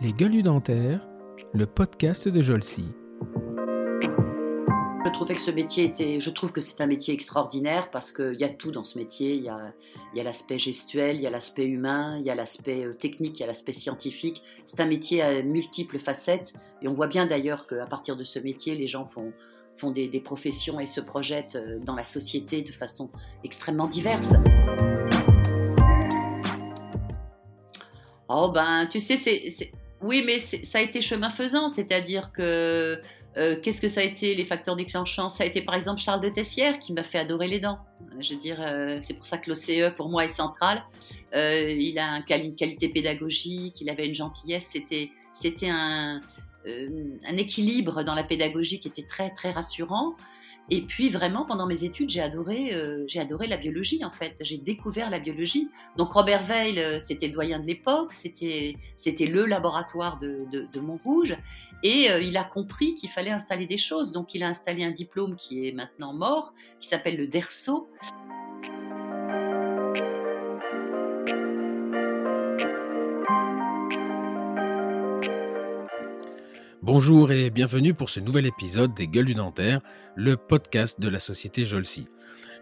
Les gueules dentaires, le podcast de Jolcy. Je trouvais que ce métier était, je trouve que c'est un métier extraordinaire parce qu'il y a tout dans ce métier. Il y a, y a l'aspect gestuel, il y a l'aspect humain, il y a l'aspect euh, technique, il y a l'aspect scientifique. C'est un métier à multiples facettes et on voit bien d'ailleurs qu'à partir de ce métier, les gens font, font des, des professions et se projettent euh, dans la société de façon extrêmement diverse. Oh ben, tu sais, c'est, oui, mais ça a été chemin faisant, c'est-à-dire que euh, qu'est-ce que ça a été les facteurs déclenchants? Ça a été par exemple Charles de Tessière qui m'a fait adorer les dents. Je veux dire, euh, c'est pour ça que l'OCE pour moi est central. Euh, il a une qualité pédagogique, il avait une gentillesse, c'était c'était un, un équilibre dans la pédagogie qui était très très rassurant. Et puis vraiment, pendant mes études, j'ai adoré, euh, adoré la biologie en fait. J'ai découvert la biologie. Donc Robert Veil, euh, c'était le doyen de l'époque, c'était, le laboratoire de, de, Montrouge, et euh, il a compris qu'il fallait installer des choses. Donc il a installé un diplôme qui est maintenant mort, qui s'appelle le DERSO. Bonjour et bienvenue pour ce nouvel épisode des Gueules du Dentaire, le podcast de la société Jolsi.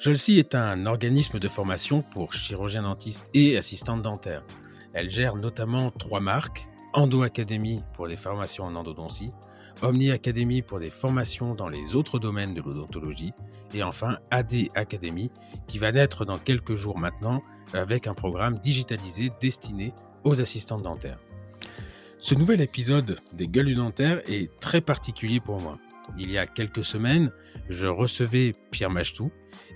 Jolsi est un organisme de formation pour chirurgiens dentistes et assistantes dentaires. Elle gère notamment trois marques, Endo Academy pour des formations en endodontie, Omni Academy pour des formations dans les autres domaines de l'odontologie, et enfin AD Academy qui va naître dans quelques jours maintenant avec un programme digitalisé destiné aux assistantes dentaires. Ce nouvel épisode des Gueules dentaires est très particulier pour moi. Il y a quelques semaines, je recevais Pierre Machetou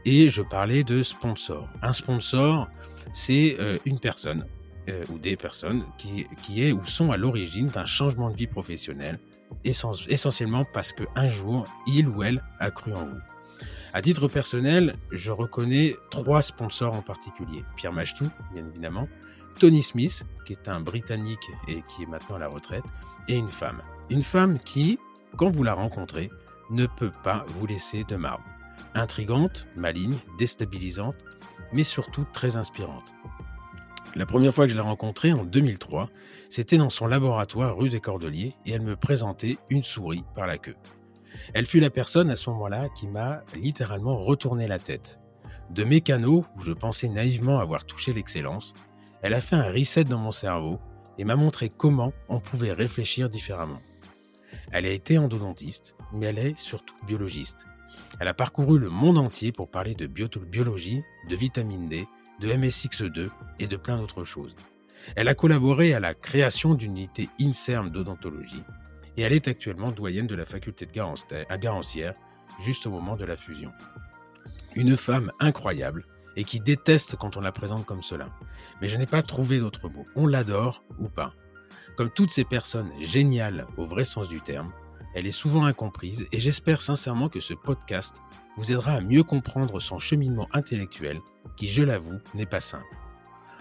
et je parlais de sponsor. Un sponsor, c'est euh, une personne euh, ou des personnes qui, qui est ou sont à l'origine d'un changement de vie professionnelle, essentiellement parce qu'un jour, il ou elle a cru en vous. À titre personnel, je reconnais trois sponsors en particulier. Pierre Machetou, bien évidemment, Tony Smith, qui est un Britannique et qui est maintenant à la retraite, et une femme. Une femme qui, quand vous la rencontrez, ne peut pas vous laisser de marbre. Intrigante, maligne, déstabilisante, mais surtout très inspirante. La première fois que je l'ai rencontrée, en 2003, c'était dans son laboratoire rue des Cordeliers et elle me présentait une souris par la queue. Elle fut la personne à ce moment-là qui m'a littéralement retourné la tête. De mécano, où je pensais naïvement avoir touché l'excellence, elle a fait un reset dans mon cerveau et m'a montré comment on pouvait réfléchir différemment. Elle a été endodontiste, mais elle est surtout biologiste. Elle a parcouru le monde entier pour parler de biologie, de vitamine D, de MSX2 et de plein d'autres choses. Elle a collaboré à la création d'une unité INSERM d'odontologie et elle est actuellement doyenne de la faculté de Garancière, juste au moment de la fusion. Une femme incroyable et qui déteste quand on la présente comme cela. Mais je n'ai pas trouvé d'autre mot. On l'adore ou pas. Comme toutes ces personnes géniales au vrai sens du terme, elle est souvent incomprise et j'espère sincèrement que ce podcast vous aidera à mieux comprendre son cheminement intellectuel qui, je l'avoue, n'est pas simple.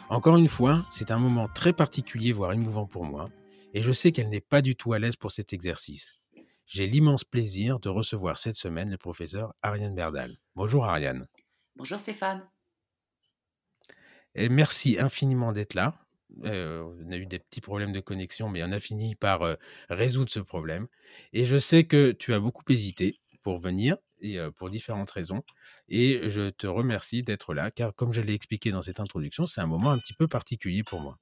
Encore une fois, c'est un moment très particulier, voire émouvant pour moi, et je sais qu'elle n'est pas du tout à l'aise pour cet exercice. J'ai l'immense plaisir de recevoir cette semaine le professeur Ariane Berdal. Bonjour Ariane. Bonjour Stéphane. Merci infiniment d'être là. Euh, on a eu des petits problèmes de connexion, mais on a fini par euh, résoudre ce problème. Et je sais que tu as beaucoup hésité pour venir, et pour différentes raisons. Et je te remercie d'être là, car comme je l'ai expliqué dans cette introduction, c'est un moment un petit peu particulier pour moi.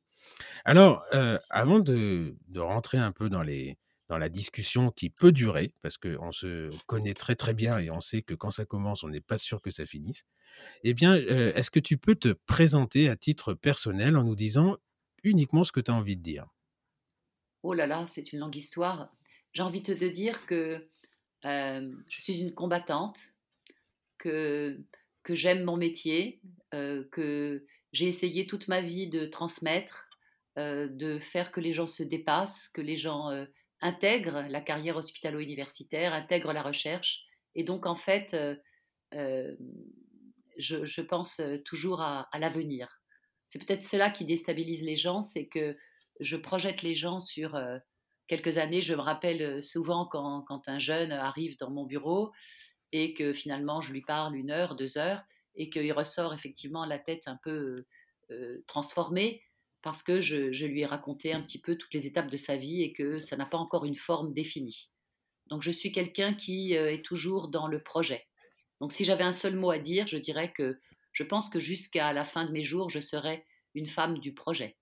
Alors, avant de, rentrer un peu dans la discussion qui peut durer, parce qu'on se connaît très très bien et on sait que quand ça commence, on n'est pas sûr que ça finisse. Eh bien, euh, est-ce que tu peux te présenter à titre personnel en nous disant uniquement ce que tu as envie de dire? Oh là là, c'est une longue histoire. J'ai envie de te dire que euh, je suis une combattante, que, que j'aime mon métier, euh, que j'ai essayé toute ma vie de transmettre, de faire que les gens se dépassent, que les gens intègre la carrière hospitalo-universitaire, intègre la recherche. Et donc, en fait, euh, je, pense toujours à, l'avenir. C'est peut-être cela qui déstabilise les gens, c'est que je projette les gens sur euh, quelques années. Je me rappelle souvent quand, un jeune arrive dans mon bureau et que finalement je lui parle une heure, deux heures, et qu'il ressort effectivement la tête un peu transformée parce que je, lui ai raconté un petit peu toutes les étapes de sa vie et que ça n'a pas encore une forme définie. Donc je suis quelqu'un qui euh, est toujours dans le projet. Donc si j'avais un seul mot à dire, je dirais que je pense que jusqu'à la fin de mes jours, je serai une femme du projet.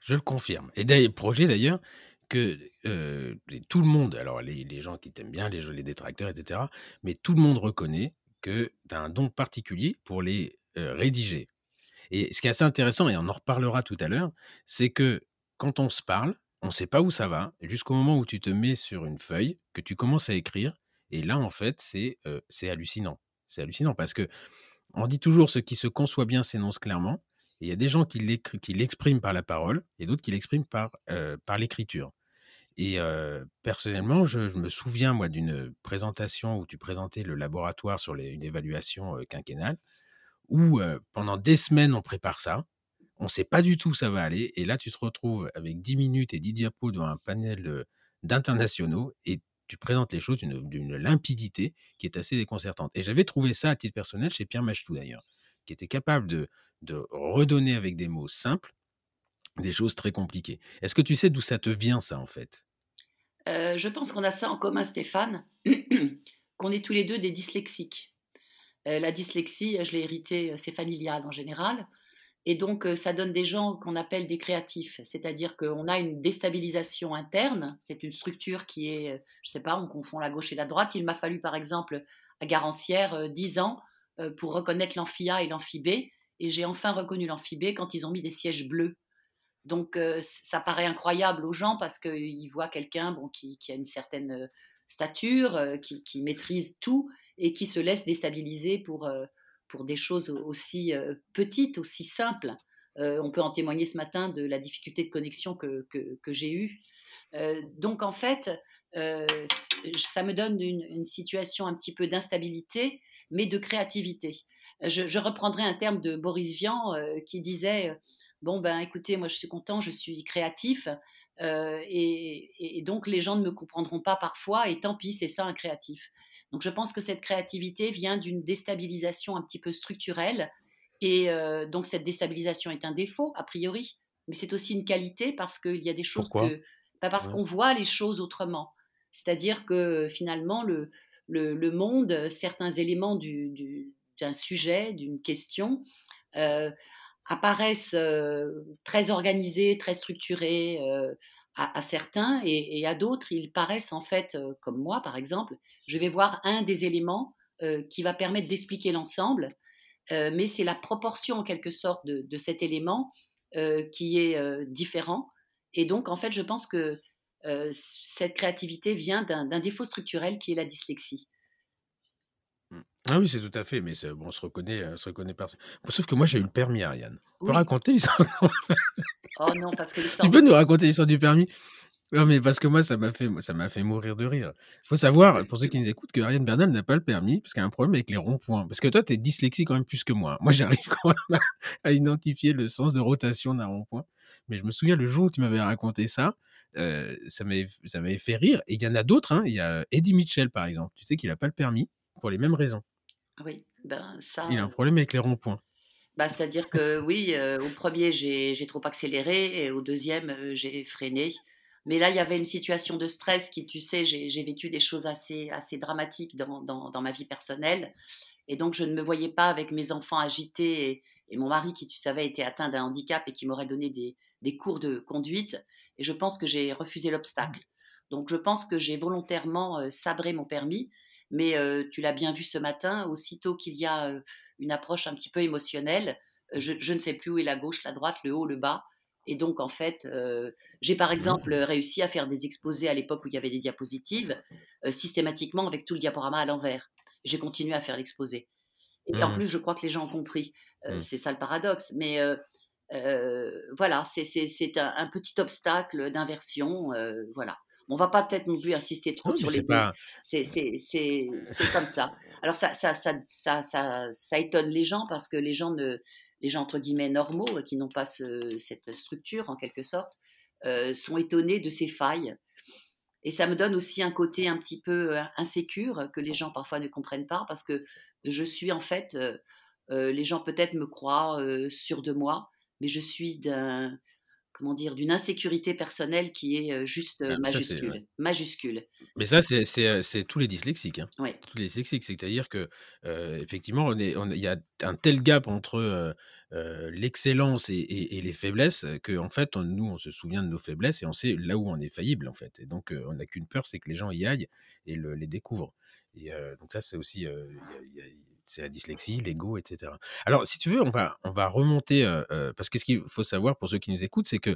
Je le confirme. Et d'ailleurs, projet d'ailleurs, que euh, tout le monde, alors les, gens qui t'aiment bien, les, les détracteurs, etc., mais tout le monde reconnaît que tu as un don particulier pour les euh, rédiger. Et ce qui est assez intéressant, et on en reparlera tout à l'heure, c'est que quand on se parle, on ne sait pas où ça va, jusqu'au moment où tu te mets sur une feuille, que tu commences à écrire, et là, en fait, c'est euh, hallucinant. C'est hallucinant parce que on dit toujours ce qui se conçoit bien s'énonce clairement. il y a des gens qui l'expriment par la parole et d'autres qui l'expriment par, par l'écriture. Et personnellement, je, me souviens, moi, d'une présentation où tu présentais le laboratoire sur une évaluation quinquennale où pendant des semaines, on prépare ça. On ne sait pas du tout où ça va aller. Et là, tu te retrouves avec 10 minutes et 10 diapos devant un panel d'internationaux et tu présentes les choses d'une limpidité qui est assez déconcertante. Et j'avais trouvé ça à titre personnel chez Pierre Machetou d'ailleurs, qui était capable de, redonner avec des mots simples des choses très compliquées. Est-ce que tu sais d'où ça te vient ça en fait? Je pense qu'on a ça en commun Stéphane, qu'on est tous les deux des dyslexiques. Euh, la dyslexie, je l'ai hérité, euh, c'est familial en général. Et donc, euh, ça donne des gens qu'on appelle des créatifs, c'est-à-dire qu'on a une déstabilisation interne. C'est une structure qui est, je ne sais pas, on confond la gauche et la droite. Il m'a fallu, par exemple, à Garancière, 10 ans pour reconnaître l'amphia et l'amphibé. Et j'ai enfin reconnu l'amphibé quand ils ont mis des sièges bleus. Donc, ça paraît incroyable aux gens parce qu'ils voient quelqu'un bon, qui, a une certaine stature, qui maîtrise tout et qui se laisse déstabiliser pour, euh, pour des choses aussi euh, petites, aussi simples. Euh, on peut en témoigner ce matin de la difficulté de connexion que, j'ai eue. donc en fait, ça me donne une, situation un petit peu d'instabilité, mais de créativité. Je, reprendrai un terme de Boris Vian qui disait Bon, ben écoutez, moi je suis content, je suis créatif, et, donc les gens ne me comprendront pas parfois, et tant pis, c'est ça un créatif. Donc je pense que cette créativité vient d'une déstabilisation un petit peu structurelle. Et euh, donc cette déstabilisation est un défaut, a priori, mais c'est aussi une qualité parce qu'il y a des choses que... Pas parce qu'on voit les choses autrement. C'est-à-dire que finalement, le, le, monde, certains éléments du, d'un sujet, d'une question, euh, apparaissent euh, très organisés, très structurés, à, certains et, à d'autres, ils paraissent en fait, euh, comme moi par exemple, je vais voir un des éléments euh, qui va permettre d'expliquer l'ensemble, euh, mais c'est la proportion en quelque sorte de, cet élément qui est différent. Et donc en fait, je pense que cette créativité vient d'un défaut structurel qui est la dyslexie. Ah oui, c'est tout à fait, mais bon, on se reconnaît, on se reconnaît par... sauf que moi, j'ai eu le permis, Ariane. Tu peux raconter l'histoire Oh non, parce que Tu peux nous raconter l'histoire du permis? Non, mais parce que moi, ça m'a fait, ça m'a fait mourir de rire. Il faut savoir, pour ceux qui nous écoutent, que Ariane Bernal n'a pas le permis parce qu'elle a un problème avec les ronds-points. Parce que toi, tu es dyslexique quand même plus que moi. Moi, j'arrive quand même à, identifier le sens de rotation d'un rond-point. Mais je me souviens, le jour où tu m'avais raconté ça, euh, ça m'avait fait rire. Et il y en a d'autres. Hein. Il y a Eddie Mitchell, par exemple. Tu sais qu'il n'a pas le permis pour les mêmes raisons. Oui, ben ça. Il a un problème avec les ronds-points. Bah, C'est-à-dire que oui, euh, au premier, j'ai trop accéléré et au deuxième, euh, j'ai freiné. Mais là, il y avait une situation de stress qui, tu sais, j'ai vécu des choses assez, assez dramatiques dans, dans, ma vie personnelle. Et donc, je ne me voyais pas avec mes enfants agités et, mon mari qui, tu savais, était atteint d'un handicap et qui m'aurait donné des, des, cours de conduite. Et je pense que j'ai refusé l'obstacle. Donc, je pense que j'ai volontairement euh, sabré mon permis mais tu l'as bien vu ce matin, aussitôt qu'il y a une approche un petit peu émotionnelle, je, ne sais plus où est la gauche, la droite, le haut, le bas. Et donc, en fait, j'ai par exemple réussi à faire des exposés à l'époque où il y avait des diapositives, systématiquement avec tout le diaporama à l'envers. J'ai continué à faire l'exposé. Et en mmh. plus, je crois que les gens ont compris. Mmh. C'est ça le paradoxe. Mais voilà, c'est un, un, petit obstacle d'inversion. voilà on va pas peut-être non plus insister trop sur les pas... C'est comme ça. Alors ça ça, ça, ça, ça, étonne les gens parce que les gens, ne, les gens entre guillemets normaux, euh, qui n'ont pas cette structure en quelque sorte, euh, sont étonnés de ces failles. Et ça me donne aussi un côté un petit peu euh, insécure que les gens parfois ne comprennent pas parce que je suis en fait, les gens peut-être me croient sûr de moi, mais je suis d'un comment dire, d'une insécurité personnelle qui est juste Ah, ça, majuscule, ouais. majuscule. Mais ça, c'est tous les dyslexiques, hein. Ouais. Tous les dyslexiques, c'est-à-dire que, effectivement, on est on il y a un tel gap entre, l'excellence et et et les faiblesses, qu'en fait, on nous, on se souvient de nos faiblesses et on sait là où on est faillible, en fait et donc on n'a qu'une peur, c'est que les gens y aillent et le les découvrent et donc ça, c'est aussi, heu, il y a il y a c'est la dyslexie, l'ego et cetera. Alors si tu veux, on va on va remonter, heu heu, parce que ce qu'il faut savoir pour ceux qui nous écoutent, c'est que,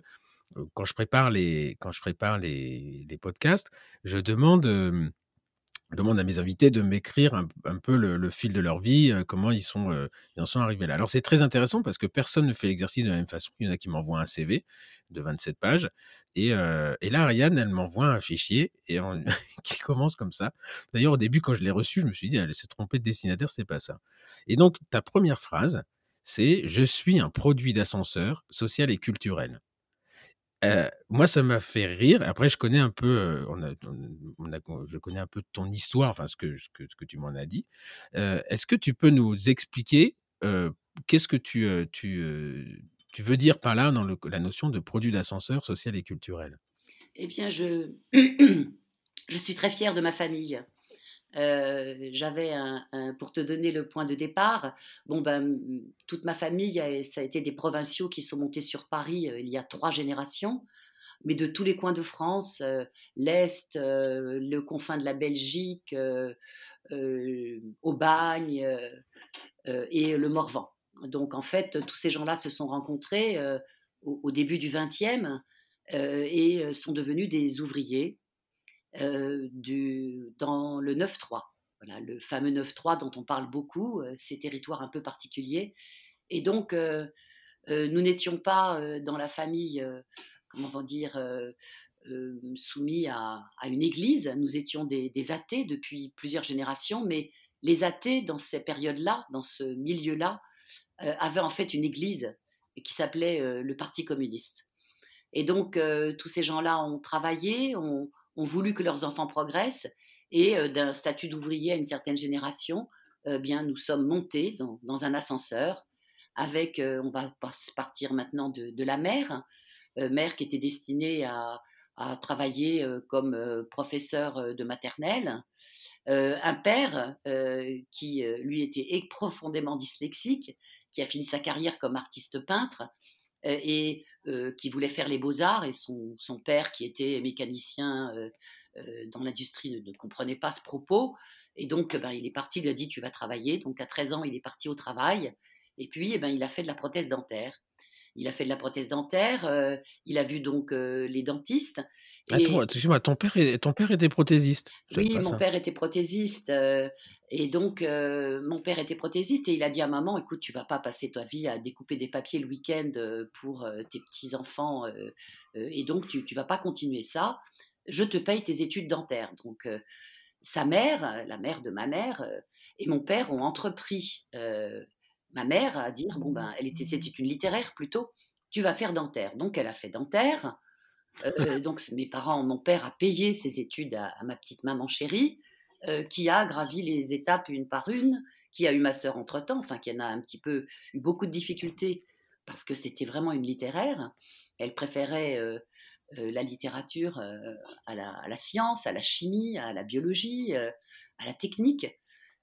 heu, quand je prépare les podcasts, je demande, demande à mes invités de m'écrire un peu le fil de leur vie, heu, comment ils sont, heu, ils en sont arrivés là. Alors c'est très intéressant parce que personne ne fait l'exercice de la même façon. Il y en a qui m'envoient un CV de 27 pages et heu et là, Ariane, elle m'envoie un fichier et qui commence comme ça. D'ailleurs, au début, quand je l'ai reçu, je me suis dit: «Elle s'est trompée de destinataire, c'est pas ça» et donc ta première phrase, c'est: «Je suis un produit d'ascenseur social et culturel». Moi, ça m'a fait rire. Après, je connais un peu, je connais un peu ton histoire, enfin ce que tu m'en as dit. Est-ce que tu peux nous expliquer, qu'est-ce que tu, veux dire par là, dans la notion de produit d'ascenseur social et culturel? Eh bien, je je suis très fière de ma famille. Heu, j'avais un pour te donner le point de départ, bon, ben, toute ma famille ça a été des provinciaux qui sont montés sur Paris, heu, il y a 3 générations, mais de tous les coins de France, heu, l'Est, le confin de la Belgique, Aubagne, et le Morvan. Donc en fait, tous ces gens-là se sont rencontrés, au au début du 20e, heu et sont devenus des ouvriers du dans le 9-3. Voilà, le fameux 9-3 dont on parle beaucoup, heu, ces territoires un peu particuliers et donc heu, nous n'étions pas, dans la famille, comment dire, soumis à une église. Nous étions des athées depuis plusieurs générations, mais les athées dans ces périodes-là, dans ce milieu-là, avaient en fait une église qui s'appelait, le Parti communiste et donc tous ces gens-là ont travaillé, ont ont voulu que leurs enfants progressent et heu, d'un statut d'ouvrier à une certaine génération, heu, bien nous sommes montés dans un ascenseur avec, heu, on va partir maintenant de la mère, mère qui était destinée à à travailler, comme, professeur, de maternelle. Un père, qui, lui était profondément dyslexique, qui a fini sa carrière comme artiste peintre et heu, qui voulait faire les beaux-arts et son père qui était mécanicien, heu heu, dans l'industrie ne ne comprenait pas ce propos et donc, ben, il est parti, il lui a dit: «Tu vas travailler». Donc à 13 ans, il est parti au travail et puis, eh ben, il a fait de la prothèse dentaire. Il a fait de la prothèse dentaire, heu, il a vu donc, heu, les dentistes Attends, et excuse-moi, ton père est ton père était prothésiste? Oui, mon ça. père était prothésiste, heu et donc mon père était prothésiste et il a dit à maman: «Écoute, tu vas pas passer ta vie à découper des papiers le week-end, pour, tes petits-enfants, et donc tu tu vas pas continuer ça. Je te paye tes études dentaires». Donc sa mère, euh, la mère de ma mère, et mon père ont entrepris, ma mère à dire bon, ben, elle était c'était une littéraire plutôt: «Tu vas faire dentaire». Donc elle a fait dentaire Heu, donc mes parents mon père a payé ses études à à ma petite maman chérie, heu, qui a gravi les étapes une par une, qui a eu ma sœur entre-temps, enfin qui en a un petit peu eu beaucoup de difficultés parce que c'était vraiment une littéraire. Elle préférait, heu, la littérature, à la à la science, à la chimie, à la biologie, à la technique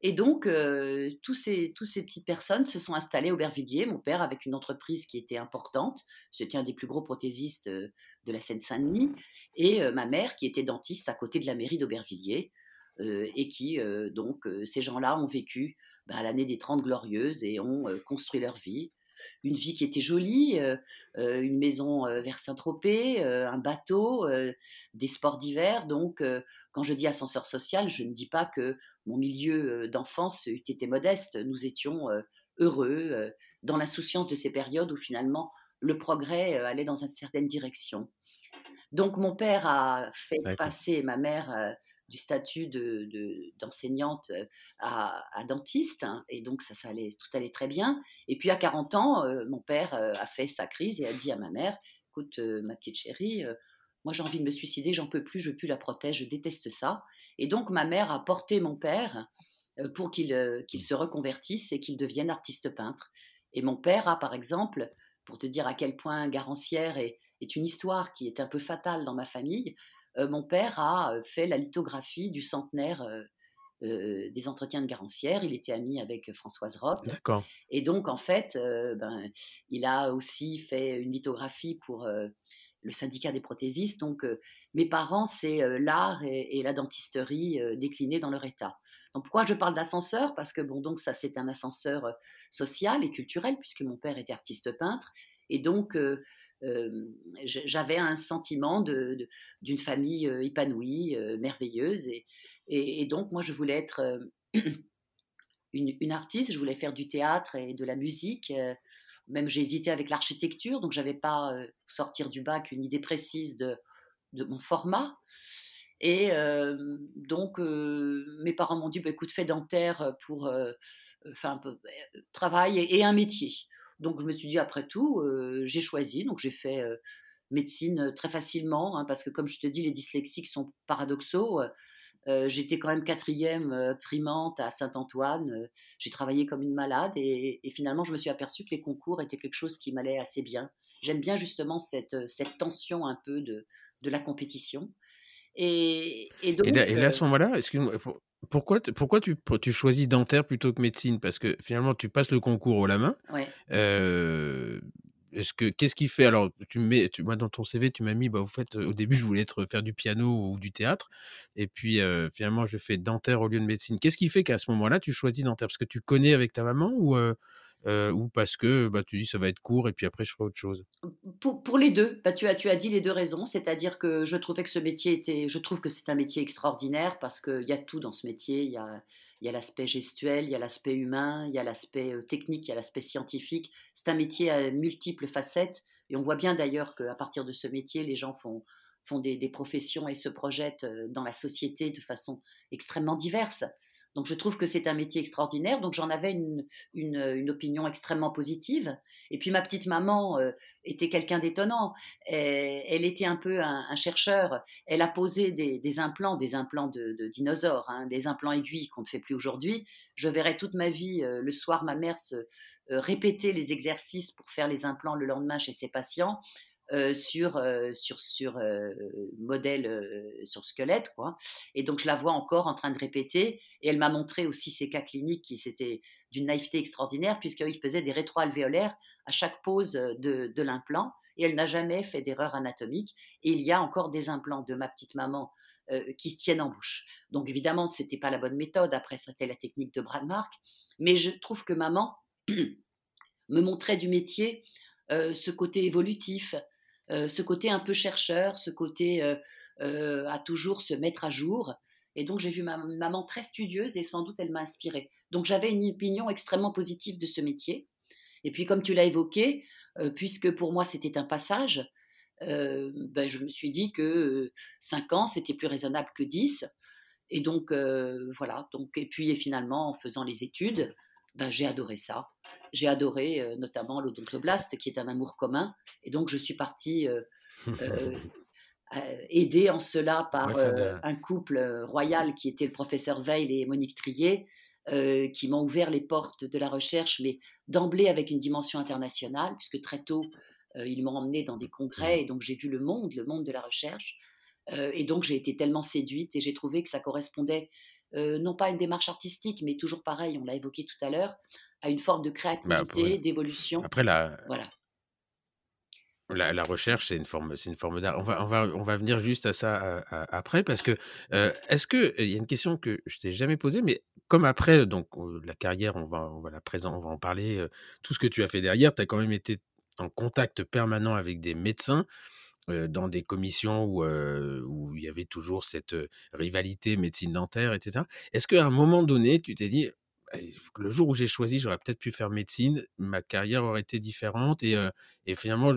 et donc heu, tous ces tous ces petites personnes se sont installées à Aubervilliers. Mon père avec une entreprise qui était importante, c'était un des plus gros prothésistes, heu, de la Seine-Saint-Denis et heu, ma mère qui était dentiste à côté de la mairie d'Aubervilliers, et qui, donc ces gens-là ont vécu, bah, l'année des Trente Glorieuses et ont, construit leur vie. Une vie qui était jolie, une maison, vers Saint-Tropez, un bateau, des sports d'hiver donc quand je dis ascenseur social, je ne dis pas que mon milieu, heu, d'enfance eût été modeste. Nous étions, heu, heureux, heu, dans l'insouciance de ces périodes où finalement le progrès, allait dans une certaine direction. Donc mon père a fait passer ma mère, du statut de de d'enseignante, à à dentiste hein, et donc ça ça allait tout allait très bien et puis à 40 ans, mon père, a fait sa crise et a dit à ma mère: «Écoute, ma petite chérie, moi j'ai envie de me suicider, j'en peux plus, je plus la prothèse, je déteste ça» et donc ma mère a porté mon père, heu, pour qu'il, heu, qu'il se reconvertisse et qu'il devienne artiste peintre et mon père a par exemple pour te dire à quel point Garancière est, est, une histoire qui est un peu fatale dans ma famille, mon père a fait la lithographie du centenaire des entretiens de Garancière. Il était ami avec Françoise Roth. D'accord. Et donc, en fait, ben, il a aussi fait une lithographie pour le syndicat des prothésistes. Donc, mes parents, c'est l'art et, la dentisterie déclinés dans leur état. Donc, pourquoi je parle d'ascenseur? Parce que, bon, donc, ça, c'est un ascenseur social et culturel, puisque mon père était artiste peintre. Et donc, j'avais un sentiment d'une famille épanouie, merveilleuse. Et, donc, moi, je voulais être une, artiste, je voulais faire du théâtre et de la musique. Même j'ai hésité avec l'architecture, donc j'avais pas sortir du bac une idée précise de, mon format. Et donc, mes parents m'ont dit, bah, écoute, fais dentaire pour faire un peu travail et, un métier. Donc, je me suis dit, après tout, j'ai choisi. Donc, j'ai fait médecine très facilement, hein, parce que, comme je te dis, les dyslexiques sont paradoxaux. J'étais quand même quatrième primante à Saint-Antoine. j'ai travaillé comme une malade et, finalement, je me suis aperçue que les concours étaient quelque chose qui m'allait assez bien. J'aime bien justement cette, cette tension un peu de, de la compétition. Et, donc, et, là, à ce moment-là, excuse-moi, pourquoi, pourquoi tu, tu, choisis dentaire plutôt que médecine? Parce que finalement, tu passes le concours au la main. Ouais. Est-ce que qu'est-ce qui fait alors tu mets moi dans ton CV tu m'as mis bah vous faites au début je voulais être faire du piano ou du théâtre et puis finalement je fais dentaire au lieu de médecine. Qu'est-ce qui fait qu'à ce moment-là tu choisis dentaire? Parce que tu connais avec ta maman ou ou parce que bah, tu dis ça va être court et puis après je ferai autre chose pour, pour les deux, bah, tu, as, tu as dit les deux raisons, c'est-à-dire que je trouvais que ce métier était, je trouve que c'est un métier extraordinaire parce qu'il y a tout dans ce métier, il y a, y a l'aspect gestuel, il y a l'aspect humain, il y a l'aspect technique, il y a l'aspect scientifique, c'est un métier à multiples facettes et on voit bien d'ailleurs qu'à partir de ce métier, les gens font, font des professions et se projettent dans la société de façon extrêmement diverse. Donc je trouve que c'est un métier extraordinaire. Donc j'en avais une, une, opinion extrêmement positive. Et puis ma petite maman euh, était quelqu'un d'étonnant. Elle était un peu un, chercheur. Elle a posé des, implants, des implants de, dinosaures, hein, des implants aiguilles qu'on ne fait plus aujourd'hui. Je verrai toute ma vie euh, le soir ma mère se euh, répéter les exercices pour faire les implants le lendemain chez ses patients. Euh, sur, euh, sur, sur euh, modèle, sur squelette. Quoi. Et donc, je la vois encore en train de répéter. Et elle m'a montré aussi ses cas cliniques qui c'était d'une naïveté extraordinaire, puisqu'il faisait des rétroalvéolaires à chaque pose de, de l'implant. Et elle n'a jamais fait d'erreur anatomique. Et il y a encore des implants de ma petite maman qui tiennent en bouche. Donc, évidemment, ce n'était pas la bonne méthode. Après, c'était la technique de Bradmark. Mais je trouve que maman me montrait du métier ce côté évolutif, ce côté un peu chercheur, ce côté euh, euh, à toujours se mettre à jour. Et donc j'ai vu ma maman très studieuse et sans doute elle m'a inspirée. Donc j'avais une opinion extrêmement positive de ce métier. Et puis comme tu l'as évoqué, puisque pour moi c'était un passage, ben, je me suis dit que 5 ans c'était plus raisonnable que 10. Et donc voilà. Donc et puis et finalement en faisant les études, ben, j'ai adoré ça. J'ai adoré notamment l'odontoblast qui est un amour commun et donc, je suis partie euh, euh, aidée en cela par euh, un couple royal qui était le professeur Veil et Monique Trier, qui m'ont ouvert les portes de la recherche, mais d'emblée avec une dimension internationale, puisque très tôt, ils m'ont emmené dans des congrès, mmh. et donc j'ai vu le monde, le monde de la recherche. et donc j'ai été tellement séduite et j'ai trouvé que ça correspondait non pas une démarche artistique, mais toujours pareil, on l'a évoqué tout à l'heure, à une forme de bah, créativité, d'évolution. Après, la, voilà. La, recherche, c'est une forme, c'est une forme d'art. On va, on va, on va venir juste à ça après, parce que est-ce que il y a une question que je t'ai jamais posée, mais comme après, donc la carrière, on va, on va la présenter, on va en parler. tout ce que tu as fait derrière, tu as quand même été en contact permanent avec des médecins dans des commissions où, où il y avait toujours cette rivalité médecine dentaire, etc. Est-ce qu'à un moment donné, tu t'es dit, le jour où j'ai choisi, j'aurais peut-être pu faire médecine, ma carrière aurait été différente. Et, et finalement,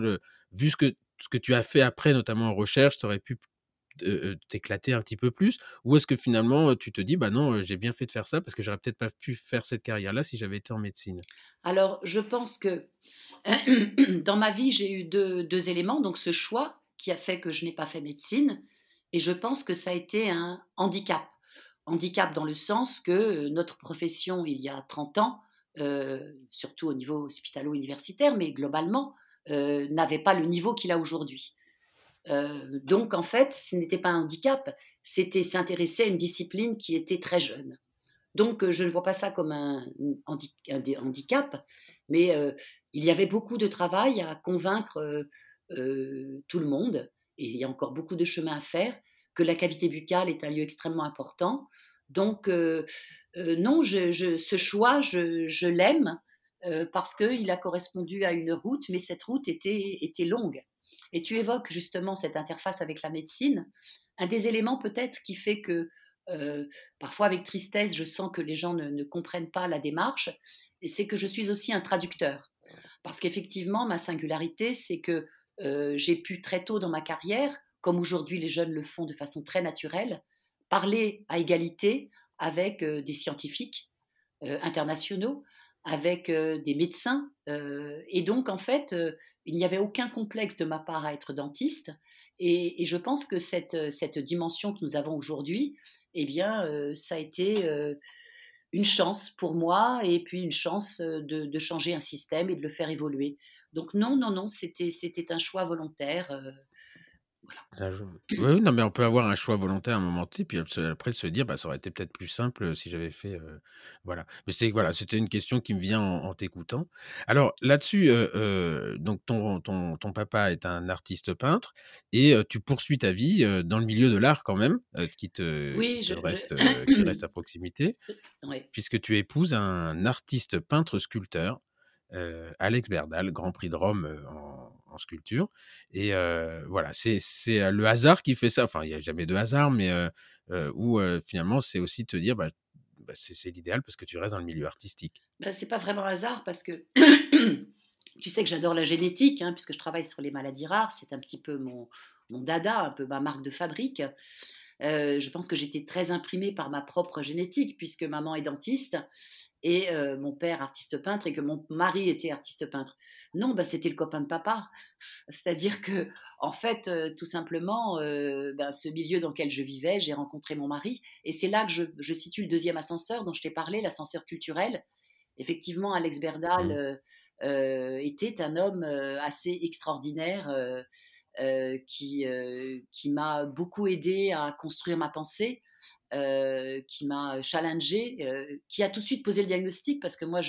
vu ce que, ce que tu as fait après, notamment en recherche, tu aurais pu t'éclater un petit peu plus? Ou est-ce que finalement, tu te dis, bah non, j'ai bien fait de faire ça parce que j'aurais peut-être pas pu faire cette carrière-là si j'avais été en médecine? Alors, je pense que dans ma vie, j'ai eu deux, deux éléments. Donc, ce choix qui a fait que je n'ai pas fait médecine. Et je pense que ça a été un handicap handicap dans le sens que euh, notre profession, il y a 30 ans, euh, surtout au niveau hospitalo-universitaire, mais globalement, n'avait pas le niveau qu'il a aujourd'hui. donc en fait, ce n'était pas un handicap, c'était s'intéresser à une discipline qui était très jeune. Donc je ne vois pas ça comme un, handicap, mais il y avait beaucoup de travail à convaincre tout le monde, et il y a encore beaucoup de chemin à faire, que la cavité buccale est un lieu extrêmement important. Donc non, ce choix, je, l'aime parce qu'il a correspondu à une route, mais cette route était, était longue. Et tu évoques justement cette interface avec la médecine. Un des éléments peut-être qui fait que parfois avec tristesse, je sens que les gens ne, comprennent pas la démarche, c'est que je suis aussi un traducteur. Parce qu'effectivement, ma singularité, c'est que j'ai pu très tôt dans ma carrière, comme aujourd'hui les jeunes le font de façon très naturelle, parler à égalité avec des scientifiques internationaux, avec des médecins. et donc, en fait, il n'y avait aucun complexe de ma part à être dentiste. Et, je pense que cette, cette, dimension que nous avons aujourd'hui, eh bien, ça a été une chance pour moi et puis une chance de, changer un système et de le faire évoluer. Donc non, non, non, c'était un choix volontaire. Oui, non, mais on peut avoir un choix volontaire à un moment T, puis après se dire, bah, ça aurait été peut-être plus simple si j'avais fait, voilà. Mais c'est voilà, c'était une question qui me vient en, t'écoutant. Alors là-dessus, donc ton, ton, ton papa est un artiste peintre et tu poursuis ta vie dans le milieu de l'art quand même, qui te, reste, qui reste à proximité, puisque tu épouses un artiste peintre sculpteur, Alex Berdal, Grand Prix de Rome en en sculpture. Et voilà, c'est le hasard qui fait ça. Enfin, il n'y a jamais de hasard, mais où finalement, c'est aussi te dire, bah, bah, c'est l'idéal parce que tu restes dans le milieu artistique. Bah, c'est pas vraiment hasard parce que tu sais que j'adore la génétique, hein, puisque je travaille sur les maladies rares. C'est un petit peu mon, mon dada, un peu ma marque de fabrique. Je pense que j'étais très imprimée par ma propre génétique, puisque maman est dentiste et mon père artiste peintre et que mon mari était artiste peintre. Non, bah, c'était le copain de papa. C'est-à-dire que, en fait, tout simplement, bah, ce milieu dans lequel je vivais, j'ai rencontré mon mari et c'est là que je, situe le deuxième ascenseur dont je t'ai parlé, l'ascenseur culturel. Effectivement, Alex Berdal mmh. était un homme assez extraordinaire qui, qui m'a beaucoup aidé à construire ma pensée euh, qui m'a challengé, euh, qui a tout de suite posé le diagnostic parce que moi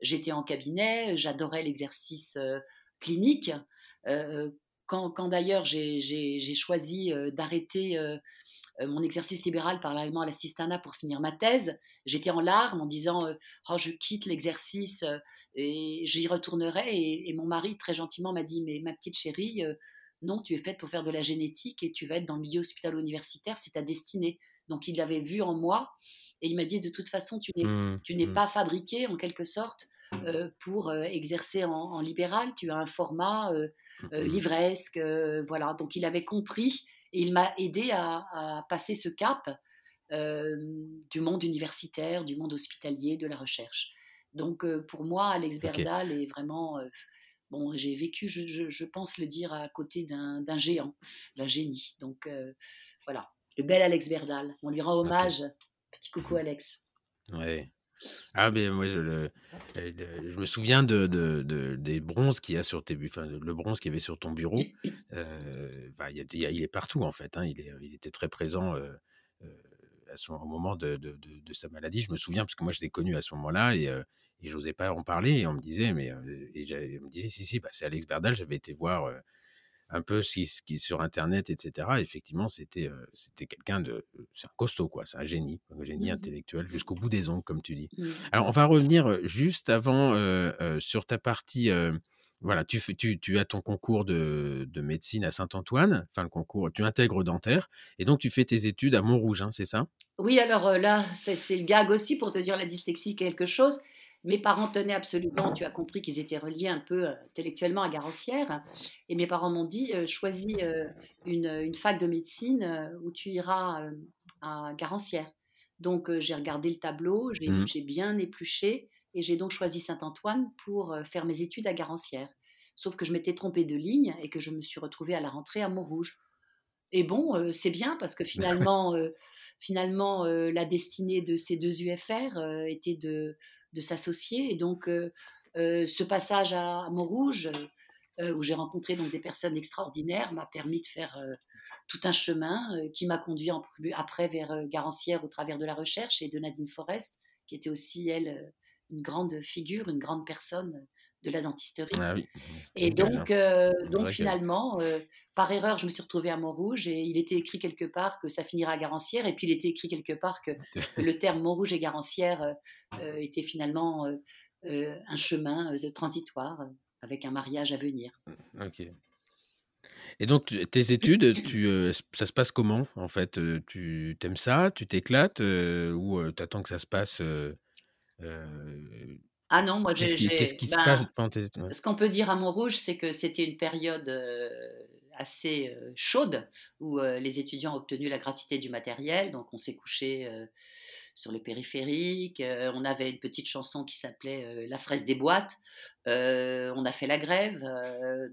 j'étais en cabinet, j'adorais l'exercice euh, clinique. quand, d'ailleurs j'ai choisi d'arrêter mon exercice libéral parallèlement à l'assistanat pour finir ma thèse, j'étais en larmes en disant oh, je quitte l'exercice et j'y retournerai. Et, et, mon mari très gentiment m'a dit mais ma petite chérie, non, tu es faite pour faire de la génétique et tu vas être dans le milieu hospitalo-universitaire, c'est ta destinée. Donc il l'avait vu en moi et il m'a dit de toute façon, tu n'es, mmh, mmh. pas fabriqué en quelque sorte euh, pour euh, exercer en, libéral, tu as un format euh, mmh. livresque. voilà, donc il avait compris et il m'a aidé à, passer ce cap du monde universitaire, du monde hospitalier, de la recherche. Donc pour moi, Alex Berdal est vraiment Bon, j'ai vécu, je, pense le dire, à côté d'un géant, d'un génie. Donc voilà, le bel Alex Berdal. On lui rend hommage. Petit coucou Alex. Ouais. Ah, mais moi, je, le, je me souviens de, de, des bronzes qu'il y a sur tes enfin, le bronze qu'il y avait sur ton bureau. Euh, il, il, est partout, en fait. Hein. Il, est, il, était très présent euh, à son, au moment de, sa maladie. Je me souviens, parce que moi, je l'ai connu à ce moment-là. Et, et j'osais pas en parler. Et on me disait, mais et on me disait, si, si, bah, c'est Alex Berdal. J'avais été voir un peu ce qui, sur Internet, etc. effectivement, c'était c'était quelqu'un de. C'est un costaud, quoi. C'est un génie, un génie mmh intellectuel jusqu'au bout des ongles, comme tu dis. Mmh. Alors, on va revenir juste avant sur ta partie. voilà, tu, tu, tu, as ton concours de, de médecine à Saint-Antoine, enfin le concours, tu intègres dentaire, et donc tu fais tes études à Montrouge, hein, c'est ça? Oui, alors là, c'est le gag aussi pour te dire la dyslexie quelque chose. Mes parents tenaient absolument, tu as compris qu'ils étaient reliés un peu euh, intellectuellement à Garancière. Et mes parents m'ont dit euh, choisis euh, une, fac de médecine où tu iras à Garancière. Donc j'ai regardé le tableau, mmh. j'ai bien épluché et j'ai donc choisi Saint-Antoine pour faire mes études à Garancière. Sauf que je m'étais trompée de ligne et que je me suis retrouvée à la rentrée à Montrouge. Et bon, c'est bien parce que finalement, finalement la destinée de ces deux UFR était de de s'associer. Et donc, ce passage à Montrouge, où j'ai rencontré des personnes extraordinaires, m'a permis de faire tout un chemin qui m'a conduit après vers Garancière au travers de la recherche et de Nadine Forest, qui était aussi, elle, une grande figure, une grande personne de la dentisterie. Ah et donc, donc finalement, par erreur, je me suis retrouvée à Montrouge et il était écrit quelque part que ça finira à Garancière. Et puis il était écrit quelque part que, le terme Montrouge et Garancière était finalement un chemin de transitoire avec un mariage à venir. Ok. Et donc, tes études, tu, ça se passe comment en fait Tu aimes ça Tu t'éclates Ou tu attends que ça se passe ah non, moi j'ai. Qu'est-ce qui, se ben, passe tes études Ce qu'on peut dire à Montrouge, c'est que c'était une période assez chaude où les étudiants ont obtenu la gratuité du matériel. Donc on s'est couché sur le périphérique. on avait une petite chanson qui s'appelait La fraise des boîtes. on a fait la grève.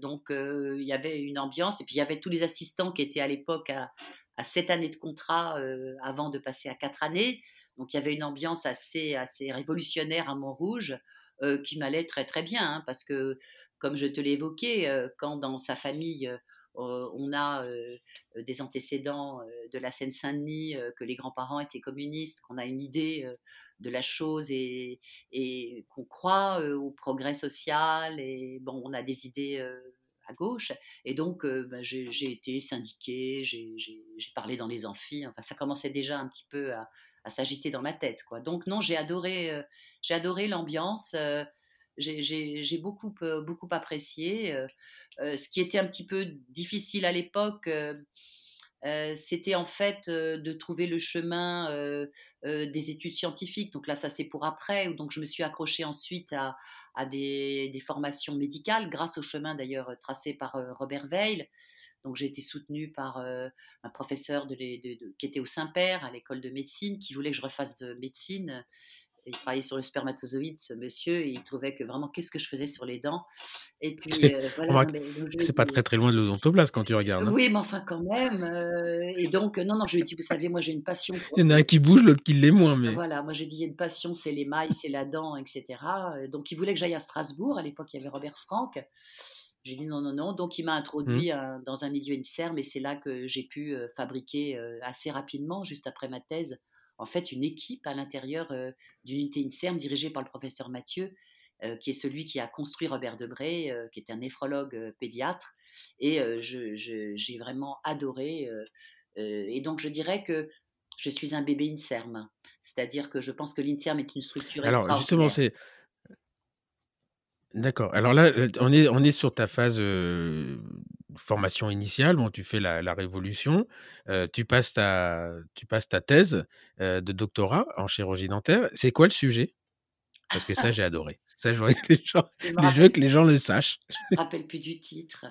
donc il y avait une ambiance. Et puis il y avait tous les assistants qui étaient à l'époque à, à, sept années de contrat avant de passer à quatre années. Donc il y avait une ambiance assez, révolutionnaire à Montrouge euh, qui m'allait très très bien, hein, parce que comme je te l'ai évoqué, euh, quand dans sa famille euh, on a des antécédents de la Seine-Saint-Denis, que les grands-parents étaient communistes, qu'on a une idée de la chose et, et qu'on croit au progrès social et bon, on a des idées à gauche. Et donc, bah, j'ai été syndiquée, j'ai parlé dans les amphis. Enfin, ça commençait déjà un petit peu à, à s'agiter dans ma tête. Quoi. Donc non, j'ai adoré, euh, adoré l'ambiance. Euh, j'ai beaucoup, euh, beaucoup apprécié. ce qui était un petit peu difficile à l'époque, c'était en fait de trouver le chemin des études scientifiques. Donc là, ça c'est pour après. Donc je me suis accrochée ensuite à, des, formations médicales, grâce au chemin d'ailleurs tracé par Robert Veil. Donc j'ai été soutenue par euh, un professeur de, qui était au Saint-Père à l'école de médecine, qui voulait que je refasse de médecine. il travaillait sur le spermatozoïde, ce monsieur, et il trouvait que vraiment, qu'est-ce que je faisais sur les dents. Et puis, euh, voilà. C'est pas très très loin de l'odontoblaste quand tu regardes. Hein. Oui, mais enfin, quand même. Euh, et donc, non, non, je lui ai dit, vous savez, moi j'ai une passion. Il y en a un qui bouge, l'autre qui l'est moins. Mais... Voilà, moi j'ai dit, il y a une passion, c'est l'émail, c'est la dent, etc. Donc, il voulait que j'aille à Strasbourg. À l'époque, il y avait Robert Franck. J'ai dit non, non, non. Donc, il m'a mmh. introduit dans un milieu INSERM et c'est là que j'ai pu fabriquer assez rapidement, juste après ma thèse, en fait, une équipe à l'intérieur d'une unité INSERM dirigée par le professeur Mathieu, qui est celui qui a construit Robert Debré, qui est un néphrologue pédiatre. Et j'ai vraiment adoré. et donc, je dirais que je suis un bébé INSERM. C'est-à-dire que je pense que l'INSERM est une structure Alors, justement, c'est D'accord. Alors là, on est, on est sur ta phase formation initiale. Bon, tu fais la, révolution. tu, passes ta, tu passes ta thèse de doctorat en chirurgie dentaire. C'est quoi le sujet? Parce que ça, j'ai adoré. Ça, je voudrais que les gens, je veux que les gens le sachent. Je me rappelle plus du titre.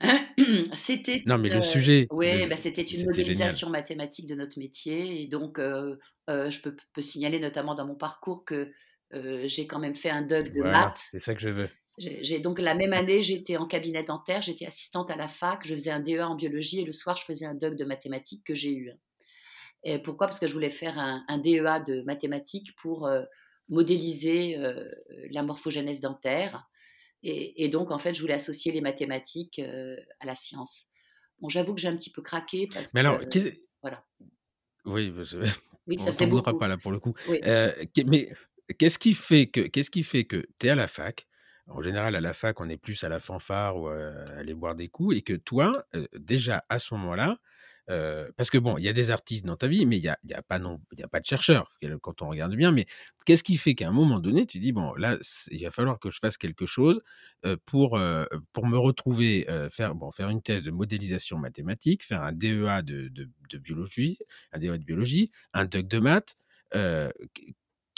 c'était non mais le sujet oui bah, c'était une modélisation mathématique de notre métier et donc je peux, peux, signaler notamment dans mon parcours que j'ai quand même fait un DUG de maths. C'est ça que je veux. J'ai donc la même année, j'étais en cabinet dentaire, j'étais assistante à la fac, je faisais un DEA en biologie et le soir, je faisais un DUG de mathématiques que j'ai eu. Et pourquoi? Parce que je voulais faire un, DEA de mathématiques pour modéliser la morphogénèse dentaire. Et, donc, en fait, je voulais associer les mathématiques à la science. Bon, j'avoue que j'ai un petit peu craqué parce mais alors, voilà. Oui, oui ça ne voudra pas là pour le coup. mais qu'est-ce qui fait que qu'est-ce qui fait que tu es à la fac? En général, à la fac, on est plus à la fanfare ou à aller boire des coups, et que toi, déjà à ce moment-là, parce que bon, il y a des artistes dans ta vie, mais il n'y a, a, pas non, y a pas de chercheurs quand on regarde bien. Mais qu'est-ce qui fait qu'à un moment donné, tu dis bon, là, il va falloir que je fasse quelque chose pour pour me retrouver faire bon faire une thèse de modélisation mathématique, faire un DEA de, de, biologie, un DEA de biologie, un DUC de maths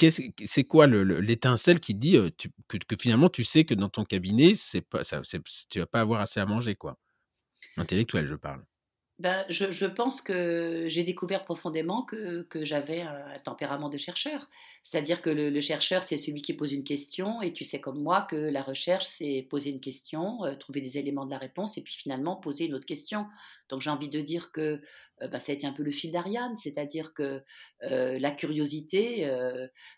c'est quoi l'étincelle qui dit que, finalement tu sais que dans ton cabinet, c'est pas, ça, tu vas pas avoir assez à manger, quoi? Intellectuel, je parle. Ben, je, pense que j'ai découvert profondément que, j'avais un tempérament de chercheur. C'est-à-dire que le, chercheur, c'est celui qui pose une question, et tu sais comme moi que la recherche, c'est poser une question, euh, trouver des éléments de la réponse, et puis finalement poser une autre question. Donc j'ai envie de dire que euh, ben, ça a été un peu le fil d'Ariane, c'est-à-dire que euh, la curiosité,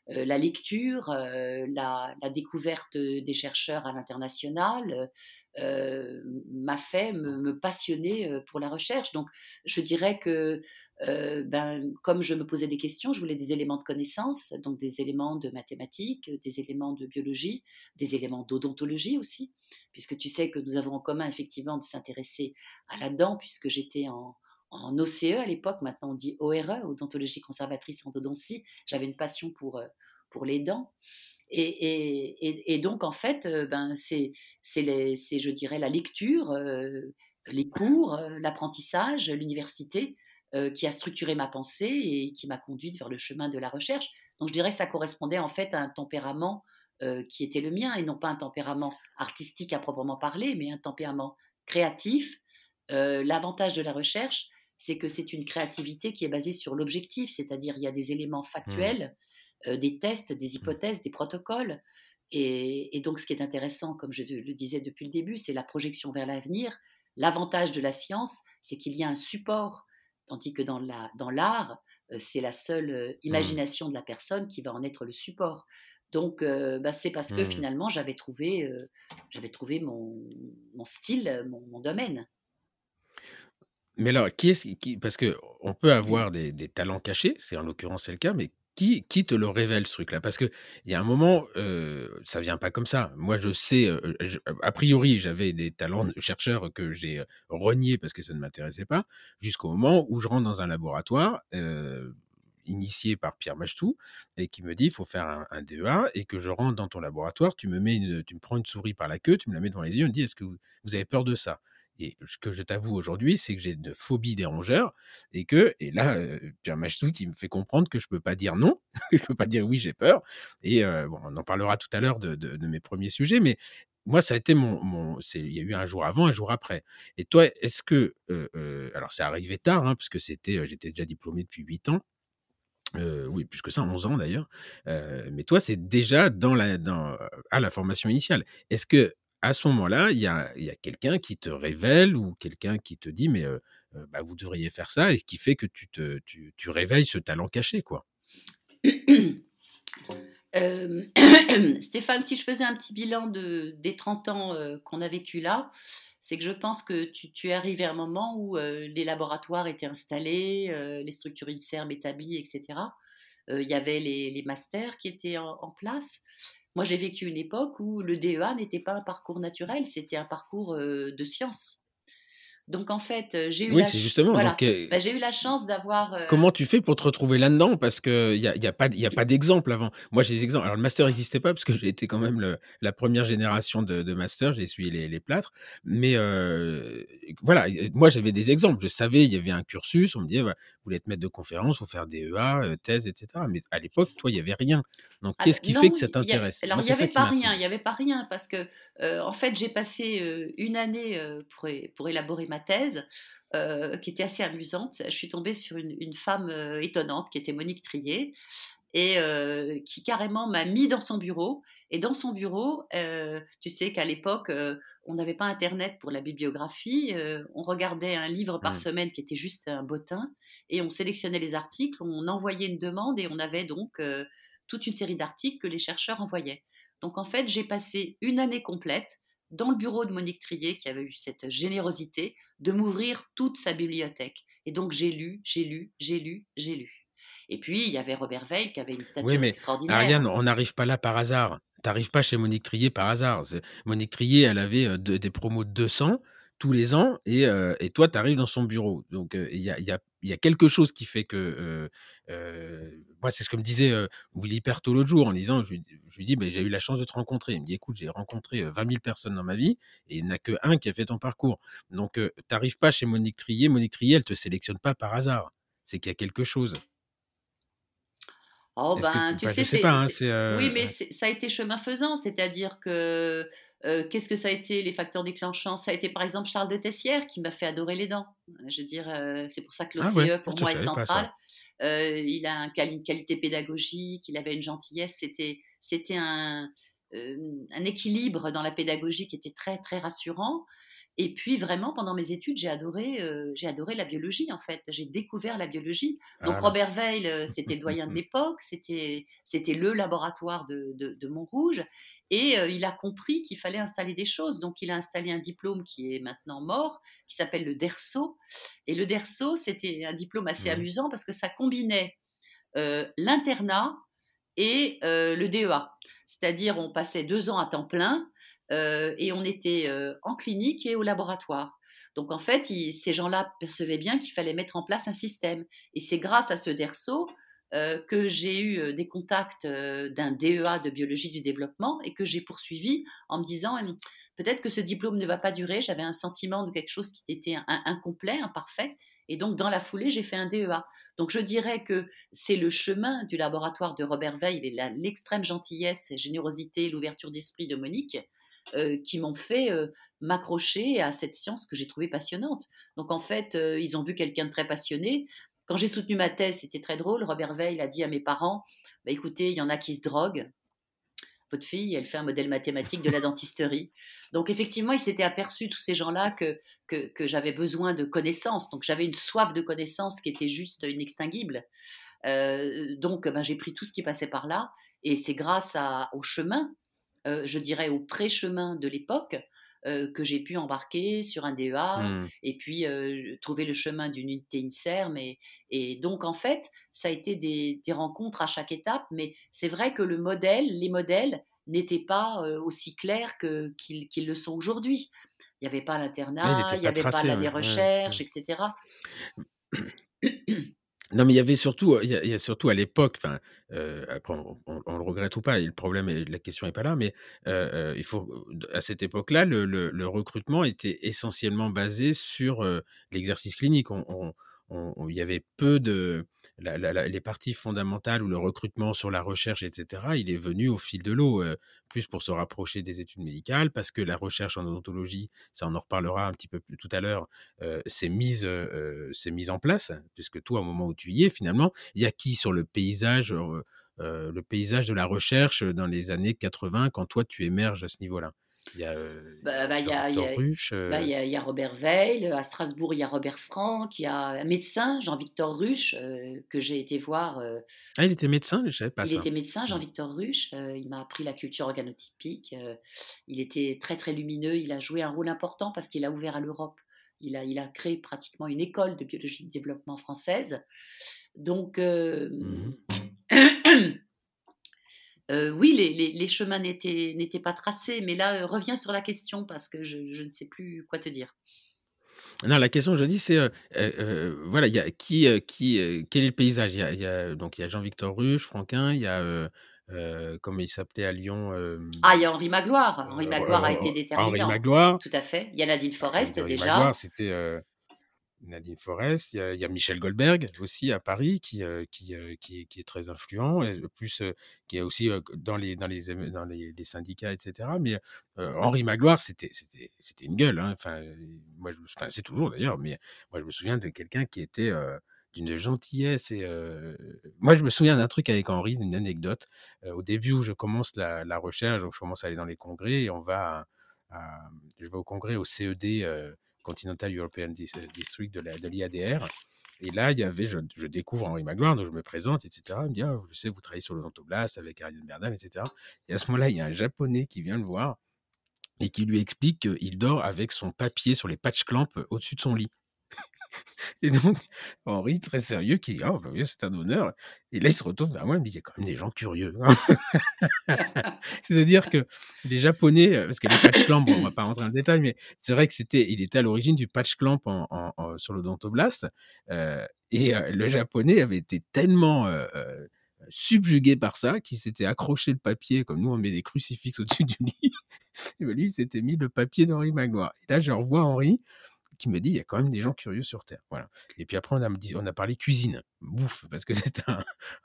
la lecture, la, découverte des chercheurs à l'international, euh, m'a fait me, passionner euh, pour la recherche. Donc, je dirais que, euh, ben, comme je me posais des questions, je voulais des éléments de connaissance, donc des éléments de mathématiques, des éléments de biologie, des éléments d'odontologie aussi, puisque tu sais que nous avons en commun effectivement de s'intéresser à la dent, puisque j'étais en, en OCE à l'époque, maintenant on dit ORE, odontologie conservatrice endodontie. J'avais une passion pour, pour les dents. Et, et, et, donc, en fait, euh, ben, c'est, je dirais, la lecture, euh, les cours, euh, l'apprentissage, l'université qui a structuré ma pensée et qui m'a conduite vers le chemin de la recherche. Donc, je dirais que ça correspondait en fait à un tempérament qui était le mien et non pas un tempérament artistique à proprement parler, mais un tempérament créatif. L'avantage de la recherche, c'est que c'est une créativité qui est basée sur l'objectif, c'est-à-dire il y a des éléments mmh. factuels. Des tests, des mmh. hypothèses, des protocoles. Et, et, donc, ce qui est intéressant, comme je le disais depuis le début, c'est la projection vers l'avenir. L'avantage de la science, c'est qu'il y a un support, tandis que dans l'art, dans euh, c'est la seule euh, mmh. imagination de la personne qui va en être le support. Donc, euh, bah, c'est parce que mmh. finalement, j'avais trouvé, euh, j'avais trouvé mon, mon style, mon, mon, domaine. Mais alors, qui est-ce qui, parce que on peut avoir des, des talents cachés, c'est en l'occurrence c'est le cas, mais qui, te le révèle ce truc-là? Parce qu'il y a un moment, euh, ça vient pas comme ça. Moi, je sais, euh, je, a priori, j'avais des talents de chercheur que j'ai reniés parce que ça ne m'intéressait pas, jusqu'au moment où je rentre dans un laboratoire. Euh, initié par Pierre Machetou et qui me dit il faut faire un, DEA et que je rentre dans ton laboratoire, tu me mets une, tu me prends une souris par la queue, tu me la mets devant les yeux, et me dit est-ce que vous avez peur de ça? Et ce que je t'avoue aujourd'hui, c'est que j'ai une phobie des et que, et là, euh, Pierre Machtou qui me fait comprendre que je peux pas dire non, je peux pas dire oui, j'ai peur. Et euh, bon, on en parlera tout à l'heure de, mes premiers sujets, mais moi, ça a été mon, il y a eu un jour avant, un jour après. Et toi, est-ce que, euh, euh, alors c'est arrivé tard, hein, parce que c'était, j'étais déjà diplômé depuis 8 ans. Oui, plus que ça, 11 ans d'ailleurs. Mais toi, c'est déjà dans la, à la formation initiale. Est-ce que à ce moment-là, il y a, quelqu'un qui te révèle ou quelqu'un qui te dit mais bah, vous devriez faire ça et ce qui fait que tu, te, tu, tu réveilles ce talent caché quoi. Stéphane, si je faisais un petit bilan de, des 30 ans qu'on a vécu là, c'est que je pense que tu, es arrivé à un moment où les laboratoires étaient installés, les structures INSERM établies, etc. Il y avait les, masters qui étaient en, en place. Moi, j'ai vécu une époque où le DEA n'était pas un parcours naturel, c'était un parcours euh, de science. Donc en fait, j'ai eu, oui, la justement, voilà. donc, euh, bah, j'ai eu la chance d'avoir. Euh... Comment tu fais pour te retrouver là-dedans? Parce qu'il n'y a, y a pas, y a pas d'exemple avant. Moi, j'ai des exemples. Alors le master n'existait pas parce que j'ai été quand même le, la première génération de, de master, j'ai essuyé les, les, plâtres. Mais euh, voilà, moi j'avais des exemples. Je savais, il y avait un cursus, on me disait, voilà, vous voulez être maître de conférence, faut faire des EA, thèse, etc. Mais à l'époque, toi, il n'y avait rien. Donc, Ah, qu'est-ce qui non, fait que ça t'intéresse? alors il n'y avait pas rien, il n'y avait pas rien parce que euh, en fait j'ai passé euh, une année euh, pour, élaborer ma thèse qui était assez amusante. Je suis tombée sur une, une femme étonnante qui était Monique Trier et qui carrément m'a mis dans son bureau. Et dans son bureau, tu sais qu'à l'époque, on n'avait pas Internet pour la bibliographie. on regardait un livre par Mm. semaine qui était juste un bottin et on sélectionnait les articles, on envoyait une demande et on avait donc toute une série d'articles que les chercheurs envoyaient. Donc en fait, j'ai passé une année complète dans le bureau de Monique Trier, qui avait eu cette générosité de m'ouvrir toute sa bibliothèque. Et donc j'ai lu, j'ai lu, j'ai lu, j'ai lu. Et puis il y avait Robert Veil qui avait une Oui, stature mais extraordinaire. Ariane, on n'arrive pas là par hasard. T'arrives pas chez Monique Trier par hasard. Monique Trier, elle avait euh, de- des promos de 200 tous les ans et, euh, et toi, tu arrives dans son bureau. Donc, euh, il y, a, il y, a, il y a quelque chose qui fait que. euh, euh, moi, c'est ce que me disait euh, Willy Perto l'autre jour en disant je, lui- je lui dis, ben, j'ai eu la chance de te rencontrer. Il me dit écoute, j'ai rencontré euh, 20 000 personnes dans ma vie et il n'y en a que un qui a fait ton parcours. Donc, tu n'arrives pas chez Monique Trier. Monique Trier, elle te sélectionne pas par hasard. C'est qu'il y a quelque chose. Oh que, ben, tu enfin, je sais, pas, hein, oui, euh, mais ça a été chemin faisant, c'est-à-dire que Qu'est-ce que ça a été les facteurs déclenchants? Ça a été par exemple Charles de Tessière qui m'a fait adorer les dents. Je veux dire, c'est pour ça que l'OCE ah pour moi est central. il a une qualité pédagogique, il avait une gentillesse. C'était, c'était un, un équilibre dans la pédagogie qui était très très rassurant. Et puis vraiment, pendant mes études, j'ai adoré, euh, j'ai adoré la biologie en fait. J'ai découvert la biologie. Donc ah Robert Veil, euh, c'était le doyen de l'époque, c'était, c'était le laboratoire de, de, Montrouge, et euh, il a compris qu'il fallait installer des choses. Donc il a installé un diplôme qui est maintenant mort, qui s'appelle le DERSO. Et le DERSO, c'était un diplôme assez mmh. amusant parce que ça combinait l'internat et le DEA. C'est-à-dire, on passait deux ans à temps plein et on était euh, en clinique et au laboratoire. Donc en fait, ces gens-là percevaient bien qu'il fallait mettre en place un système. Et c'est grâce à ce DERSO euh, que j'ai eu des contacts d'un DEA de biologie du développement et que j'ai poursuivi en me disant hum, peut-être que ce diplôme ne va pas durer. J'avais un sentiment de quelque chose qui était incomplet, imparfait. Et donc, dans la foulée, j'ai fait un DEA. Donc, je dirais que c'est le chemin du laboratoire de Robert Veil et l'extrême gentillesse, générosité, l'ouverture d'esprit de Monique euh, qui m'ont fait euh, m'accrocher à cette science que j'ai trouvée passionnante. Donc en fait, euh, ils ont vu quelqu'un de très passionné. Quand j'ai soutenu ma thèse, c'était très drôle. Robert Veil a dit à mes parents bah, écoutez, il y en a qui se droguent. Votre fille, elle fait un modèle mathématique de la dentisterie. Donc effectivement, il s'était aperçu, tous ces gens-là, que, que, j'avais besoin de connaissances. Donc j'avais une soif de connaissances qui était juste inextinguible. donc ben, j'ai pris tout ce qui passait par là. Et c'est grâce au chemin euh, je dirais, au pré-chemin de l'époque, euh, que j'ai pu embarquer sur un DEA mmh. et puis euh, trouver le chemin d'une unité INSERM. Et, et, donc, en fait, ça a été des, rencontres à chaque étape, mais c'est vrai que le modèle, les modèles n'étaient pas aussi clairs qu'ils le sont aujourd'hui. Il n'y avait pas l'internat, il n'y avait pas l'année recherche, etc. Non, mais il y avait surtout, il y a, surtout à l'époque, enfin, après on, le regrette ou pas, le problème, la question n'est pas là, mais il faut, à cette époque-là, le, recrutement était essentiellement basé sur l'exercice clinique. Il y avait peu de les parties fondamentales ou le recrutement sur la recherche, etc. Il est venu au fil de l'eau, plus pour se rapprocher des études médicales, parce que la recherche en odontologie, ça on en reparlera un petit peu plus tout à l'heure, c'est mise, mise en place, puisque toi, au moment où tu y es, finalement, il y a qui sur le paysage, le paysage de la recherche dans les années 80, quand toi tu émerges à ce niveau-là? Il y a, il y a Robert Veil, à Strasbourg, il y a Robert Franck, il y a un médecin, Jean-Victor Ruche, euh, que j'ai été voir. Euh, ah, il était médecin, je savais pas il était médecin, Jean-Victor Ruche. Euh, il m'a appris la culture organotypique. il était très, très lumineux. Il a joué un rôle important parce qu'il a ouvert à l'Europe. Il a, il a créé pratiquement une école de biologie de développement française. Donc, mmh euh, oui, les, chemins n'étaient pas tracés, mais là, euh, reviens sur la question parce que je, ne sais plus quoi te dire. Non, la question, je dis, c'est euh, voilà, y a qui, qui, quel est le paysage? Il y, a, donc il y a Jean-Victor Ruche, Franquin, il y a comment il s'appelait à Lyon Ah, il y a Henri Magloire. Henri Magloire a été déterminant. Henri Magloire. Tout à fait. Il y a Nadine Forest Henri déjà. Magloire, c'était Nadine Forest, il y, a, Michel Goldberg aussi à Paris qui, qui, qui, est très influent, et plus qui est aussi dans, les, dans, les, dans les, syndicats, etc. Mais Henri Magloire, c'était une gueule. Hein. Enfin, moi, enfin, c'est toujours d'ailleurs, mais moi je me souviens de quelqu'un qui était d'une gentillesse. Et moi, je me souviens d'un truc avec Henri, une anecdote. au début où je commence la, la, recherche, donc je commence à aller dans les congrès, et on va, je vais au congrès au CED Continental European District de l'IADR. Et là, il y avait, je, découvre Henri Magloire, donc je me présente, etc. Il me dit, ah, je sais, vous travaillez sur le l'odontoblast avec Ariane Berdal, etc. Et à ce moment-là, il y a un Japonais qui vient le voir et qui lui explique qu'il dort avec son papier sur les patch clamps au-dessus de son lit. Et donc, Henri, très sérieux, qui dit Oh, bah c'est un honneur. Et là, il se retourne vers moi et me dit Il y a quand même des gens curieux. Hein. C'est-à-dire que les Japonais, euh, parce que les patch clamps, bon, on va pas rentrer dans le détail, mais c'est vrai que c'était, il était à l'origine du patch clamp sur le Dentoblast. Euh, et euh, le Japonais avait été tellement. subjugué par ça, qu'il s'était accroché le papier, comme nous on met des crucifixes au-dessus du lit, et ben lui il s'était mis le papier d'Henri Magloire. Et là je revois Henri, qui me dit, il y a quand même des gens curieux sur Terre. Voilà. Et puis après, on a, on a parlé cuisine, bouffe, parce que c'est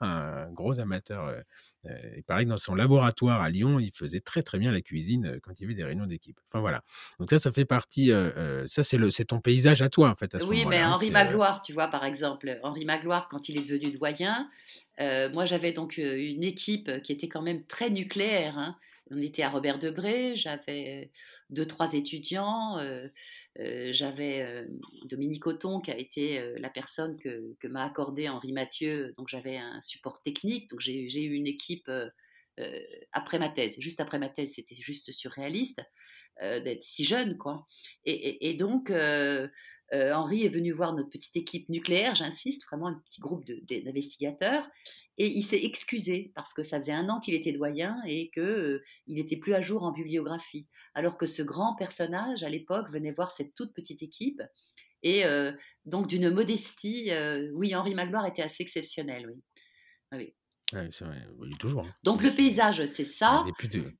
un, gros amateur. Euh, euh, il paraît que dans son laboratoire à Lyon, il faisait très très bien la cuisine euh, quand il y avait des réunions d'équipe. Enfin voilà. Donc là, ça fait partie. ça, c'est le, c'est ton paysage à toi en fait. À ce oui, mais hein, Henri Magloire, tu vois, par exemple, Henri Magloire, quand il est devenu doyen, moi j'avais donc une équipe qui était quand même très nucléaire. Hein. On était à Robert Debré, j'avais deux, trois étudiants, j'avais Dominique Auton qui a été la personne que, m'a accordé Henri Mathieu, donc j'avais un support technique, donc j'ai eu une équipe après ma thèse. Juste après ma thèse, c'était juste surréaliste d'être si jeune, quoi. Et donc, euh, Henri est venu voir notre petite équipe nucléaire, j'insiste, vraiment un petit groupe d'investigateurs, et il s'est excusé parce que ça faisait un an qu'il était doyen et qu'il euh, n'était plus à jour en bibliographie. Alors que ce grand personnage, à l'époque, venait voir cette toute petite équipe, et euh, donc d'une modestie, oui, Henri Magloire était assez exceptionnel, oui. oui toujours. Hein. Donc le paysage, c'est ça.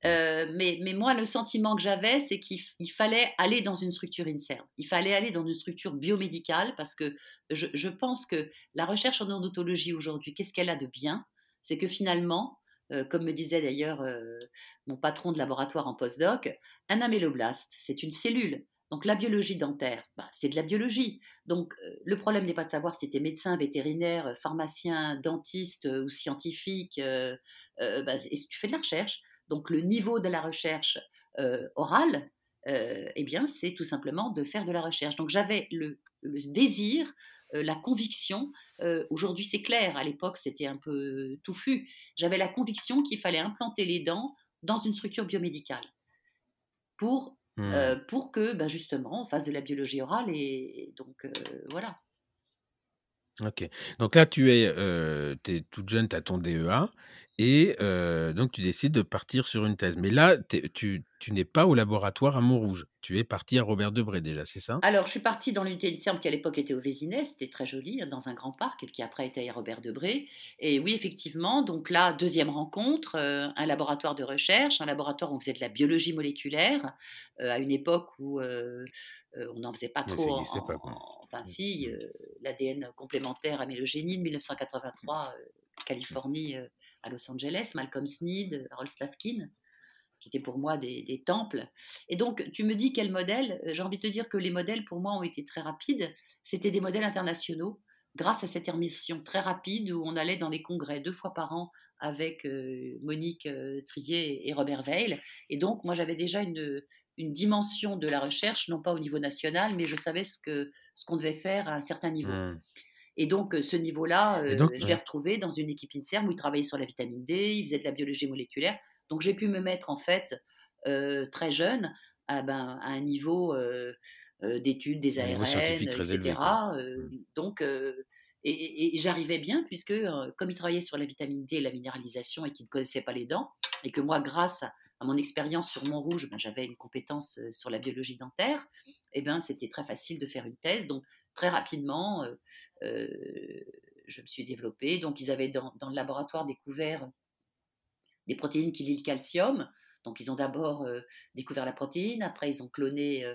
Euh, mais, mais moi, le sentiment que j'avais, c'est qu'il fallait aller dans une structure INSERM. Il fallait aller dans une structure biomédicale parce que je, pense que la recherche en odontologie aujourd'hui, qu'est-ce qu'elle a de bien? C'est que finalement, euh, comme me disait d'ailleurs euh, mon patron de laboratoire en postdoc, un améloblaste, c'est une cellule. Donc la biologie dentaire, bah, c'est de la biologie. Donc euh, le problème n'est pas de savoir si tu es médecin, vétérinaire, pharmacien, dentiste euh, ou scientifique, euh, bah, tu fais de la recherche. Donc le niveau de la recherche orale, eh bien c'est tout simplement de faire de la recherche. Donc j'avais le, désir, la conviction, aujourd'hui c'est clair, à l'époque c'était un peu touffu, j'avais la conviction qu'il fallait implanter les dents dans une structure biomédicale pour euh, mmh. pour que ben justement on fasse de la biologie orale et, donc euh, voilà. Ok. Donc là, tu es, euh, es toute jeune, tu as ton DEA et donc tu décides de partir sur une thèse. Mais là, tu, tu n'es pas au laboratoire à Montrouge. Tu es parti à Robert Debré déjà, c'est ça? Alors, je suis partie dans l'unité INSERM qui à l'époque était au Vésinet, c'était très joli, dans un grand parc, et qui après était à Robert Debré. Et oui, effectivement, donc là, deuxième rencontre, euh, un laboratoire de recherche, un laboratoire où on faisait de la biologie moléculaire, euh, à une époque où on n'en faisait pas trop. enfin, mmh, si, mmh. l'ADN complémentaire amélogénie de 1983, Californie, à Los Angeles, Malcolm Sneed, Harold Slavkin qui étaient pour moi des, temples. Et donc, tu me dis quel modèle euh, J'ai envie de te dire que les modèles, pour moi, ont été très rapides. C'était des modèles internationaux, grâce à cette émission très rapide où on allait dans les congrès deux fois par an avec euh, Monique euh, Trier et Robert Veil. Et donc, moi, j'avais déjà une, dimension de la recherche, non pas au niveau national, mais je savais ce qu'on ce devait faire à un certain niveau. Mmh. Et donc, ce niveau-là, je l'ai retrouvé dans une équipe INSERM où il travaillait sur la vitamine D, il faisait de la biologie moléculaire. Donc j'ai pu me mettre en fait euh, très jeune à, ben, à un niveau euh, euh, d'études des ARN, etc. donc et, j'arrivais bien puisque comme il travaillait sur la vitamine D et la minéralisation et qu'il ne connaissait pas les dents et que moi grâce à, mon expérience sur Montrouge, ben, j'avais une compétence sur la biologie dentaire, et eh ben c'était très facile de faire une thèse. Donc très rapidement, je me suis développée. Donc ils avaient dans, le laboratoire découvert des protéines qui lient le calcium. Donc, ils ont d'abord découvert la protéine, après, ils ont cloné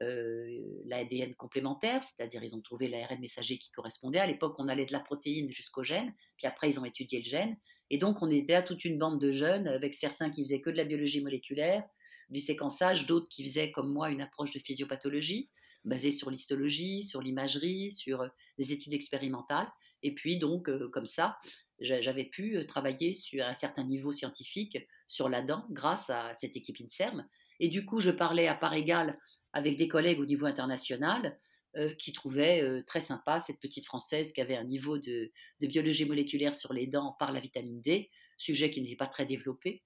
l'ADN complémentaire, c'est-à-dire ils ont trouvé l'ARN messager qui correspondait. À l'époque, on allait de la protéine jusqu'au gène, puis après, ils ont étudié le gène. Et donc, on était à toute une bande de jeunes, avec certains qui faisaient que de la biologie moléculaire, du séquençage, d'autres qui faisaient, comme moi, une approche de physiopathologie, basée sur l'histologie, sur l'imagerie, sur des études expérimentales. Et puis, donc, comme ça, j'avais pu travailler sur un certain niveau scientifique sur la dent grâce à cette équipe INSERM. Et du coup, je parlais à part égale avec des collègues au niveau international qui trouvaient très sympa cette petite Française qui avait un niveau de, biologie moléculaire sur les dents par la vitamine D, sujet qui n'était pas très développé.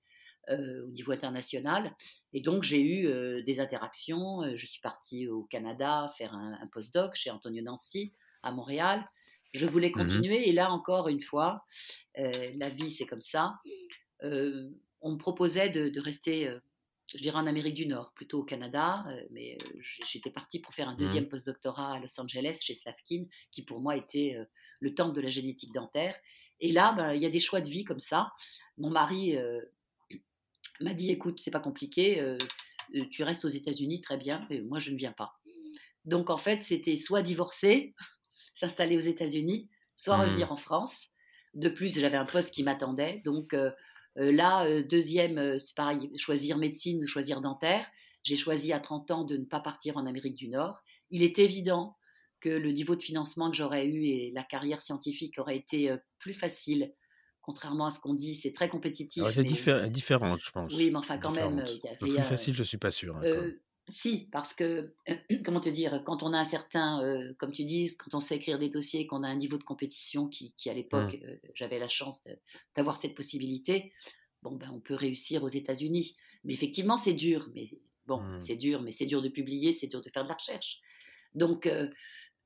Au niveau international. Et donc, j'ai eu des interactions. je suis partie au Canada faire un, un postdoc chez Antonio Nancy à Montréal. Je voulais mmh continuer et là encore une fois, euh, la vie c'est comme ça. Euh, on me proposait de, rester, euh, je dirais en Amérique du Nord, plutôt au Canada, mais j'étais partie pour faire un mmh deuxième postdoctorat à Los Angeles chez Slavkin, qui pour moi était le temple de la génétique dentaire. Et là, ben, il y a des choix de vie comme ça. Mon mari m'a dit, écoute, c'est pas compliqué, tu restes aux États-Unis, très bien, mais moi je ne viens pas. Donc en fait, c'était soit divorcer, s'installer aux États-Unis, soit mmh. revenir en France. De plus, j'avais un poste qui m'attendait. Donc là, deuxième, c'est pareil, choisir médecine ou choisir dentaire. J'ai choisi à 30 ans de ne pas partir en Amérique du Nord. Il est évident que le niveau de financement que j'aurais eu et la carrière scientifique aurait été plus facile. Contrairement à ce qu'on dit, c'est très compétitif. C'est différent, je pense. Oui, mais enfin, quand même. Il y avait, plus facile, je ne suis pas sûr. Hein, si, parce que, comment te dire, quand on a un certain, comme tu dis, quand on sait écrire des dossiers, qu'on a un niveau de compétition qui, à l'époque, mmh. j'avais la chance d'avoir cette possibilité, bon, ben, on peut réussir aux États-Unis. Mais effectivement, c'est dur. Mais bon, mmh. c'est dur, mais c'est dur de publier, c'est dur de faire de la recherche. Donc,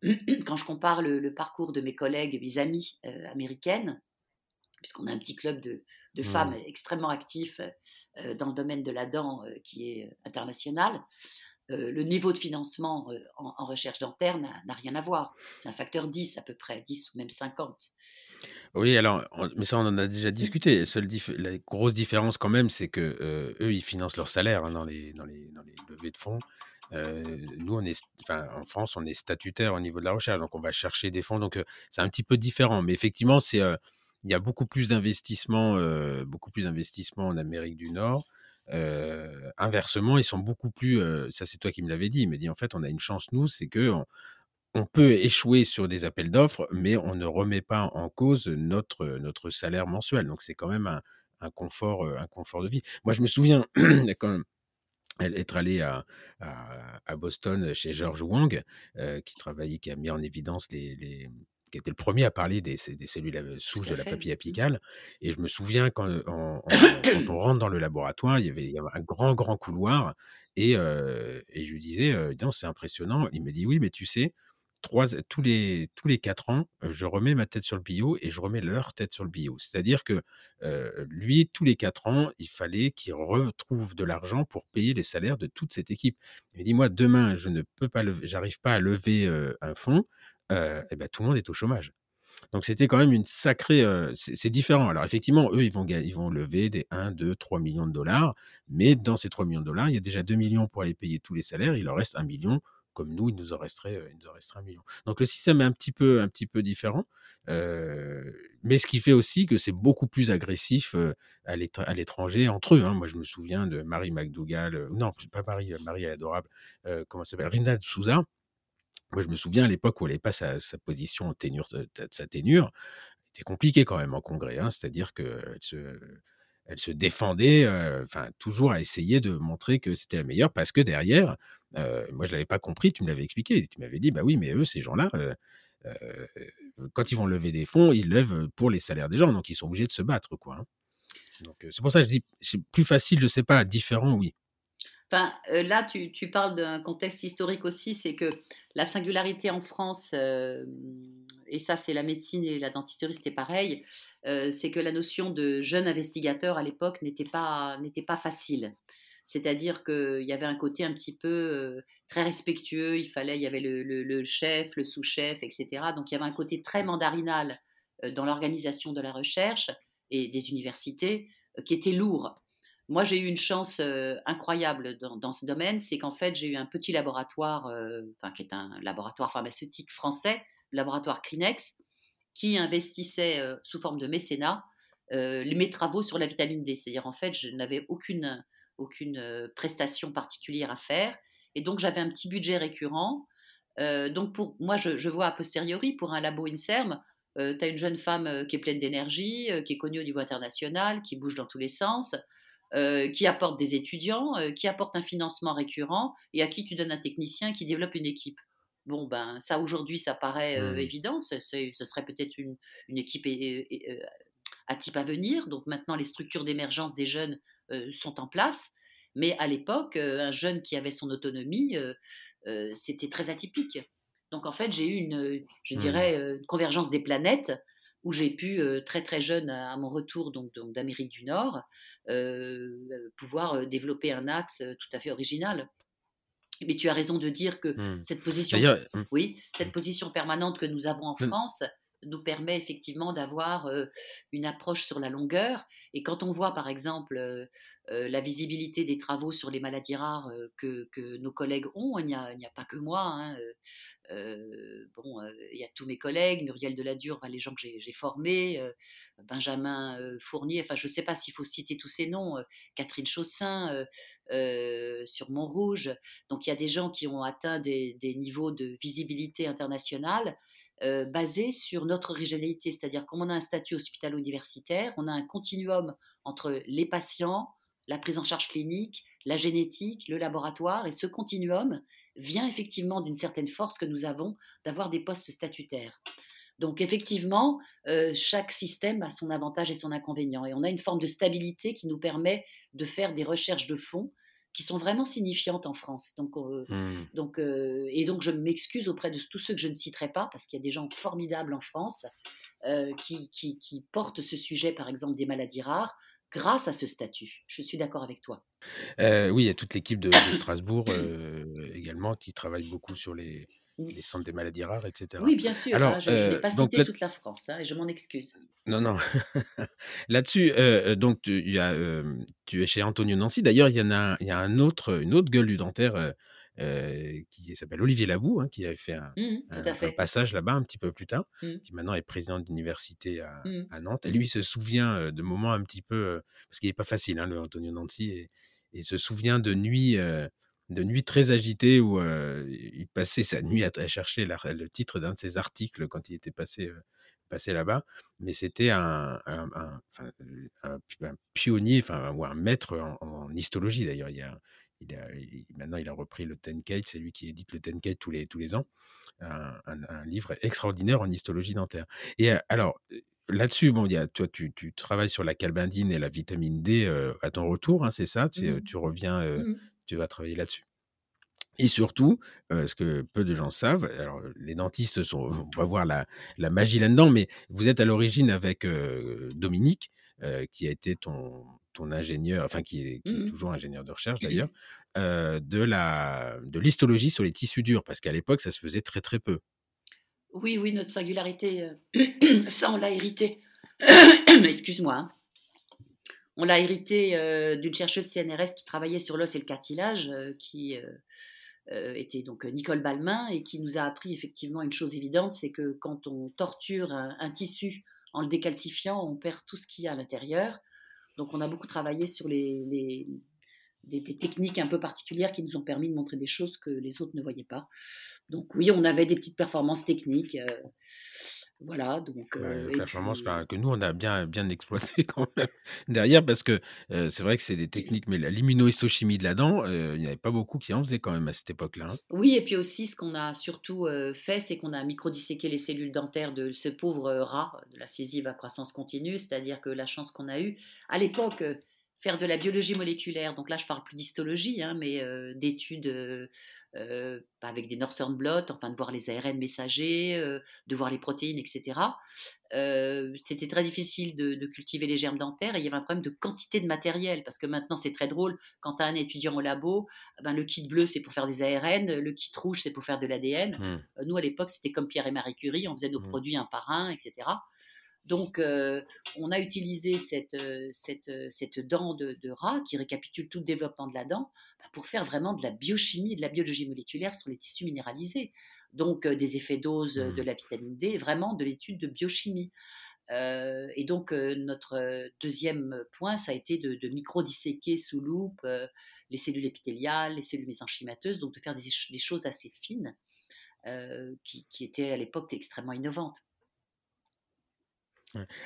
quand je compare le, parcours de mes collègues, mes amies américaines, puisqu'on a un petit club de, mmh. femmes extrêmement actifs euh, dans le domaine de la dent euh, qui est euh, international, le niveau de financement en, recherche dentaire n'a rien à voir. C'est un facteur 10 à peu près, 10 ou même 50. Oui, alors, mais ça, on en a déjà discuté. Seule la grosse différence, quand même, c'est que eux, ils financent leur salaire hein, dans, les, dans, les, dans les levées de fonds. nous, on est, enfin, en France, on est statutaire au niveau de la recherche, donc on va chercher des fonds. Donc, c'est un petit peu différent. Mais effectivement, c'est il y a beaucoup plus d'investissements, euh, beaucoup plus d'investissements en Amérique du Nord. Euh, inversement, ils sont beaucoup plus. Euh, ça, c'est toi qui me l'avais dit. Il m'a dit en fait, on a une chance nous, c'est que on, peut échouer sur des appels d'offres, mais on ne remet pas en cause notre notre salaire mensuel. Donc c'est quand même un, confort, un confort de vie. Moi, je me souviens quand même être allé à, à, Boston chez George Wang, qui travaillait, qui a mis en évidence les, qui était le premier à parler des, des cellules souches de la papille mmh. apicale. Et je me souviens quand on, on, rentre dans le laboratoire, il y avait, un grand, grand couloir. Et, et je lui disais, c'est impressionnant. Il me dit, oui, mais tu sais, Trois, tous, les, tous les quatre ans, je remets ma tête sur le bio et je remets leur tête sur le bio. C'est-à-dire que lui, tous les quatre ans, il fallait qu'il retrouve de l'argent pour payer les salaires de toute cette équipe. Il me dit, moi, demain, je ne peux pas j'arrive pas à lever un fonds et ben, tout le monde est au chômage. Donc c'était quand même une sacrée. c'est différent. Alors effectivement, eux, ils vont, ils vont lever des 1, 2, 3 millions de dollars. Mais dans ces 3 millions de dollars, il y a déjà 2 millions pour aller payer tous les salaires. Il leur reste 1 million. Comme nous, il nous en resterait, il nous en resterait un million. Donc le système est un petit peu, un petit peu différent. mais ce qui fait aussi que c'est beaucoup plus agressif à l'étranger entre eux. Hein. Moi, je me souviens de Marie McDougall. non, pas Marie, Marie est adorable. comment s'appelle Rinda Souza moi, je me souviens à l'époque où elle n'avait pas sa, position en ténure, sa ténure, c'était compliqué quand même en congrès. Hein, C'est-à-dire qu'elle se, elle se défendait, enfin, toujours à essayer de montrer que c'était la meilleure parce que derrière, moi, je l'avais pas compris, tu me l'avais expliqué. Tu m'avais dit, bah oui, mais eux, ces gens-là, quand ils vont lever des fonds, ils lèvent pour les salaires des gens, donc ils sont obligés de se battre, quoi. Hein. Donc, c'est pour ça que je dis, c'est plus facile, je sais pas, différent, oui. Enfin, là, tu, parles d'un contexte historique aussi, c'est que la singularité en France, et ça c'est la médecine et la dentisterie, c'était pareil, c'est que la notion de jeune investigateur à l'époque n'était pas, n'était pas facile. C'est-à-dire qu'il y avait un côté un petit peu très respectueux, il fallait, il y avait le, le chef, le sous-chef, etc. Donc il y avait un côté très mandarinal dans l'organisation de la recherche et des universités qui était lourd. Moi, j'ai eu une chance incroyable dans, ce domaine, c'est qu'en fait, j'ai eu un petit laboratoire, enfin, qui est un laboratoire pharmaceutique français, le laboratoire Crinex, qui investissait sous forme de mécénat mes travaux sur la vitamine D. C'est-à-dire, en fait, je n'avais aucune, aucune prestation particulière à faire, et donc j'avais un petit budget récurrent. donc, pour moi, je, je, vois a posteriori, pour un labo INSERM, tu as une jeune femme qui est pleine d'énergie, qui est connue au niveau international, qui bouge dans tous les sens. Euh, qui apporte des étudiants, euh, qui apporte un financement récurrent et à qui tu donnes un technicien qui développe une équipe. Bon, ben ça aujourd'hui, ça paraît euh, mmh. évident, ce serait peut-être une, une, équipe à type à venir. Donc maintenant, les structures d'émergence des jeunes sont en place. Mais à l'époque, un jeune qui avait son autonomie, c'était très atypique. Donc en fait, j'ai eu une, je mmh. dirais, une convergence des planètes où j'ai pu, très très jeune, à mon retour donc, d'Amérique du Nord, pouvoir développer un axe tout à fait original. Mais tu as raison de dire que mmh. cette position, mmh. oui, cette position permanente que nous avons en mmh. France nous permet effectivement d'avoir une approche sur la longueur. Et quand on voit, par exemple, la visibilité des travaux sur les maladies rares que, que, nos collègues ont. Il n'y a, a, pas que moi. Hein, bon, il y a tous mes collègues, Muriel Deladure, les gens que j'ai formés, Benjamin Fournier, enfin je ne sais pas s'il faut citer tous ces noms, Catherine Chaussin sur Montrouge. Donc il y a des gens qui ont atteint des, niveaux de visibilité internationale basés sur notre régionalité, c'est-à-dire comme on a un statut hospitalo-universitaire, on a un continuum entre les patients, la prise en charge clinique, la génétique, le laboratoire, et ce continuum vient effectivement d'une certaine force que nous avons d'avoir des postes statutaires. Donc effectivement, euh, chaque système a son avantage et son inconvénient. Et on a une forme de stabilité qui nous permet de faire des recherches de fond qui sont vraiment signifiantes en France. Donc, euh, mmh. donc, euh, et donc je m'excuse auprès de tous ceux que je ne citerai pas, parce qu'il y a des gens formidables en France qui, qui, qui, portent ce sujet, par exemple, des maladies rares, grâce à ce statut. Je suis d'accord avec toi. Euh, oui, il y a toute l'équipe de, Strasbourg euh, également qui travaille beaucoup sur les, les, centres des maladies rares, etc. Oui, bien sûr. Alors, hein, je n'ai pas euh, cité toute la France hein, et je m'en excuse. Non, non. Là-dessus, donc tu, y a, tu es chez Antonio Nancy. D'ailleurs, il y en a, y a un autre, une autre gueule du dentaire euh, qui s'appelle Olivier Labou, hein, qui avait fait un, mmh, passage là-bas un petit peu plus tard, mmh. qui maintenant est président d'université à, mmh. à, Nantes. Et lui, il se souvient de moments un petit peu, parce qu'il n'est pas facile, hein, le Antonio Nancy, et, il se souvient de nuits, de nuits très agitées où il passait sa nuit à, chercher le titre d'un de ses articles quand il était passé passé là-bas, mais c'était un, un, un, pionnier, enfin, ou un maître en, histologie d'ailleurs. Il a, maintenant, il a repris le Tenkate, c'est lui qui édite le Tenkate tous les, tous les ans, un, livre extraordinaire en histologie dentaire. Et alors, là-dessus, bon, y a, toi, tu, tu, travailles sur la calbindine et la vitamine D euh, à ton retour, hein, c'est ça? Mmh Tu reviens, mmh tu vas travailler là-dessus. Et surtout, ce que peu de gens savent, alors les dentistes sont, on va voir la, la magie là-dedans, mais vous êtes à l'origine avec Dominique, qui a été ton, ton ingénieur, enfin qui est, mmh toujours ingénieur de recherche d'ailleurs, de la de l'histologie sur les tissus durs, parce qu'à l'époque ça se faisait très très peu. Oui, oui, notre singularité, ça on l'a hérité. Excuse-moi. Hein. On l'a hérité d'une chercheuse CNRS qui travaillait sur l'os et le cartilage, qui était donc Nicole Balmain et qui nous a appris effectivement une chose évidente, c'est que quand on torture un, tissu en le décalcifiant, on perd tout ce qu'il y a à l'intérieur. Donc on a beaucoup travaillé sur les, des, techniques un peu particulières qui nous ont permis de montrer des choses que les autres ne voyaient pas. Donc oui, on avait des petites performances techniques. Euh, voilà, donc. Euh, performance que nous, on a bien, bien exploité quand même derrière, parce que euh, c'est vrai que c'est des techniques, mais l'immunohistochimie de la dent, il n'y avait pas beaucoup qui en faisaient quand même à cette époque-là. Hein. Oui, et puis aussi, ce qu'on a surtout fait, c'est qu'on a microdisséqué les cellules dentaires de ce pauvre rat de la césive à croissance continue, c'est-à-dire que la chance qu'on a eue, à l'époque, faire de la biologie moléculaire, donc là je parle plus d'histologie, hein, mais euh, d'études euh, euh, avec des Northern blot, enfin de voir les ARN messagers, de voir les protéines, etc. C'était très difficile de, cultiver les germes dentaires et il y avait un problème de quantité de matériel, parce que maintenant c'est très drôle, quand tu as un étudiant au labo, ben, le kit bleu c'est pour faire des ARN, le kit rouge c'est pour faire de l'ADN. Mmh. Nous à l'époque c'était comme Pierre et Marie Curie, on faisait nos mmh. produits un par un, etc. Donc, euh, on a utilisé cette, euh, euh, cette, dent de, rat qui récapitule tout le développement de la dent bah, pour faire vraiment de la biochimie, de la biologie moléculaire sur les tissus minéralisés. Donc, des effets doses de mmh. la vitamine D, vraiment de l'étude de biochimie. et donc, notre deuxième point, ça a été de, de micro-disséquer sous loupe les cellules épithéliales, les cellules mésenchymateuses, donc de faire des, choses assez fines qui, qui étaient à l'époque extrêmement innovantes.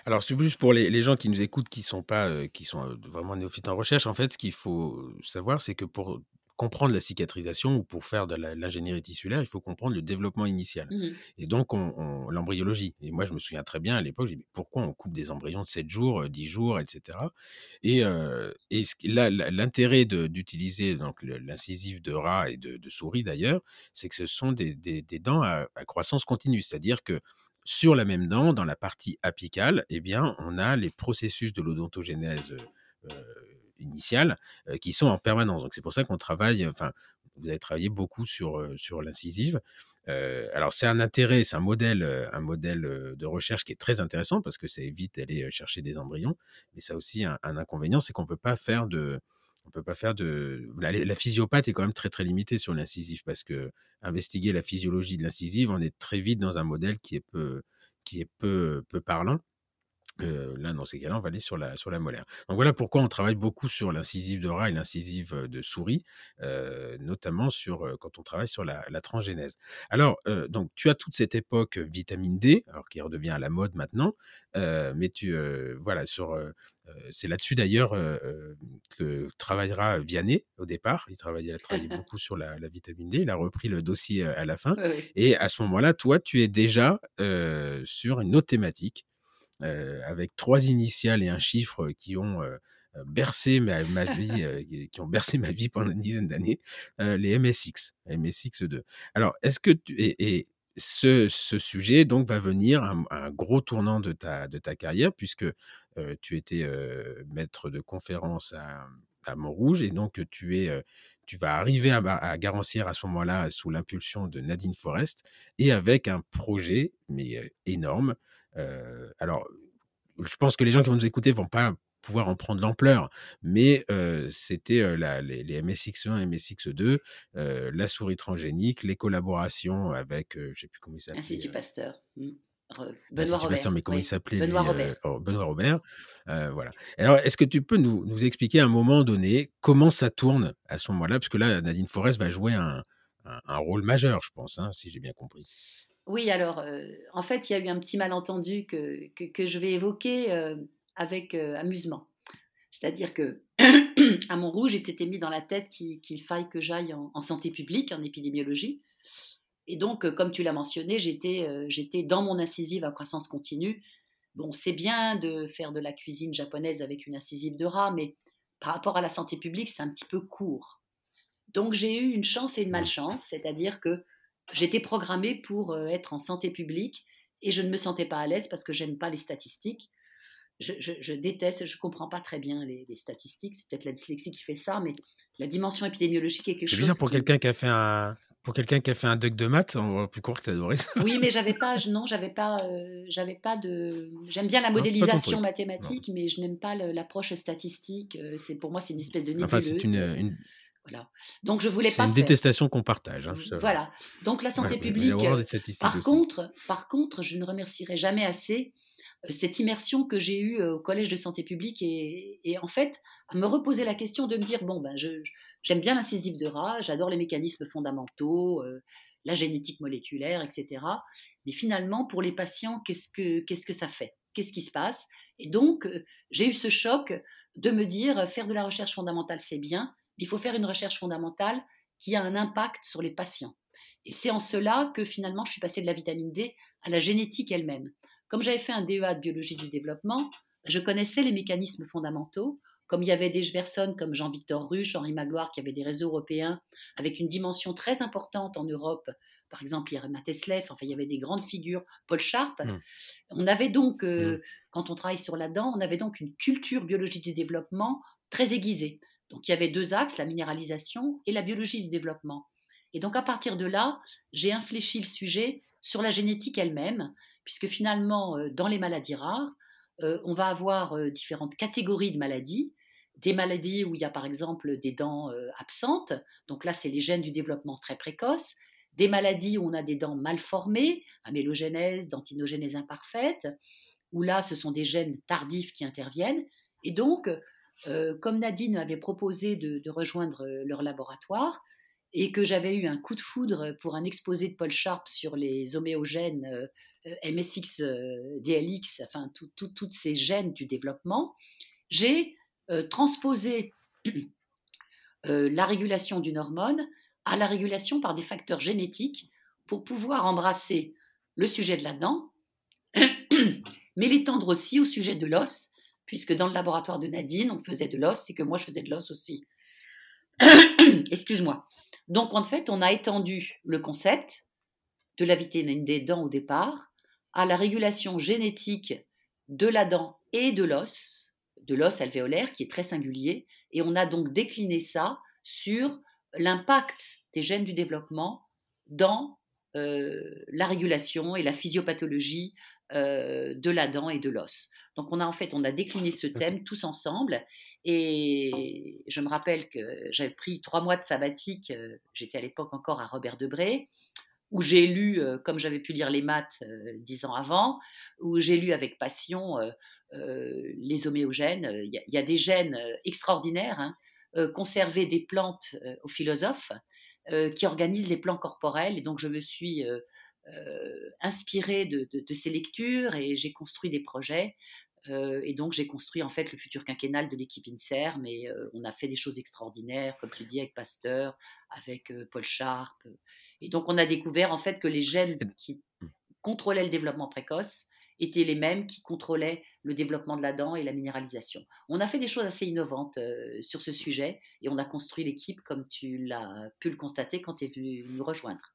Alors, c'est plus pour les, gens qui nous écoutent, qui sont pas, euh, qui sont euh, vraiment néophytes en recherche. En fait, ce qu'il faut savoir, c'est que pour comprendre la cicatrisation ou pour faire de l'ingénierie tissulaire, il faut comprendre le développement initial. Mmh et donc, on, l'embryologie. Et moi, je me souviens très bien à l'époque, j'ai dit pourquoi on coupe des embryons de 7 jours, 10 euh, jours, etc. Et, et là, l'intérêt d'utiliser l'incisive de rat et de, souris d'ailleurs, c'est que ce sont des, dents à, à croissance continue. C'est-à-dire que sur la même dent, dans la partie apicale, eh bien, on a les processus de l'odontogénèse euh, initiale euh, qui sont en permanence. C'est pour ça qu'on travaille, enfin, vous avez travaillé beaucoup sur, euh, sur l'incisive. alors c'est un intérêt, c'est un modèle, un modèle de recherche qui est très intéressant parce que ça évite d'aller chercher des embryons, mais ça aussi un, inconvénient, c'est qu'on peut pas faire de, on peut pas faire de. La, physiopathe est quand même très très limitée sur l'incisif parce que investiguer la physiologie de l'incisive, on est très vite dans un modèle qui est peu parlant. Euh, là, dans ces cas-là, on va aller sur la, sur la molaire. Donc voilà pourquoi on travaille beaucoup sur l'incisive de rat et l'incisive de souris, euh, notamment sur, quand on travaille sur la, la transgénèse. Alors, donc, tu as toute cette époque vitamine D, alors qui redevient à la mode maintenant, mais tu, voilà, sur, c'est là-dessus d'ailleurs que travaillera Vianney au départ. Il travaillait, a travaillé beaucoup sur la, vitamine D. Il a repris le dossier à la fin. Et à ce moment-là, toi, tu es déjà sur une autre thématique avec trois initiales et un chiffre qui ont euh, bercé ma, vie, qui ont bercé ma vie pendant une dizaine d'années, euh, les MSX, MSX2. Alors, est-ce que tu, et, ce, ce, sujet donc va venir un, un, gros tournant de ta, de ta carrière puisque tu étais maître de conférence à, à, Montrouge et donc tu es tu vas arriver à, à Garancière à ce moment-là sous l'impulsion de Nadine Forest et avec un projet mais énorme euh, alors, je pense que les gens qui vont nous écouter vont pas pouvoir en prendre l'ampleur, mais euh, c'était euh, les, les, MSX1 et MSX2, la souris transgénique, les collaborations avec, je ne sais plus comment il s'appelle. Institut Pasteur. Mmh. Benoît Robert. Pasteur, mais comment il s'appelait Benoît Robert. Oh, Benoît Robert. voilà. Alors, est-ce que tu peux nous, nous, expliquer à un moment donné comment ça tourne à ce moment-là? Parce que là, Nadine Forest va jouer un, un, rôle majeur, je pense, hein, si j'ai bien compris. Oui, alors, euh, en fait, il y a eu un petit malentendu que, que, je vais évoquer euh, avec euh, amusement. C'est-à-dire que à Montrouge, il s'était mis dans la tête qu'il faille que j'aille en, santé publique, en épidémiologie. Et donc, comme tu l'as mentionné, j'étais dans mon incisive à croissance continue. Bon, c'est bien de faire de la cuisine japonaise avec une incisive de rat, mais par rapport à la santé publique, c'est un petit peu court. Donc, j'ai eu une chance et une mmh. malchance, c'est-à-dire que J'étais programmée pour euh, être en santé publique et je ne me sentais pas à l'aise parce que j'aime pas les statistiques. Je, déteste, je comprends pas très bien les, statistiques. C'est peut-être la dyslexie qui fait ça, mais la dimension épidémiologique est quelque chose. C'est bien pour quelqu'un qui a fait un pour quelqu'un qui a fait un doc de maths, on va plus court que adoré ça. Oui, mais j'avais pas, non, j'avais pas, euh, j'avais pas de. J'aime bien la modélisation mathématique, mais je n'aime pas l'approche statistique. Euh, c'est pour moi, c'est une espèce de nébuleuse. Enfin, c'est une, donc je voulais pas. C'est une détestation qu'on partage. Hein, voilà. Donc la santé publique. Par contre, par contre, je ne remercierai jamais assez euh, cette immersion que j'ai eue euh, au collège de santé publique et, en fait à me reposer la question de me dire bon ben j'aime bien l'incisif de rat, j'adore les mécanismes fondamentaux, euh, la génétique moléculaire, etc. Mais finalement pour les patients qu'est-ce que qu'est-ce que ça fait? Qu'est-ce qui se passe? Et donc j'ai eu ce choc de me dire faire de la recherche fondamentale c'est bien, il faut faire une recherche fondamentale qui a un impact sur les patients. Et c'est en cela que finalement je suis passée de la vitamine D à la génétique elle-même. Comme j'avais fait un DEA de biologie du développement, je connaissais les mécanismes fondamentaux, comme il y avait des personnes comme Jean-Victor Ruche, Henri Magloire, qui avaient des réseaux européens avec une dimension très importante en Europe, par exemple Irma Teslev, enfin il y avait des grandes figures, Paul Sharp. Mmh. On avait donc, euh, mmh. quand on travaille sur la dent, on avait donc une culture biologie du développement très aiguisée. Donc il y avait deux axes, la minéralisation et la biologie du développement. Et donc à partir de là, j'ai infléchi le sujet sur la génétique elle-même, puisque finalement, euh, dans les maladies rares, euh, on va avoir euh, différentes catégories de maladies. Des maladies où il y a par exemple des dents absentes, donc là c'est les gènes du développement très précoce. Des maladies où on a des dents mal formées, amélogénèse, dentinogénèse imparfaite, où là ce sont des gènes tardifs qui interviennent. Et donc, euh, comme Nadine m'avait proposé de, rejoindre euh, leur laboratoire et que j'avais eu un coup de foudre pour un exposé de Paul Sharp sur les homéogènes euh, MSX, DLX, enfin toutes ces gènes du développement, j'ai transposé la régulation d'une hormone à la régulation par des facteurs génétiques pour pouvoir embrasser le sujet de la dent, mais l'étendre aussi au sujet de l'os puisque dans le laboratoire de Nadine, on faisait de l'os et que moi, je faisais de l'os aussi. Excuse-moi. Donc, en fait, on a étendu le concept de la vitamine des dents au départ à la régulation génétique de la dent et de l'os, de l'os alvéolaire qui est très singulier, et on a donc décliné ça sur l'impact des gènes du développement dans la régulation et la physiopathologie de la dent et de l'os. Donc on a en fait on a décliné ce thème tous ensemble et je me rappelle que j'avais pris trois mois de sabbatique. J'étais à l'époque encore à Robert Debré où j'ai lu, comme j'avais pu lire les maths dix ans avant, où j'ai lu avec passion les homéogènes. Il y, a des gènes extraordinaires, hein, conserver des plantes aux philosophes, qui organisent les plans corporels. Et donc je me suis inspirée de, ces lectures et j'ai construit des projets. et donc j'ai construit en fait le futur quinquennal de l'équipe INSERM et on a fait des choses extraordinaires, comme tu dis, avec Pasteur, avec Paul Sharp. Et donc on a découvert en fait que les gènes qui mmh. contrôlaient le développement précoce étaient les mêmes qui contrôlaient le développement de la dent et la minéralisation. On a fait des choses assez innovantes sur ce sujet et on a construit l'équipe comme tu l'as pu le constater quand tu es venu nous rejoindre.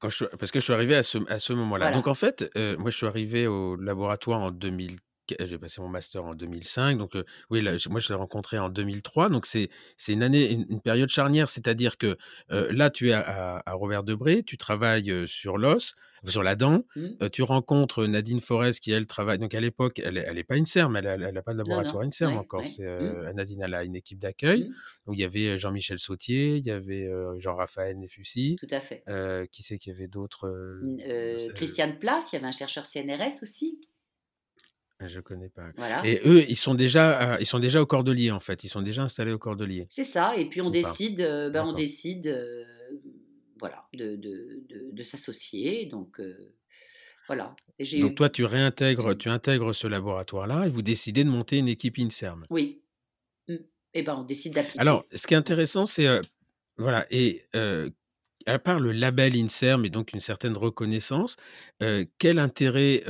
Parce que je suis arrivé à ce, à ce moment-là. Donc en fait, moi je suis arrivé au laboratoire en 2000 j'ai passé mon master en 2005. Donc, oui, moi, je l'ai rencontré en 2003. Donc, c'est une année, une, période charnière. C'est-à-dire que là, tu es à, Robert Debré, tu travailles sur l'os, sur la dent. Mmh. tu rencontres Nadine Forest qui, elle, travaille. Donc, à l'époque, elle n'est pas INSERM, elle n'a pas de laboratoire INSERM encore. Mmh. Nadine, elle a une équipe d'accueil. Mmh. Donc, il y avait Jean-Michel Sautier, il y avait Jean-Raphaël Nefussi. Tout à fait. qui c'est qu'il y avait d'autres Christiane Place, il y avait un chercheur CNRS aussi? Ah, je connais pas. Et eux, ils sont déjà, ils sont déjà au Cordelier en fait. Ils sont déjà installés au Cordelier. C'est ça. Et puis on décide, ben, on décide, voilà, de, de, de, s'associer. Donc voilà. Donc toi, tu réintègres, tu intègres ce laboratoire-là et vous décidez de monter une équipe Inserm. Oui. Mmh. Et ben on décide d'appliquer. Alors, ce qui est intéressant, c'est voilà et à part le label INSERM et donc une certaine reconnaissance, quel, intérêt,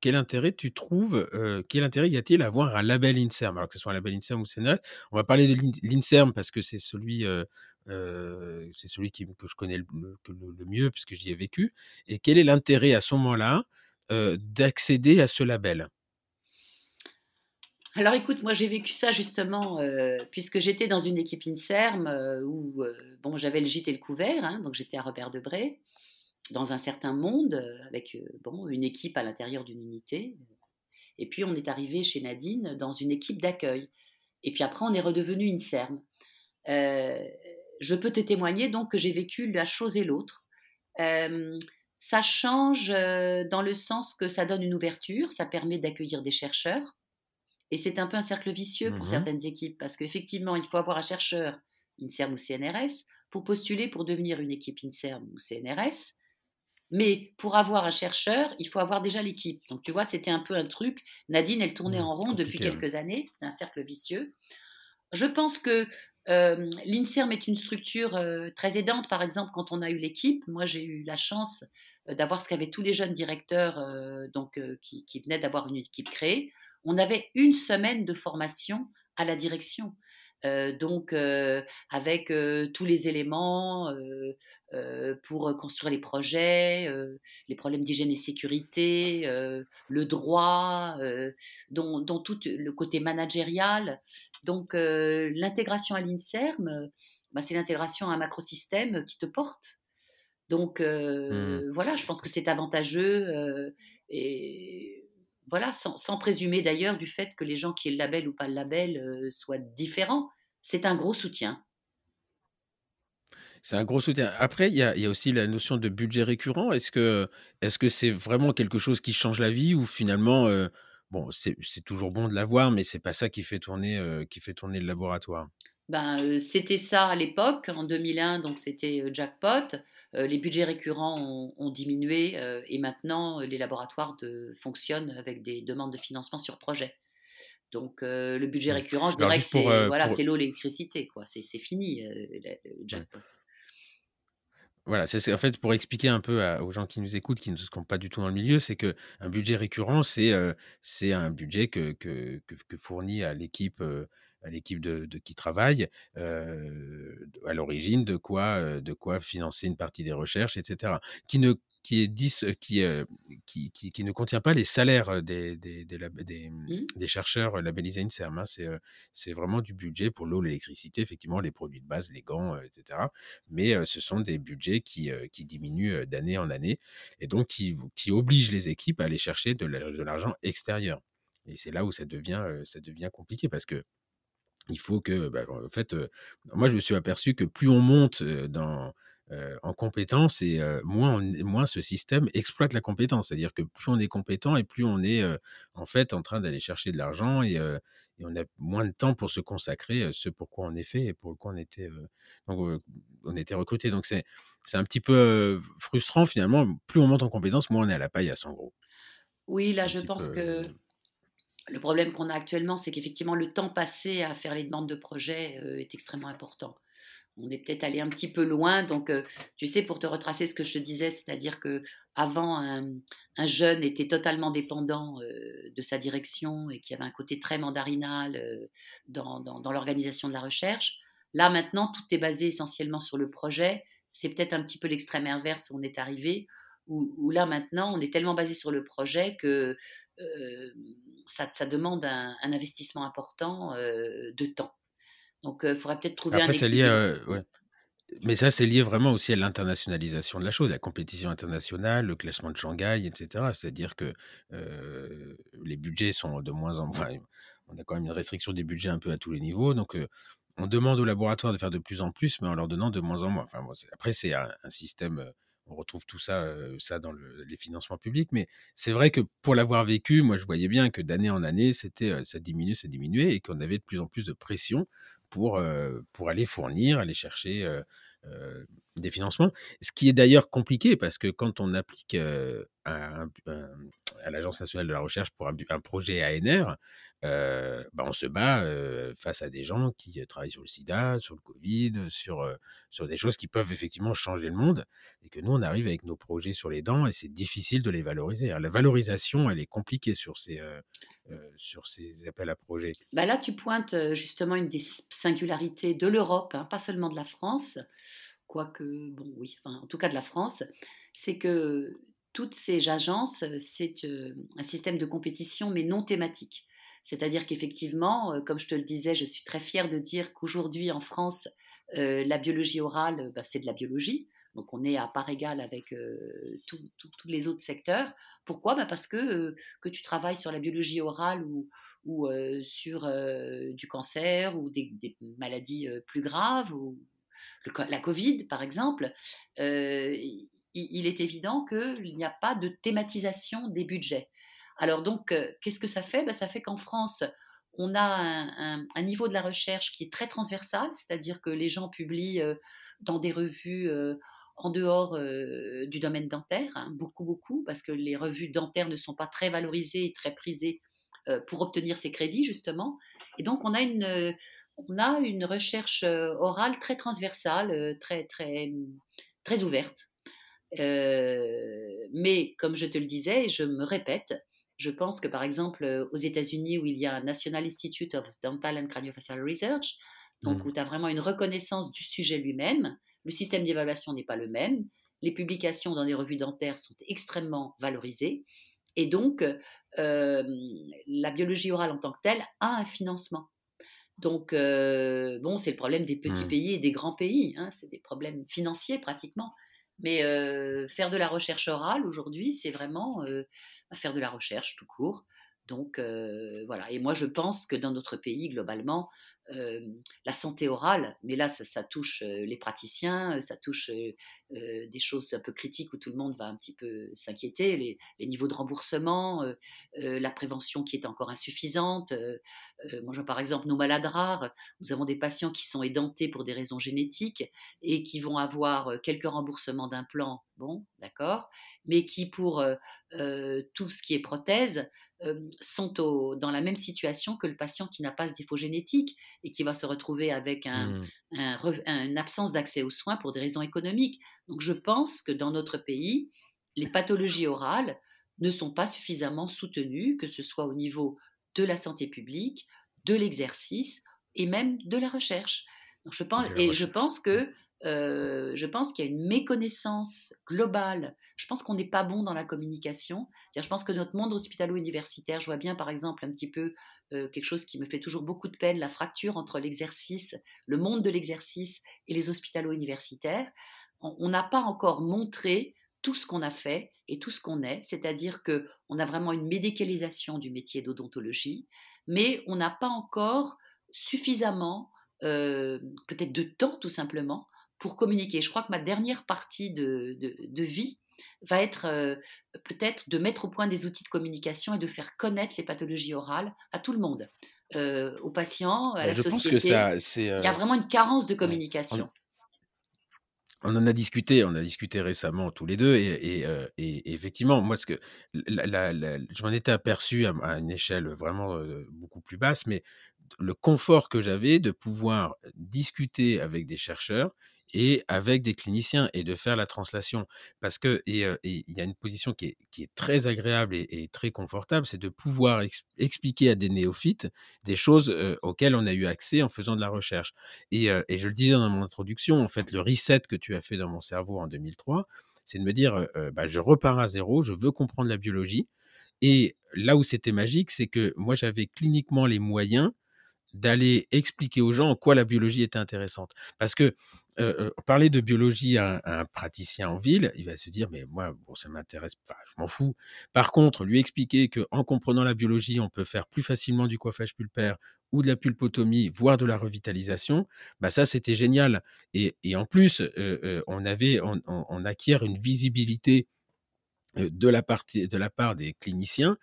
quel intérêt tu trouves, quel intérêt y a-t-il à avoir un label INSERM? Alors que ce soit un label INSERM ou CNRS, on va parler de l'INSERM parce que c'est celui, que je connais le mieux puisque j'y ai vécu. Et quel est l'intérêt à ce moment-là d'accéder à ce label? Alors écoute, moi j'ai vécu ça justement euh, puisque j'étais dans une équipe INSERM euh, où euh, bon, j'avais le gîte et le couvert, hein, donc j'étais à Robert Debré, dans un certain monde, avec bon, une équipe à l'intérieur d'une unité. Et puis on est arrivé chez Nadine dans une équipe d'accueil. Et puis après on est redevenu INSERM. je peux te témoigner donc que j'ai vécu la chose et l'autre. ça change dans le sens que ça donne une ouverture, ça permet d'accueillir des chercheurs et c'est un peu un cercle vicieux pour mmh certaines équipes, parce qu'effectivement, il faut avoir un chercheur INSERM ou CNRS pour postuler pour devenir une équipe INSERM ou CNRS. Mais pour avoir un chercheur, il faut avoir déjà l'équipe. Donc tu vois, c'était un peu un truc. Nadine, elle tournait mmh, en rond depuis quelques années. C'est un cercle vicieux. Je pense que euh, l'INSERM est une structure euh, très aidante. Par exemple, quand on a eu l'équipe, moi j'ai eu la chance euh, d'avoir ce qu'avaient tous les jeunes directeurs donc, qui, qui venaient d'avoir une équipe créée on avait une semaine de formation à la direction. Euh, donc euh, avec euh, tous les éléments pour construire les projets, les problèmes d'hygiène et sécurité, le droit, dont, tout le côté managérial. Donc l'intégration à l'INSERM, bah, c'est l'intégration à un macrosystème qui te porte. Donc mmh. voilà, je pense que c'est avantageux et voilà, sans, présumer d'ailleurs du fait que les gens qui aient le label ou pas le label euh, soient différents. C'est un gros soutien. C'est un gros soutien. Après, il y, a, aussi la notion de budget récurrent. Est-ce que c'est vraiment quelque chose qui change la vie ou finalement, euh, bon, c'est toujours bon de l'avoir, mais c'est pas ça qui fait tourner euh, qui fait tourner le laboratoire? Ben, c'était ça à l'époque, en 2001, donc c'était jackpot. Euh, les budgets récurrents ont, diminué euh, et maintenant euh, les laboratoires fonctionnent avec des demandes de financement sur projet. Donc le budget récurrent, je dirais que c'est voilà, l'eau, l'électricité, quoi. C'est fini le jackpot. Voilà, c'est en fait pour expliquer un peu aux gens qui nous écoutent, qui ne sont pas du tout dans le milieu, c'est que un budget récurrent, c'est un budget que, que, que, fournit à l'équipe l'équipe de, qui travaille à l'origine de quoi, de quoi financer une partie des recherches, etc. Qui ne qui, est 10, qui, qui, qui, qui, ne contient pas les salaires des, des, des, des, Mmh. des chercheurs labellisés INSERM. hein. C'est c'est vraiment du budget pour l'eau, l'électricité, effectivement, les produits de base, les gants, etc. Mais ce sont des budgets qui, qui diminuent d'année en année et donc qui, qui obligent les équipes à aller chercher de l'argent extérieur. Et c'est là où ça devient, ça devient compliqué parce que il faut que, bah, en fait, euh, moi, je me suis aperçu que plus on monte dans, euh, en compétences et euh, moins, on- moins ce système exploite la compétence. C'est-à-dire que plus on est compétent et plus on est en fait en train d'aller chercher de l'argent et, et on a moins de temps pour se consacrer à ce pourquoi on est fait et pourquoi on était, donc, on était recruté. Donc c'est c'est un petit peu frustrant finalement. Plus on monte en compétences, moins on est à la paille à 100 gros. Oui, là, Un je pense peu, que le problème qu'on a actuellement, c'est qu'effectivement, le temps passé à faire les demandes de projet euh, est extrêmement important. On est peut-être allé un petit peu loin, donc euh, tu sais, pour te retracer ce que je te disais, c'est-à-dire que avant un, un jeune était totalement dépendant euh, de sa direction et qu'il y avait un côté très mandarinal dans, l'organisation de la recherche. Là maintenant, tout est basé essentiellement sur le projet. C'est peut-être un petit peu l'extrême inverse où on est arrivé, où là maintenant, on est tellement basé sur le projet que euh, ça, ça demande un, un investissement important euh, de temps. Donc, il faudrait peut-être trouver un Après, c'est lié, équilibre. à- ouais. Mais ça, c'est lié vraiment aussi à l'internationalisation de la chose, la compétition internationale, le classement de Shanghai, etc. C'est-à-dire que euh, les budgets sont de moins en moins. On a quand même une restriction des budgets un peu à tous les niveaux. Donc, euh, on demande aux laboratoires de faire de plus en plus, mais en leur donnant de moins en moins. Enfin, bon, après, c'est un, un système. On retrouve tout ça, dans le- les financements publics. Mais c'est vrai que pour l'avoir vécu, moi, je voyais bien que d'année en année, ça diminuait, ça diminuait, et qu'on avait de plus en plus de pression pour, aller fournir, aller chercher des financements. Ce qui est d'ailleurs compliqué parce que quand on applique à, l'Agence nationale de la recherche pour un, un projet ANR, euh, bah, on se bat euh, face à des gens qui euh, travaillent sur le sida, sur le Covid, sur, sur des choses qui peuvent effectivement changer le monde. Et que nous, on arrive avec nos projets sur les dents et c'est difficile de les valoriser. Alors, la valorisation, elle est compliquée sur ces, sur ces appels à projets. Bah là, tu pointes justement une des singularités de l'Europe, hein, pas seulement de la France, quoique, bon, oui, en tout cas de la France, c'est que toutes ces agences, c'est un système de compétition, mais non thématique. C'est-à-dire qu'effectivement, euh, comme je te le disais, je suis très fière de dire qu'aujourd'hui en France, euh, la biologie orale, bah, c'est de la biologie. Donc on est à part égale avec euh, tous les autres secteurs. Pourquoi? Bah Parce que, que tu travailles sur la biologie orale ou, sur du cancer ou des, maladies plus graves, ou la Covid par exemple, il, il est évident qu'il n'y a pas de thématisation des budgets. Alors donc, euh, qu'est-ce que ça fait? Bah, Ça fait qu'en France, on a un, niveau de la recherche qui est très transversal, c'est-à-dire que les gens publient euh, dans des revues euh, en dehors du domaine dentaire, hein, beaucoup, beaucoup, parce que les revues dentaires ne sont pas très valorisées et très prisées pour obtenir ces crédits, justement. Et donc, on a une, on a une recherche orale très transversale, très, très, très ouverte. Mais comme je te le disais, je me répète, je pense que par exemple euh, aux États-Unis où il y a un National Institute of Dental and Craniofacial Research, donc Mm. où tu as vraiment une reconnaissance du sujet lui-même, le système d'évaluation n'est pas le même, les publications dans des revues dentaires sont extrêmement valorisées, et donc euh, la biologie orale en tant que telle a un financement. Donc, euh, bon, c'est le problème des petits Mm. pays et des grands pays, hein, c'est des problèmes financiers pratiquement. Mais euh, faire de la recherche orale aujourd'hui, c'est vraiment euh, faire de la recherche tout court. Donc euh, voilà, et moi je pense que dans notre pays, globalement, euh, la santé orale, mais là ça, ça touche euh, les praticiens, ça touche euh, des choses un peu critiques où tout le monde va un petit peu s'inquiéter, les, les niveaux de remboursement, euh, euh, la prévention qui est encore insuffisante. Moi, par exemple nos malades rares, nous avons des patients qui sont édentés pour des raisons génétiques et qui vont avoir quelques remboursements d'implants, bon, d'accord, mais qui pour tout ce qui est prothèse sont au- dans la même situation que le patient qui n'a pas ce défaut génétique et qui va se retrouver avec un, Mm. Un une absence d'accès aux soins pour des raisons économiques. Donc je pense que dans notre pays, les pathologies orales ne sont pas suffisamment soutenues, que ce soit au niveau de la santé publique, de l'exercice et même de la recherche. Donc je pense, et je pense que je pense qu'il y a une méconnaissance globale. Je pense qu'on n'est pas bon dans la communication. Je pense que notre monde hospitalo-universitaire, je vois bien par exemple un petit peu quelque chose qui me fait toujours beaucoup de peine, la fracture entre l'exercice, le monde de l'exercice et les hospitalo-universitaires. On n'a pas encore montré tout ce qu'on a fait et tout ce qu'on est, c'est-à-dire que on a vraiment une médicalisation du métier d'odontologie, mais on n'a pas encore suffisamment peut-être de temps tout simplement pour communiquer. Je crois que ma dernière partie de, de, vie va être peut-être de mettre au point des outils de communication et de faire connaître les pathologies orales à tout le monde, aux patients, à bah, la je société. Pense que ça, Il y a vraiment une carence de communication. On en a discuté, on a discuté récemment tous les deux, et, et, effectivement, moi, ce que je m'en étais aperçu à, une échelle vraiment beaucoup plus basse, mais le confort que j'avais de pouvoir discuter avec des chercheurs et avec des cliniciens et de faire la translation. Parce que, y a une position qui est, très agréable et, très confortable, c'est de pouvoir expliquer à des néophytes des choses auxquelles on a eu accès en faisant de la recherche. Et, et, je le disais dans mon introduction, en fait, le reset que tu as fait dans mon cerveau en 2003, c'est de me dire, bah, je repars à zéro, je veux comprendre la biologie. Et là où c'était magique, c'est que moi, j'avais cliniquement les moyens d'aller expliquer aux gens en quoi la biologie était intéressante. Parce que parler de biologie à un, praticien en ville, il va se dire mais moi bon ça m'intéresse pas, je m'en fous. Par contre, lui expliquer que en comprenant la biologie, on peut faire plus facilement du coiffage pulpaire ou de la pulpotomie, voire de la revitalisation, bah ça c'était génial. Et, en plus, on avait on, acquiert une visibilité de la, partie, de la part des cliniciens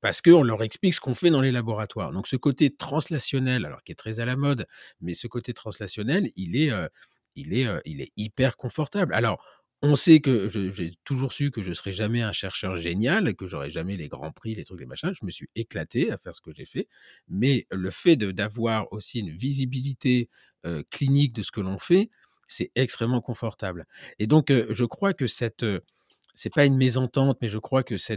parce qu'on leur explique ce qu'on fait dans les laboratoires. Donc ce côté translationnel, alors qui est très à la mode, mais ce côté translationnel, il est, il est, il est hyper confortable. Alors, on sait que j'ai toujours su que je ne serais jamais un chercheur génial, que j'aurais jamais les grands prix, les trucs, les machins. Je me suis éclaté à faire ce que j'ai fait. Mais le fait d'avoir aussi une visibilité clinique de ce que l'on fait, c'est extrêmement confortable. Et donc, je crois que cette c'est pas une mésentente, mais je crois que ce,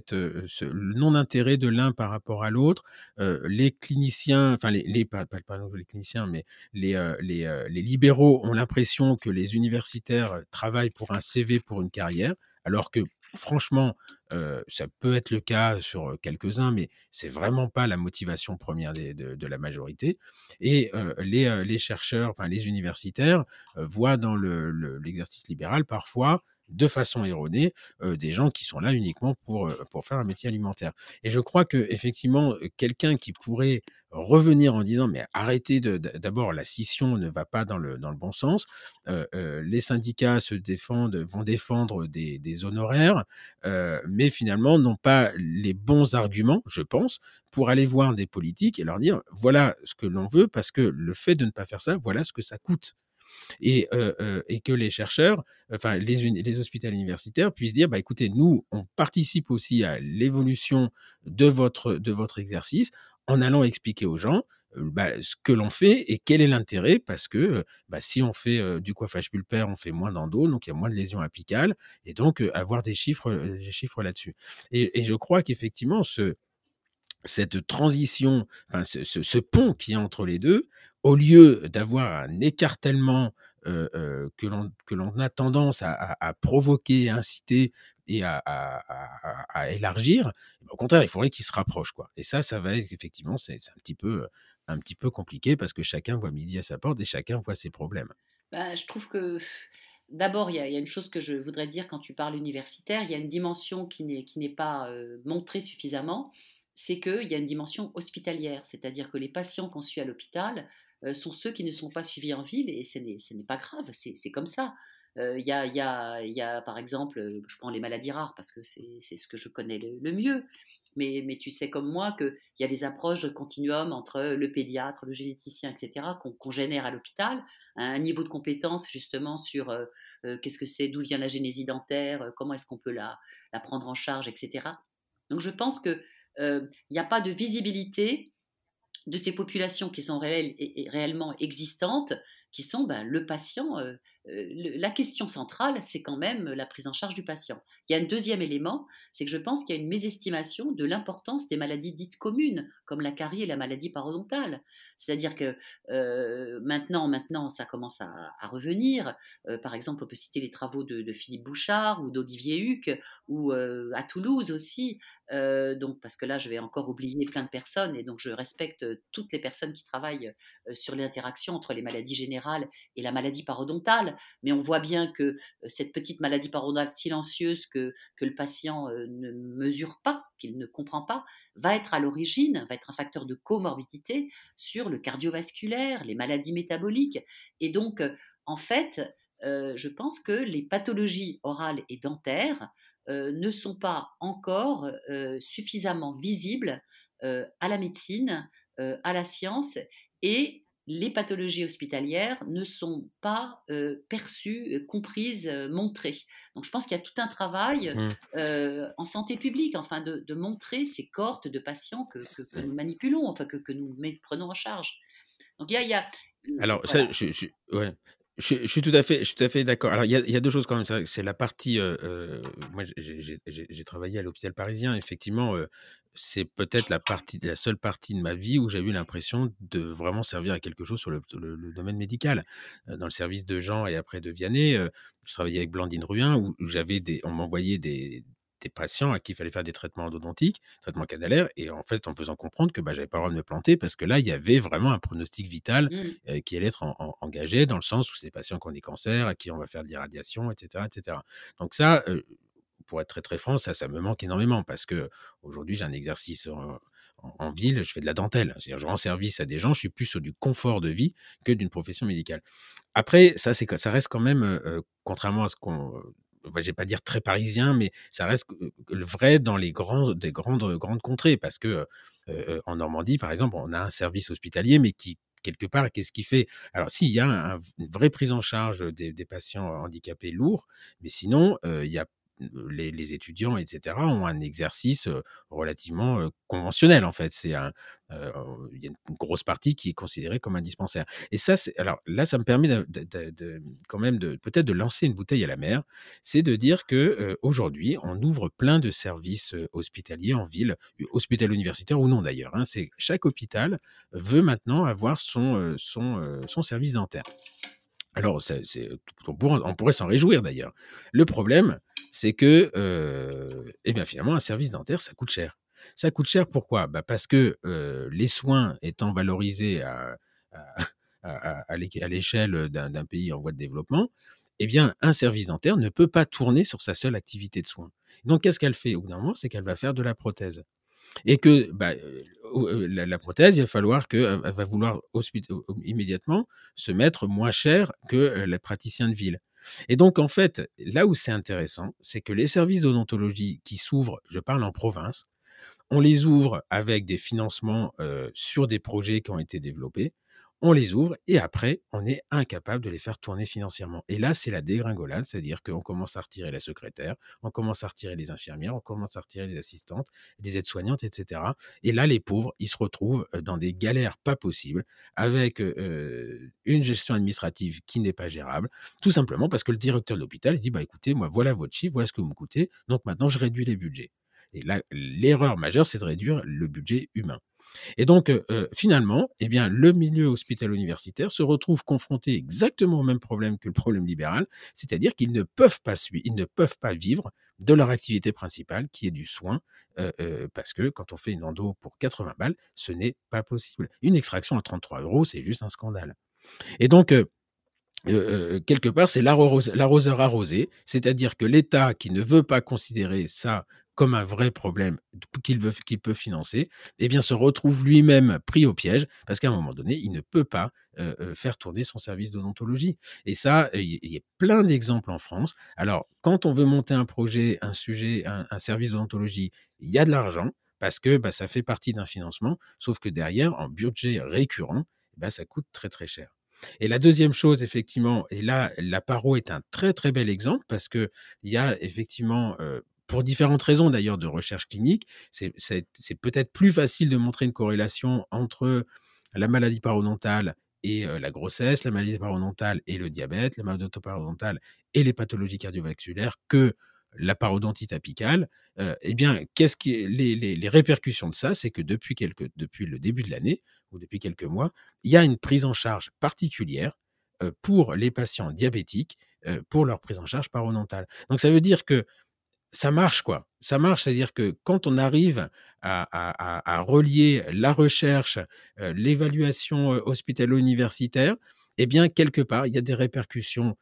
le non-intérêt de l'un par rapport à l'autre, les cliniciens, enfin les, les pas, les cliniciens, mais les, les libéraux ont l'impression que les universitaires travaillent pour un CV, pour une carrière, alors que franchement, ça peut être le cas sur quelques-uns, mais c'est vraiment pas la motivation première de, la majorité. Et les, les, chercheurs, enfin les universitaires, voient dans l'exercice libéral parfois de façon erronée des gens qui sont là uniquement pour, pour faire un métier alimentaire. Et je crois que effectivement, quelqu'un qui pourrait revenir en disant mais arrêtez de d'abord la scission ne va pas dans le dans le bon sens. les syndicats se défendent vont défendre des, des honoraires, mais finalement n'ont pas les bons arguments, je pense, pour aller voir des politiques et leur dire voilà ce que l'on veut parce que le fait de ne pas faire ça, voilà ce que ça coûte et, et que les chercheurs, enfin les, hôpitaux universitaires puissent dire, bah, écoutez, nous, on participe aussi à l'évolution de votre, de votre exercice en allant expliquer aux gens bah, ce que l'on fait et quel est l'intérêt, parce que bah, si on fait du coiffage pulpaire, on fait moins d'endo, donc il y a moins de lésions apicales, et donc avoir des chiffres, des chiffres là-dessus. Et, je crois qu'effectivement, ce, cette transition, enfin ce, ce, pont qui est entre les deux, au lieu d'avoir un écartèlement que l'on a tendance à, provoquer, à inciter et à, élargir, au contraire, il faudrait qu'ils se rapprochent. Quoi. Et ça, ça va être effectivement, c'est un, petit peu, un petit peu compliqué parce que chacun voit midi à sa porte et chacun voit ses problèmes. Bah, je trouve que D'abord, il y, a une chose que je voudrais dire quand tu parles universitaire, il y a une dimension qui n'est pas montrée suffisamment, c'est qu'il y a une dimension hospitalière, c'est-à-dire que les patients qu'on suit à l'hôpital euh, sont ceux qui ne sont pas suivis en ville et ce n'est pas grave, c'est comme ça. Il y, a, y, a, y, a, par exemple, euh, je prends les maladies rares parce que c'est ce que je connais le, mieux, mais, mais, tu sais comme moi qu'il y a des approches de continuum entre le pédiatre, le généticien, etc., qu'on génère à l'hôpital, un niveau de compétence justement sur euh, qu'est-ce que c'est, d'où vient la génésie dentaire, comment est-ce qu'on peut la, la, prendre en charge, etc. Donc je pense qu'il n'y a pas de visibilité de ces populations qui sont réelles et, réellement existantes, qui sont ben, le patient, euh, la question centrale, c'est quand même la prise en charge du patient. Il y a un deuxième élément, c'est que je pense qu'il y a une mésestimation de l'importance des maladies dites communes, comme la carie et la maladie parodontale. C'est-à-dire que maintenant, maintenant, ça commence à, revenir. par exemple, on peut citer les travaux de, Philippe Bouchard ou d'Olivier Huc, ou à Toulouse aussi. donc, parce que là, je vais encore oublier plein de personnes, et donc je respecte toutes les personnes qui travaillent sur l'interaction entre les maladies générales et la maladie parodontale. Mais on voit bien que cette petite maladie parodontale silencieuse que, le patient ne mesure pas, qu'il ne comprend pas, va être à l'origine, va être un facteur de comorbidité sur le cardiovasculaire, les maladies métaboliques. Et donc, en fait, je pense que les pathologies orales et dentaires ne sont pas encore suffisamment visibles à la médecine, à la science et les pathologies hospitalières ne sont pas perçues, comprises, montrées. Donc je pense qu'il y a tout un travail mmh. en santé publique, enfin de, montrer ces cohortes de patients que, nous manipulons, enfin que, nous prenons en charge. Donc il y a, alors, ça, je, je, suis tout à fait, je suis tout à fait d'accord. Alors, il y, a, deux choses quand même. C'est la partie. moi, j'ai travaillé à l'hôpital parisien. Effectivement, c'est peut-être la partie, la seule partie de ma vie où j'ai eu l'impression de vraiment servir à quelque chose sur le, domaine médical. Euh, dans le service de Jean et après de Vianney, euh, je travaillais avec Blandine Ruin où, j'avais des, on m'envoyait des, patients à qui il fallait faire des traitements endodontiques, traitements canalaires, et en fait, en faisant comprendre que bah, j'avais pas le droit de me planter parce que là, il y avait vraiment un pronostic vital mmh. euh, qui allait être engagé dans le sens où c'est des patients qui ont des cancers, à qui on va faire de l'irradiation, etc., etc. Donc ça, pour être très très franc, ça, ça me manque énormément parce que aujourd'hui j'ai un exercice en, ville, je fais de la dentelle, c'est-à-dire je rends service à des gens, je suis plus sur du confort de vie que d'une profession médicale. Après, ça c'est ça reste quand même, contrairement à ce qu'on je vais pas dire très parisien, mais ça reste le vrai dans les grands, des grandes, grandes contrées, parce que en Normandie, par exemple, on a un service hospitalier, mais qui quelque part, qu'est-ce qui fait? Alors, s'il y a une vraie prise en charge des, des patients handicapés lourds, mais sinon, il y a les, étudiants, etc., ont un exercice relativement conventionnel, en fait. C'est un, il y a une grosse partie qui est considérée comme un dispensaire. Et ça, alors là, ça me permet de, quand même de peut-être de lancer une bouteille à la mer. C'est de dire que aujourd'hui, on ouvre plein de services hospitaliers en ville, hôpital universitaire ou non d'ailleurs. Hein. c'est chaque hôpital veut maintenant avoir son service dentaire. Alors, on, pourrait, s'en réjouir d'ailleurs. Le problème, c'est que, eh bien, finalement, un service dentaire, ça coûte cher. Ça coûte cher pourquoi? Bah Parce que les soins étant valorisés à, à, l'échelle d'un pays en voie de développement, eh bien, un service dentaire ne peut pas tourner sur sa seule activité de soins. Donc, qu'est-ce qu'elle fait? Au bout d'un moment C'est qu'elle va faire de la prothèse. Et que bah, la, prothèse, il va falloir qu'elle va vouloir immédiatement se mettre moins cher que les praticiens de ville. Et donc, en fait, là où c'est intéressant, c'est que les services d'odontologie qui s'ouvrent, je parle en province, on les ouvre avec des financements sur des projets qui ont été développés on les ouvre et après, on est incapable de les faire tourner financièrement. Et là, c'est la dégringolade, c'est-à-dire qu'on commence à retirer la secrétaire, on commence à retirer les infirmières, on commence à retirer les assistantes, les aides-soignantes, etc. Et là, les pauvres, ils se retrouvent dans des galères pas possibles, avec une gestion administrative qui n'est pas gérable, tout simplement parce que le directeur de l'hôpital dit, bah écoutez, moi, voilà votre chiffre, voilà ce que vous me coûtez, donc maintenant, je réduis les budgets. Et là, l'erreur majeure, c'est de réduire le budget humain. Et donc, finalement, eh bien, le milieu hospital-universitaire se retrouve confronté exactement au même problème que le problème libéral, c'est-à-dire qu'ils ne peuvent pas ils ne peuvent pas vivre de leur activité principale, qui est du soin, parce que quand on fait une endo pour 80 balles, ce n'est pas possible. Une extraction à 33 euros, c'est juste un scandale. Et donc, quelque part, c'est l'arroseur arrosé, c'est-à-dire que l'État qui ne veut pas considérer ça comme un vrai problème qu'il veut, qu'il peut financer, eh bien, se retrouve lui-même pris au piège parce qu'à un moment donné, il ne peut pas faire tourner son service d'odontologie. Et ça, il y, a plein d'exemples en France. Alors, quand on veut monter un projet, un sujet, un, service d'odontologie, il y a de l'argent parce que bah, ça fait partie d'un financement, sauf que derrière, en budget récurrent, bah, ça coûte très très cher. Et la deuxième chose, effectivement, et là, la paro est un très très bel exemple parce que il y a effectivement pour différentes raisons d'ailleurs de recherche clinique, c'est peut-être plus facile de montrer une corrélation entre la maladie parodontale et la grossesse, la maladie parodontale et le diabète, la maladie parodontale et les pathologies cardiovasculaires que la parodontite apicale, eh bien, qu'est-ce les, répercussions de ça, c'est que depuis, quelques, depuis le début de l'année ou depuis quelques mois, il y a une prise en charge particulière pour les patients diabétiques pour leur prise en charge parodontale. Donc ça veut dire que ça marche, quoi. Ça marche, c'est-à-dire que quand on arrive à, relier la recherche, l'évaluation hospitalo-universitaire, eh bien, quelque part, il y a des répercussions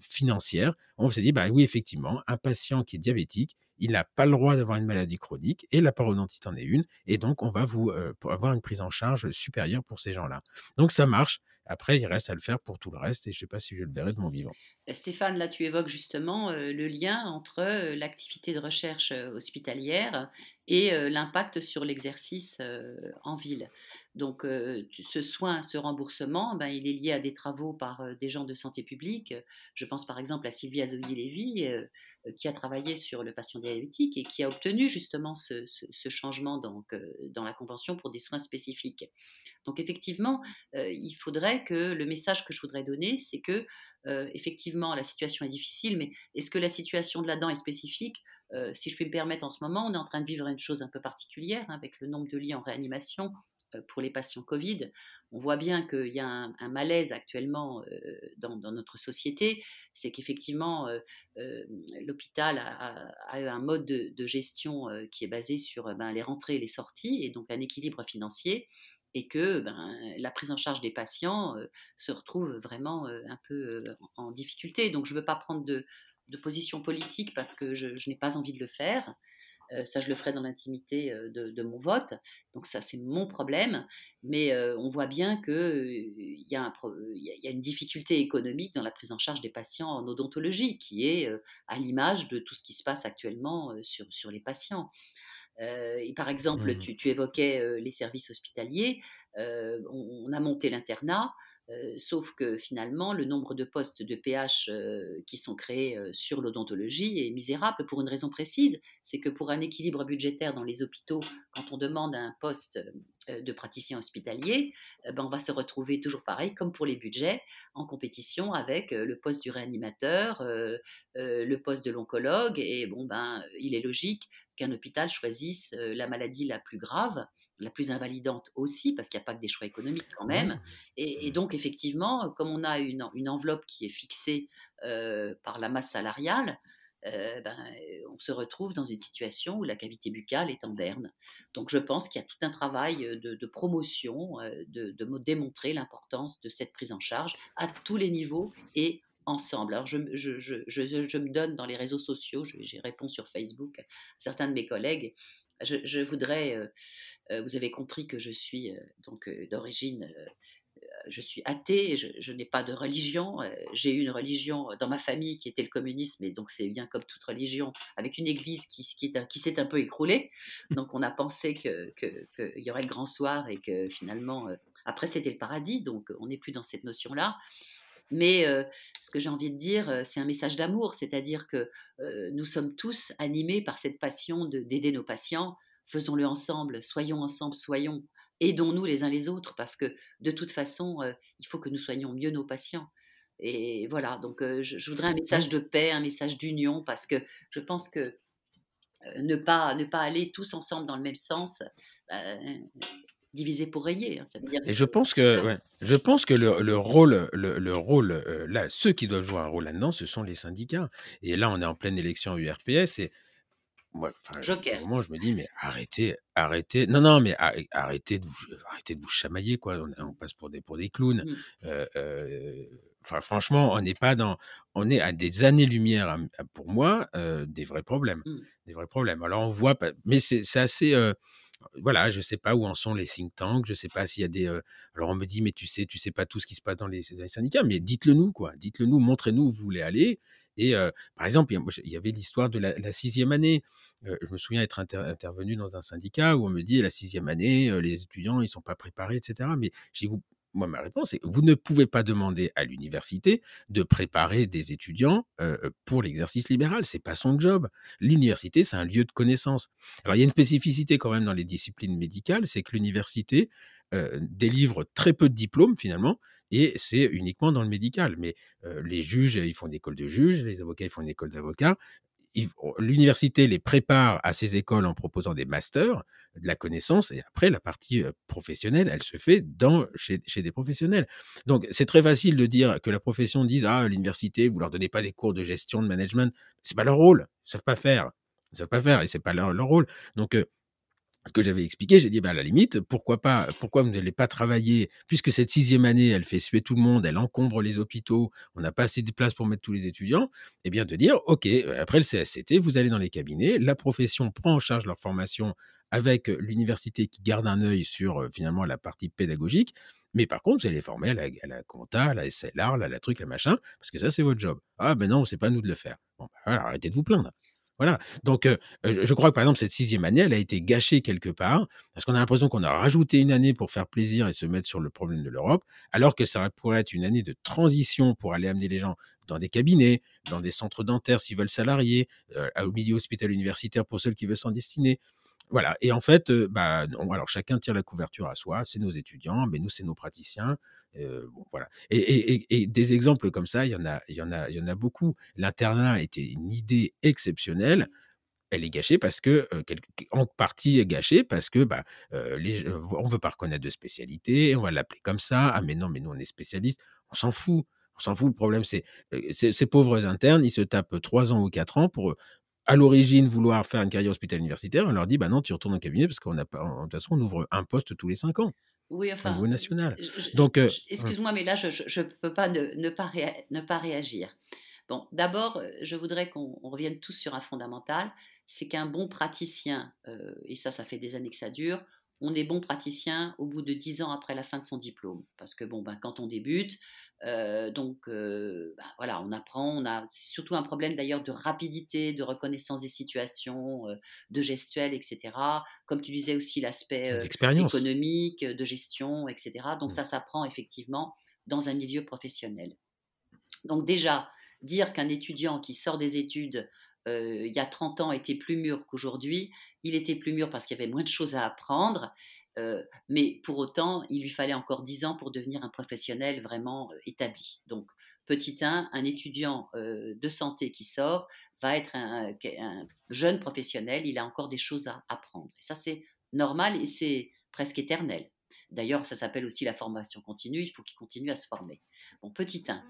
financières. On se dit, bah oui, effectivement, un patient qui est diabétique, il n'a pas le droit d'avoir une maladie chronique et la parodontite en est une. Et donc, on va vous avoir une prise en charge supérieure pour ces gens-là. Donc, ça marche. Après, il reste à le faire pour tout le reste et je ne sais pas si je le verrai de mon vivant. Stéphane, là, tu évoques justement le lien entre l'activité de recherche hospitalière et l'impact sur l'exercice en ville. Donc, ce soin, ce remboursement, ben, il est lié à des travaux par des gens de santé publique. Je pense par exemple à Sylvie Azoyi-Lévy, qui a travaillé sur le patient diabétique et qui a obtenu justement ce, changement dans la convention pour des soins spécifiques. Donc, effectivement, il faudrait que le message que je voudrais donner, c'est que effectivement, la situation est difficile, mais est-ce que la situation de la dent est spécifique? Si je puis me permettre, en ce moment, on est en train de vivre une chose un peu particulière hein, avec le nombre de lits en réanimation pour les patients Covid. On voit bien qu'il y a un, malaise actuellement dans, notre société, c'est qu'effectivement, l'hôpital a, un mode de, gestion qui est basé sur ben, les rentrées et les sorties, et donc un équilibre financier et que ben, la prise en charge des patients se retrouve vraiment un peu en, difficulté. Donc je ne veux pas prendre de, position politique parce que je, n'ai pas envie de le faire. ça, je le ferai dans l'intimité de, mon vote. Donc ça, c'est mon problème. Mais on voit bien qu'il y, a y a une difficulté économique dans la prise en charge des patients en odontologie, qui est à l'image de tout ce qui se passe actuellement sur, sur les patients. Euh, et par exemple, mmh tu, évoquais euh, les services hospitaliers. Euh, on, a monté l'internat. Euh, sauf que finalement, le nombre de postes de PH euh, qui sont créés euh, sur l'odontologie est misérable pour une raison précise, c'est que pour un équilibre budgétaire dans les hôpitaux, quand on demande un poste de praticien hospitalier, ben on va se retrouver toujours pareil, comme pour les budgets, en compétition avec le poste du réanimateur, le poste de l'oncologue, et bon, ben, il est logique qu'un hôpital choisisse la maladie la plus grave la plus invalidante aussi, parce qu'il n'y a pas que des choix économiques quand même. Et, donc, effectivement, comme on a une, enveloppe qui est fixée euh, par la masse salariale, euh, ben, on se retrouve dans une situation où la cavité buccale est en berne. Donc, je pense qu'il y a tout un travail de, promotion, euh, de, démontrer l'importance de cette prise en charge à tous les niveaux et ensemble. Alors, je, je, me donne dans les réseaux sociaux, j'ai réponds sur Facebook à certains de mes collègues je, voudrais, euh, euh, vous avez compris que je suis euh, donc d'origine je suis athée, je, n'ai pas de religion. J'ai eu une religion dans ma famille qui était le communisme, et donc c'est bien comme toute religion, avec une église qui, s'est un peu écroulée. Donc on a pensé qu'il y aurait le grand soir et que finalement, après c'était le paradis, donc on n'est plus dans cette notion-là. Mais ce que j'ai envie de dire, c'est un message d'amour, c'est-à-dire que nous sommes tous animés par cette passion d'aider nos patients. Faisons-le ensemble, soyons ensemble, soyons, aidons-nous les uns les autres, parce que de toute façon, il faut que nous soyons mieux nos patients. Et voilà, donc je, voudrais un message de paix, un message d'union, parce que je pense que ne pas, ne pas aller tous ensemble dans le même sens, diviser pour régner. Hein, et je pense que, je pense que le, rôle, le, rôle euh, là, ceux qui doivent jouer un rôle là-dedans, ce sont les syndicats. Et là, on est en pleine élection URPS et moi, Joker. moment, je me dis, mais arrêtez, arrêtez. Non, non, mais arrêtez de vous, arrêtez de vous chamailler, quoi. On, passe pour des, pour des clowns. Mmh. Euh, euh, enfin, franchement, on n'est pas dans, on est à des années-lumière, pour moi, des vrais problèmes, mmh. des vrais problèmes. Alors, on voit, mais c'est assez voilà, je ne sais pas où en sont les think tanks, je ne sais pas s'il y a des. alors on me dit, mais tu sais, tu sais pas tout ce qui se passe dans les, syndicats, mais dites-le nous, quoi. Dites-le nous, montrez-nous où vous voulez aller. Et par exemple, il y avait l'histoire de la, sixième année. je me souviens être intervenu dans un syndicat où on me dit la sixième année, les étudiants, ils sont pas préparés, etc. Mais j'ai vous moi, ma réponse est vous ne pouvez pas demander à l'université de préparer des étudiants pour l'exercice libéral. C'est pas son job. L'université, c'est un lieu de connaissance. Alors, il y a une spécificité quand même dans les disciplines médicales, c'est que l'université délivrent très peu de diplômes finalement, et c'est uniquement dans le médical. Mais les juges, ils font une école de juges, les avocats, ils font une école d'avocats. L'université les prépare à ces écoles en proposant des masters, de la connaissance, et après, la partie professionnelle, elle se fait dans, chez, des professionnels. Donc, c'est très facile de dire que la profession dise Ah, l'université, vous leur donnez pas des cours de gestion, de management. C'est pas leur rôle. Ils savent pas faire. Ils savent pas faire et c'est pas leur, leur rôle. Donc, ce que j'avais expliqué, j'ai dit, bah, à la limite, pourquoi pas, pourquoi vous n'allez pas travailler, puisque cette sixième année, elle fait suer tout le monde, elle encombre les hôpitaux, on n'a pas assez de place pour mettre tous les étudiants, et eh bien de dire, OK, après le CSCT, vous allez dans les cabinets, la profession prend en charge leur formation avec l'université qui garde un œil sur finalement la partie pédagogique, mais par contre, vous allez former à la, à compta, à la SLR, à la truc, la machin, parce que ça, c'est votre job. Ah ben non, c'est pas nous de le faire. Bon, ben arrêtez de vous plaindre. Voilà. Donc, je crois que par exemple, cette sixième année, elle a été gâchée quelque part, parce qu'on a l'impression qu'on a rajouté une année pour faire plaisir et se mettre sur le problème de l'Europe, alors que ça pourrait être une année de transition pour aller amener les gens dans des cabinets, dans des centres dentaires s'ils veulent salarier, au milieu hospitalier universitaire pour ceux qui veulent s'en destiner. Voilà. Et en fait, bah, alors chacun tire la couverture à soi. C'est nos étudiants, mais nous, c'est nos praticiens. voilà. Et, des exemples comme ça, il y en a, il y en a, il y en a beaucoup. L'internat était une idée exceptionnelle. Elle est gâchée parce que, en partie gâchée parce que, bah, les, on veut pas reconnaître de spécialité, on va l'appeler comme ça. Ah, mais non, mais nous, on est spécialiste. On s'en fout. On s'en fout. Le problème, c'est ces pauvres internes, ils se tapent trois ans ou quatre ans pour à l'origine vouloir faire une carrière hospitalière universitaire, on leur dit bah non, tu retournes au cabinet parce qu'on a pas, de toute façon, on ouvre un poste tous les cinq ans. Oui, enfin. Au niveau national. Donc, euh, excuse-moi, mais là, je ne peux pas ne, pas ne pas réagir. Bon, d'abord, euh, je voudrais qu'on revienne tous sur un fondamental, c'est qu'un bon praticien, euh, et ça, ça fait des années que ça dure, on est bon praticien au bout de dix ans après la fin de son diplôme. Parce que bon, ben, quand on débute, euh, donc euh, ben, voilà, on apprend, on a surtout un problème d'ailleurs de rapidité, de reconnaissance des situations, euh, de gestuelle, etc. Comme tu disais aussi l'aspect économique, de gestion, etc. Donc mmh. ça s'apprend effectivement dans un milieu professionnel. Donc déjà, dire qu'un étudiant qui sort des études il y a 30 ans était plus mûr qu'aujourd'hui. Il était plus mûr parce qu'il y avait moins de choses à apprendre. mais pour autant, il lui fallait encore 10 ans pour devenir un professionnel vraiment établi. Donc, petit 1, un étudiant de santé qui sort va être un, jeune professionnel, il a encore des choses à apprendre. Et ça, c'est normal et c'est presque éternel. D'ailleurs, ça s'appelle aussi la formation continue, il faut qu'il continue à se former. Bon, petit 1.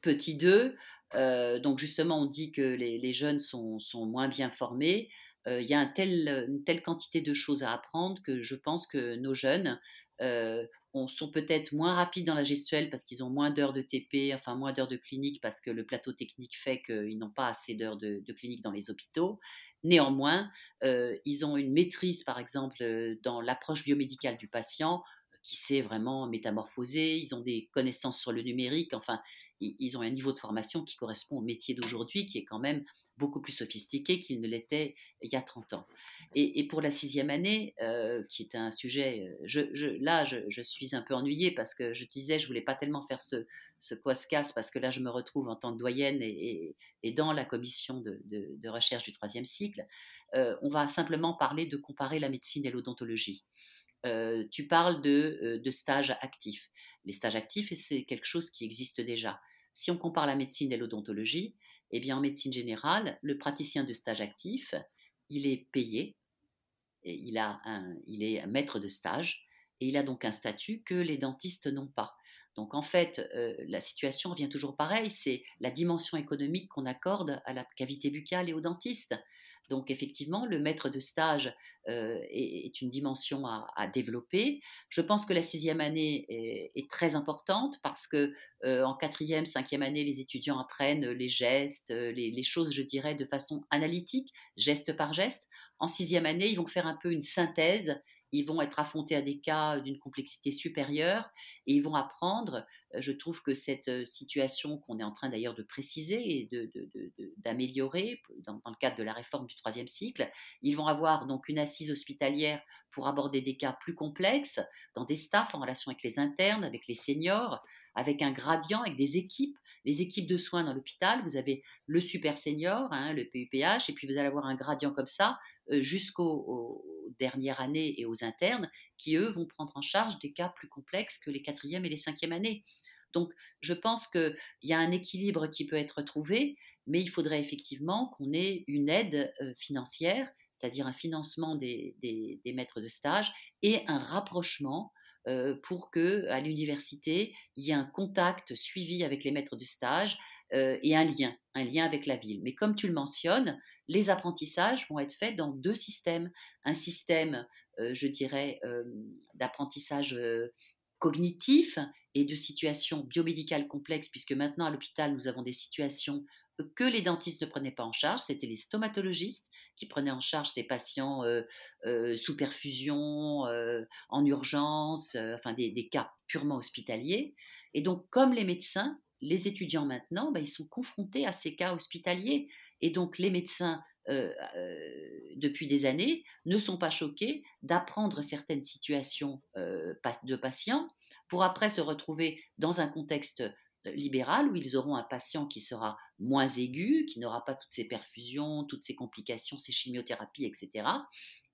petit 2, donc justement, on dit que les, jeunes sont, moins bien formés. Il y a une telle quantité de choses à apprendre que je pense que nos jeunes sont peut-être moins rapides dans la gestuelle parce qu'ils ont moins d'heures de TP, enfin moins d'heures de clinique parce que le plateau technique fait qu'ils n'ont pas assez d'heures de, clinique dans les hôpitaux. Néanmoins, ils ont une maîtrise, par exemple, dans l'approche biomédicale du patient qui sait vraiment métamorphoser, ils ont des connaissances sur le numérique, enfin, ils ont un niveau de formation qui correspond au métier d'aujourd'hui, qui est quand même beaucoup plus sophistiqué qu'il ne l'était il y a 30 ans. Et, pour la sixième année, euh, qui est un sujet, euh, là, je, suis un peu ennuyée parce que je disais, je voulais pas tellement faire ce, ce casse parce que là, je me retrouve en tant que doyenne et, dans la commission de, recherche du troisième cycle. Euh, on va simplement parler de comparer la médecine et l'odontologie. Euh, tu parles de, de, stages actifs. Les stages actifs, c'est quelque chose qui existe déjà. Si on compare la médecine et l'odontologie, eh bien en médecine générale, le praticien de stage actif, il est payé, il, est maître de stage, et il a donc un statut que les dentistes n'ont pas. Donc en fait, la situation revient toujours pareil, c'est la dimension économique qu'on accorde à la cavité buccale et aux dentistes. Donc effectivement, le maître de stage est, une dimension à, développer. Je pense que la sixième année est, très importante parce que en quatrième, cinquième année, les étudiants apprennent les gestes, les, les, choses, je dirais, de façon analytique, geste par geste. En sixième année, ils vont faire un peu une synthèse ils vont être affrontés à des cas d'une complexité supérieure et ils vont apprendre. Euh, je trouve que cette euh, situation qu'on est en train d'ailleurs de préciser et d'améliorer dans, le cadre de la réforme du troisième cycle, ils vont avoir donc une assise hospitalière pour aborder des cas plus complexes dans des staffs en relation avec les internes, avec les seniors, avec un gradient, avec des équipes les équipes de soins dans l'hôpital, vous avez le super senior, hein, le PUPH, et puis vous allez avoir un gradient comme ça euh, jusqu'au dernières années et aux internes, qui eux vont prendre en charge des cas plus complexes que les quatrièmes et les cinquièmes années. Donc, je pense qu'il y a un équilibre qui peut être trouvé, mais il faudrait effectivement qu'on ait une aide financière, c'est-à-dire un financement des, maîtres de stage et un rapprochement pour que à l'université il y ait un contact suivi avec les maîtres de stage et un lien, un lien avec la ville. Mais comme tu le mentionnes, les apprentissages vont être faits dans deux systèmes. Un système, je dirais, d'apprentissage cognitif et de situations biomédicales complexes, puisque maintenant à l'hôpital, nous avons des situations que les dentistes ne prenaient pas en charge, c'était les stomatologistes qui prenaient en charge ces patients euh, euh, sous perfusion, euh, en urgence, enfin des, cas purement hospitaliers. Et donc, comme les médecins, les étudiants maintenant, ben, ils sont confrontés à ces cas hospitaliers. Et donc, les médecins, depuis des années, ne sont pas choqués d'apprendre certaines situations de patients pour après se retrouver dans un contexte euh, libéral où ils auront un patient qui sera moins aigu, qui n'aura pas toutes ces perfusions, toutes ces complications, ces chimiothérapies, etc.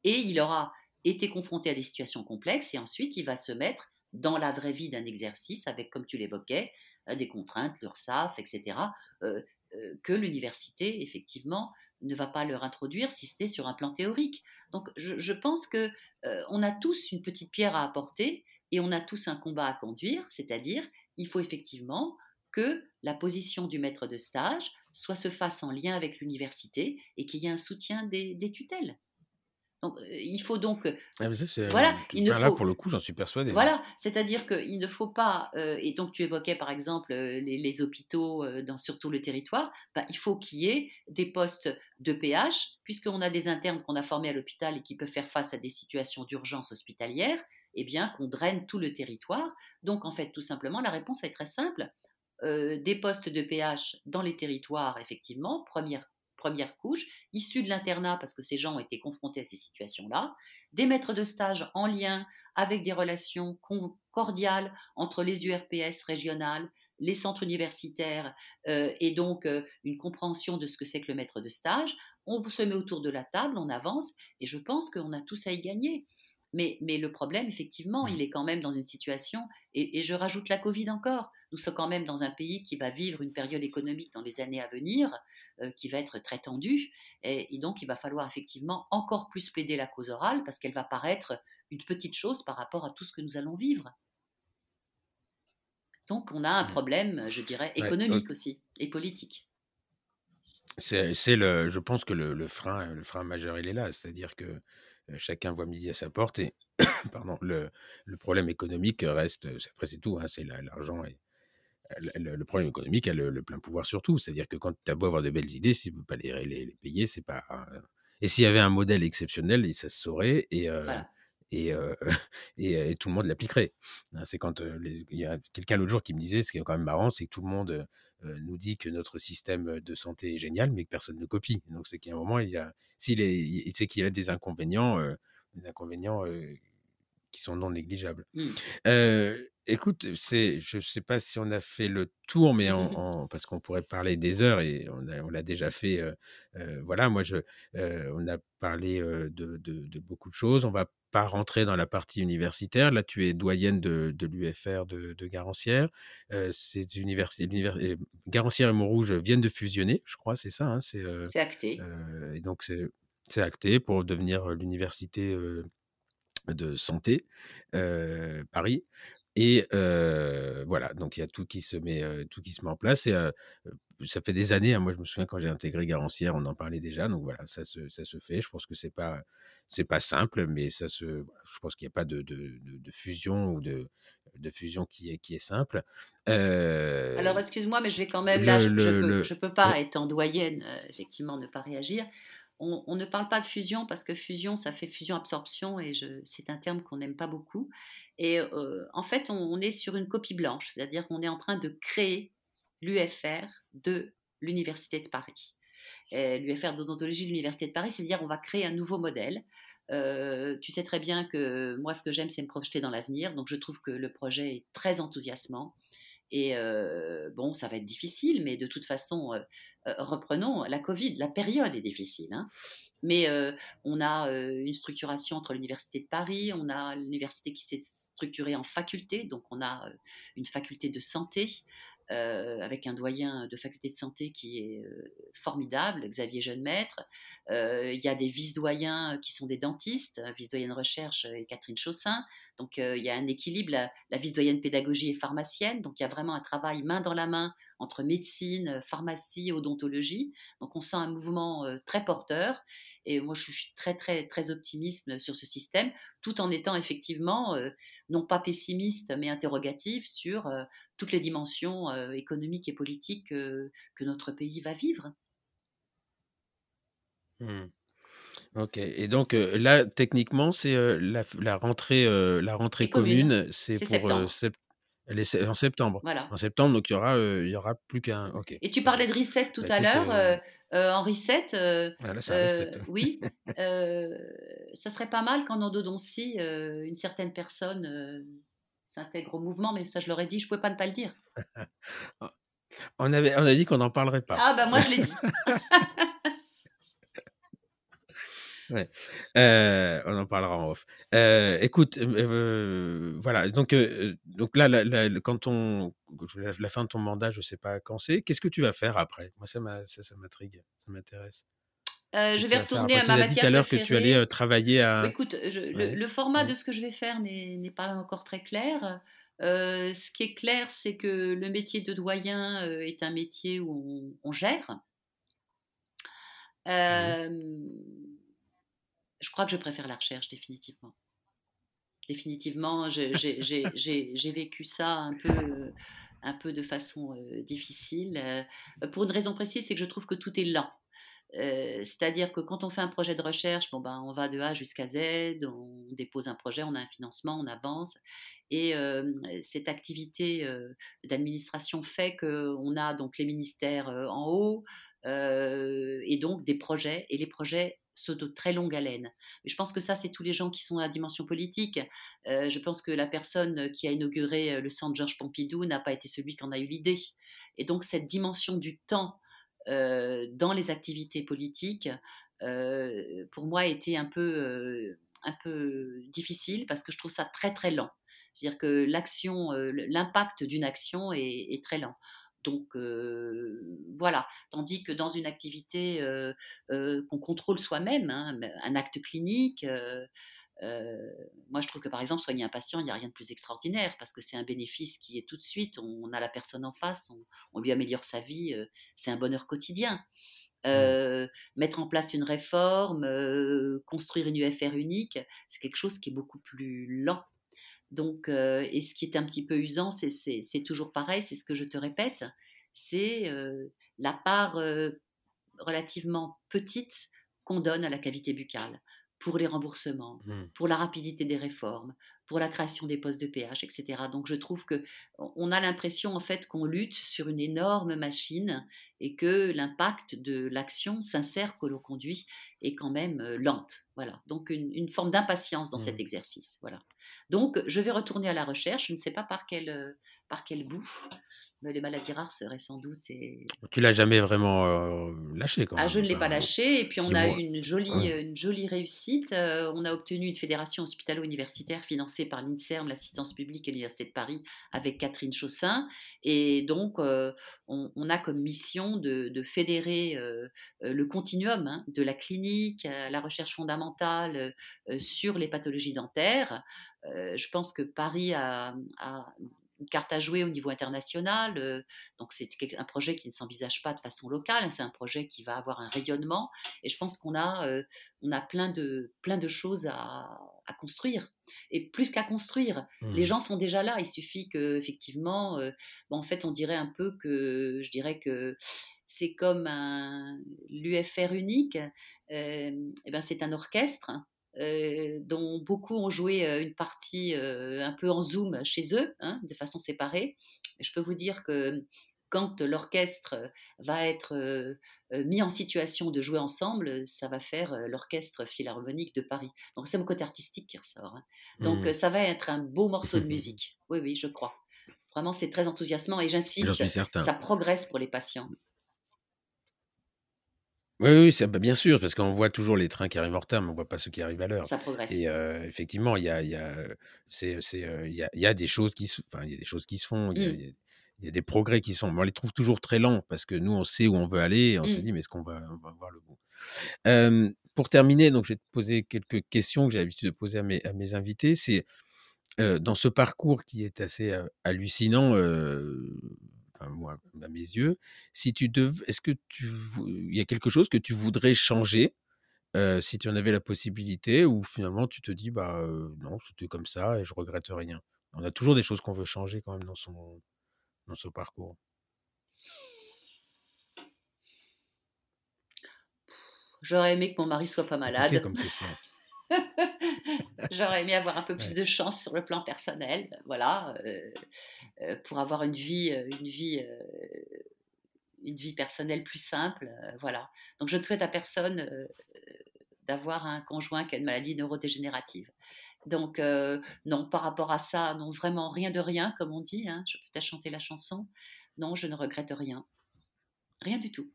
Et il aura été confronté à des situations complexes et ensuite il va se mettre dans la vraie vie d'un exercice avec, comme tu l'évoquais, euh, des contraintes, l'URSAF, etc., euh, que l'université, effectivement, ne va pas leur introduire si c'était sur un plan théorique. Donc je, pense que on a tous une petite pierre à apporter et on a tous un combat à conduire, c'est-à-dire il faut effectivement que la position du maître de stage soit se fasse en lien avec l'université et qu'il y ait un soutien des, tutelles. Donc, euh, il faut donc. Ah, voilà, il ne là, pour le coup, j'en suis persuadé. Voilà, c'est-à-dire qu'il ne faut pas. Euh, et donc, tu évoquais par exemple euh, les, hôpitaux dans, sur tout le territoire. Bah, il faut qu'il y ait des postes de PH, puisqu'on a des internes qu'on a formés à l'hôpital et qui peuvent faire face à des situations d'urgence hospitalière eh bien, qu'on draine tout le territoire. Donc, en fait, tout simplement, la réponse est très simple. Euh, des postes de PH dans les territoires, effectivement, première, première couche, issus de l'internat, parce que ces gens ont été confrontés à ces situations-là, des maîtres de stage en lien avec des relations cordiales entre les URPS régionales, les centres universitaires, euh, et donc euh, une compréhension de ce que c'est que le maître de stage. On se met autour de la table, on avance, et je pense qu'on a tous à y gagner. Mais, le problème, effectivement, il mmh. est quand même dans une situation, et, je rajoute la Covid encore, nous sommes quand même dans un pays qui va vivre une période économique dans les années à venir, euh, qui va être très tendue, et, donc il va falloir effectivement encore plus plaider la cause orale, parce qu'elle va paraître une petite chose par rapport à tout ce que nous allons vivre. Donc on a un mmh. problème, je dirais, économique aussi, et politique. C'est, le, je pense que le, frein, le frein majeur, il est là, c'est-à-dire que chacun voit midi à sa porte et pardon, le, le, problème économique reste, après c'est tout, hein, c'est l'argent et le, problème économique a le, plein pouvoir sur tout. C'est-à-dire que quand tu as beau avoir de belles idées, si tu ne peux pas les, les, payer, c'est pas. Et s'il y avait un modèle exceptionnel, ça se saurait et, et, et, tout le monde l'appliquerait. Hein, c'est quand il y a quelqu'un l'autre jour qui me disait, ce qui est quand même marrant, c'est que tout le monde nous dit que notre système de santé est génial, mais que personne ne copie. Donc c'est qu'à un moment, il y a, s'il est, c'est qu'il y a des inconvénients, des inconvénients qui sont non négligeables. Mmh. Écoute, c'est, je ne sais pas si on a fait le tour, mais en, parce qu'on pourrait parler des heures et on, on l'a déjà fait. voilà, moi, je, on a parlé de, de, de, beaucoup de choses. On va pas rentrer dans la partie universitaire. Là, tu es doyenne de, de l'UFR de, de Garancière. C'est université, Garancière et Montrouge viennent de fusionner, je crois, c'est ça. Hein, c'est acté. et donc, c'est acté pour devenir l'université de santé Paris. Et voilà, donc il y a tout qui se met, tout qui se met en place. Et ça fait des années. Hein, moi, je me souviens quand j'ai intégré Garancière, on en parlait déjà. Donc voilà, ça se, ça se fait. Je pense que c'est pas, c'est pas simple, mais ça se. Je pense qu'il n'y a pas de, de, de, fusion ou de, de fusion qui est, qui est simple. Alors, excuse-moi, mais je vais quand même là. je, ne peux, pas, en doyenne, effectivement, ne pas réagir on, ne parle pas de fusion parce que fusion, ça fait fusion-absorption et c'est un terme qu'on n'aime pas beaucoup. Et euh, en fait, on, est sur une copie blanche, c'est-à-dire qu'on est en train de créer l'UFR de l'Université de Paris. L'UFR d'odontologie de l'Université de Paris, c'est-à-dire on va créer un nouveau modèle. Euh, tu sais très bien que moi, ce que j'aime, c'est me projeter dans l'avenir. Donc, je trouve que le projet est très enthousiasmant. Et bon, ça va être difficile, mais de toute façon, reprenons la Covid. La période est difficile. Hein. Mais on a une structuration entre l'Université de Paris, on a l'université qui s'est structurée en faculté, donc on a une faculté de santé, euh, avec un doyen de faculté de santé qui est euh, formidable, Xavier Jeune-Maître. Euh, il y a des vice-doyens qui sont des dentistes, vice-doyenne recherche et Catherine Chaussin. Donc il y a un équilibre. La, vice-doyenne pédagogie est pharmacienne, donc il y a vraiment un travail main dans la main entre médecine, pharmacie, odontologie. Donc on sent un mouvement très porteur. Et moi, je suis très, très, très optimiste sur ce système, tout en étant effectivement, non pas pessimiste, mais interrogatif sur toutes les dimensions économiques et politiques que notre pays va vivre. Mmh. Ok. Et donc là, techniquement, c'est la, rentrée, la rentrée commune, c'est pour septembre. Elle est en septembre. Voilà. En septembre, donc il y aura, il y aura plus qu'un. Ok. Et tu parlais de reset tout bah, à l'heure. en reset, oui, ça serait pas mal qu'en endodontie, une certaine personne s'intègre au mouvement, mais ça, je l'aurais dit, je ne pouvais pas ne pas le dire. on, avait, on a dit qu'on n'en parlerait pas. Ah, bah moi, je l'ai dit. Ouais. Euh, on en parlera en off. Euh, écoute, euh, voilà. Donc, donc là, quand on la, fin de ton mandat, je sais pas quand c'est. Qu'est-ce que tu vas faire après? Moi, ça m'intrigue, ça, m'intéresse. je vais retourner à ma matière. Tu as dit tout à l'heure que tu allais travailler à. Écoute, le, format de ce que je vais faire n'est pas encore très clair. ce qui est clair, c'est que le métier de doyen est un métier où on, gère. Mmh je crois que je préfère la recherche définitivement. Définitivement, j'ai vécu ça un peu, un peu de façon euh, difficile. Euh, pour une raison précise, c'est que je trouve que tout est lent. Euh, c'est-à-dire que quand on fait un projet de recherche, bon ben, on va de A jusqu'à Z, on dépose un projet, on a un financement, on avance. Et cette activité d'administration fait qu'on a donc les ministères en haut et donc des projets. Et les projets ceux de très longue haleine. Je pense que ça, c'est tous les gens qui sont à dimension politique. Euh, je pense que la personne qui a inauguré euh, le centre Georges Pompidou n'a pas été celui qui en a eu l'idée. Et donc cette dimension du temps euh, dans les activités politiques, pour moi, a été un peu, un peu difficile parce que je trouve ça très très lent. C'est-à-dire que l'action, l'impact d'une action est, très lent. Donc voilà, tandis que dans une activité qu'on contrôle soi-même, hein, un acte clinique, moi je trouve que par exemple soigner un patient, il n'y a rien de plus extraordinaire parce que c'est un bénéfice qui est tout de suite, on, a la personne en face, on, lui améliore sa vie, c'est un bonheur quotidien. Mettre en place une réforme, construire une UFR unique, c'est quelque chose qui est beaucoup plus lent donc, euh, et ce qui est un petit peu usant, c'est toujours pareil, c'est ce que je te répète, c'est euh, la part euh, relativement petite qu'on donne à la cavité buccale pour les remboursements, mmh. pour la rapidité des réformes, pour la création des postes de PH, etc. Donc je trouve que on a l'impression en fait qu'on lutte sur une énorme machine et que l'impact de l'action sincère que l'on conduit est quand même lente. Voilà. Donc une, forme d'impatience dans cet mmh. exercice. Voilà. Donc je vais retourner à la recherche. Je ne sais pas par quel par quel bout les maladies rares seraient sans doute. Et... Tu l'as jamais vraiment euh, lâché quand ah, Je ne l'ai pas lâché. Et puis on a eu une jolie, une jolie réussite. Euh, on a obtenu une fédération hospitalo-universitaire financée par l'INSERM, l'assistance publique et l'Université de Paris, avec Catherine Chaussin. Et donc euh, on, a comme mission de, fédérer le continuum hein, de la clinique à la recherche fondamentale sur les pathologies dentaires. je pense que Paris a, a une carte à jouer au niveau international. Euh, donc c'est un projet qui ne s'envisage pas de façon locale, hein, c'est un projet qui va avoir un rayonnement. Et je pense qu'on a, euh, on a plein, de, plein de choses à, construire. Et plus qu'à construire, les mmh. gens sont déjà là. Il suffit que effectivement, euh, en fait, on dirait un peu que, je dirais que c'est comme l'UFR unique. et ben c'est un orchestre euh, dont beaucoup ont joué euh, une partie euh, un peu en zoom chez eux, hein, de façon séparée. je peux vous dire que quand l'orchestre va être mis en situation de jouer ensemble, ça va faire l'orchestre philharmonique de Paris. Donc c'est mon côté artistique qui ressort. Hein. Donc mmh. ça va être un beau morceau de musique. Oui, oui, je crois. Vraiment, c'est très enthousiasmant et j'insiste, ça progresse pour les patients. Oui, oui, bah, bien sûr, parce qu'on voit toujours les trains qui arrivent en retard, mais on voit pas ceux qui arrivent à l'heure Ça progresse. et effectivement, il y a il y a, c'est c'est, heu, il y a il y a des choses qui se enfin, il y a des choses qui se font, il y a Mmh. il y a il y a des progrès qui sont mais on les trouve toujours très lents parce que nous, on sait où on veut aller et on se Mmh. dit: «Mais est-ce qu'on va on va voir le bout?» pour terminer, donc je vais te poser quelques questions que j'ai l'habitude de poser à mes à mes invités. C'est, dans ce parcours qui est assez, hallucinant, enfin moi, à mes yeux, si tu dev est-ce que tu il y a quelque chose que tu voudrais changer, heu, si tu en avais la possibilité ou finalement tu te dis: «Bah, heu, non, c'était comme ça et je regrette rien»? On a toujours des choses qu'on veut changer quand même dans son dans son parcours. J'aurais aimé que mon mari soit pas malade. comme. J'aurais aimé avoir un peu plus Ouais. de chance sur le plan personnel, voilà, heu heu, pour avoir une vie, heu, une vie, une vie personnelle plus simple, voilà. Donc je ne souhaite à personne, d'avoir un conjoint qui a une maladie neurodégénérative. Donc non, par rapport à ça, non, vraiment rien de rien, comme on dit, hein, je peux peut-être chanter la chanson. Non, je ne regrette rien. Rien du tout.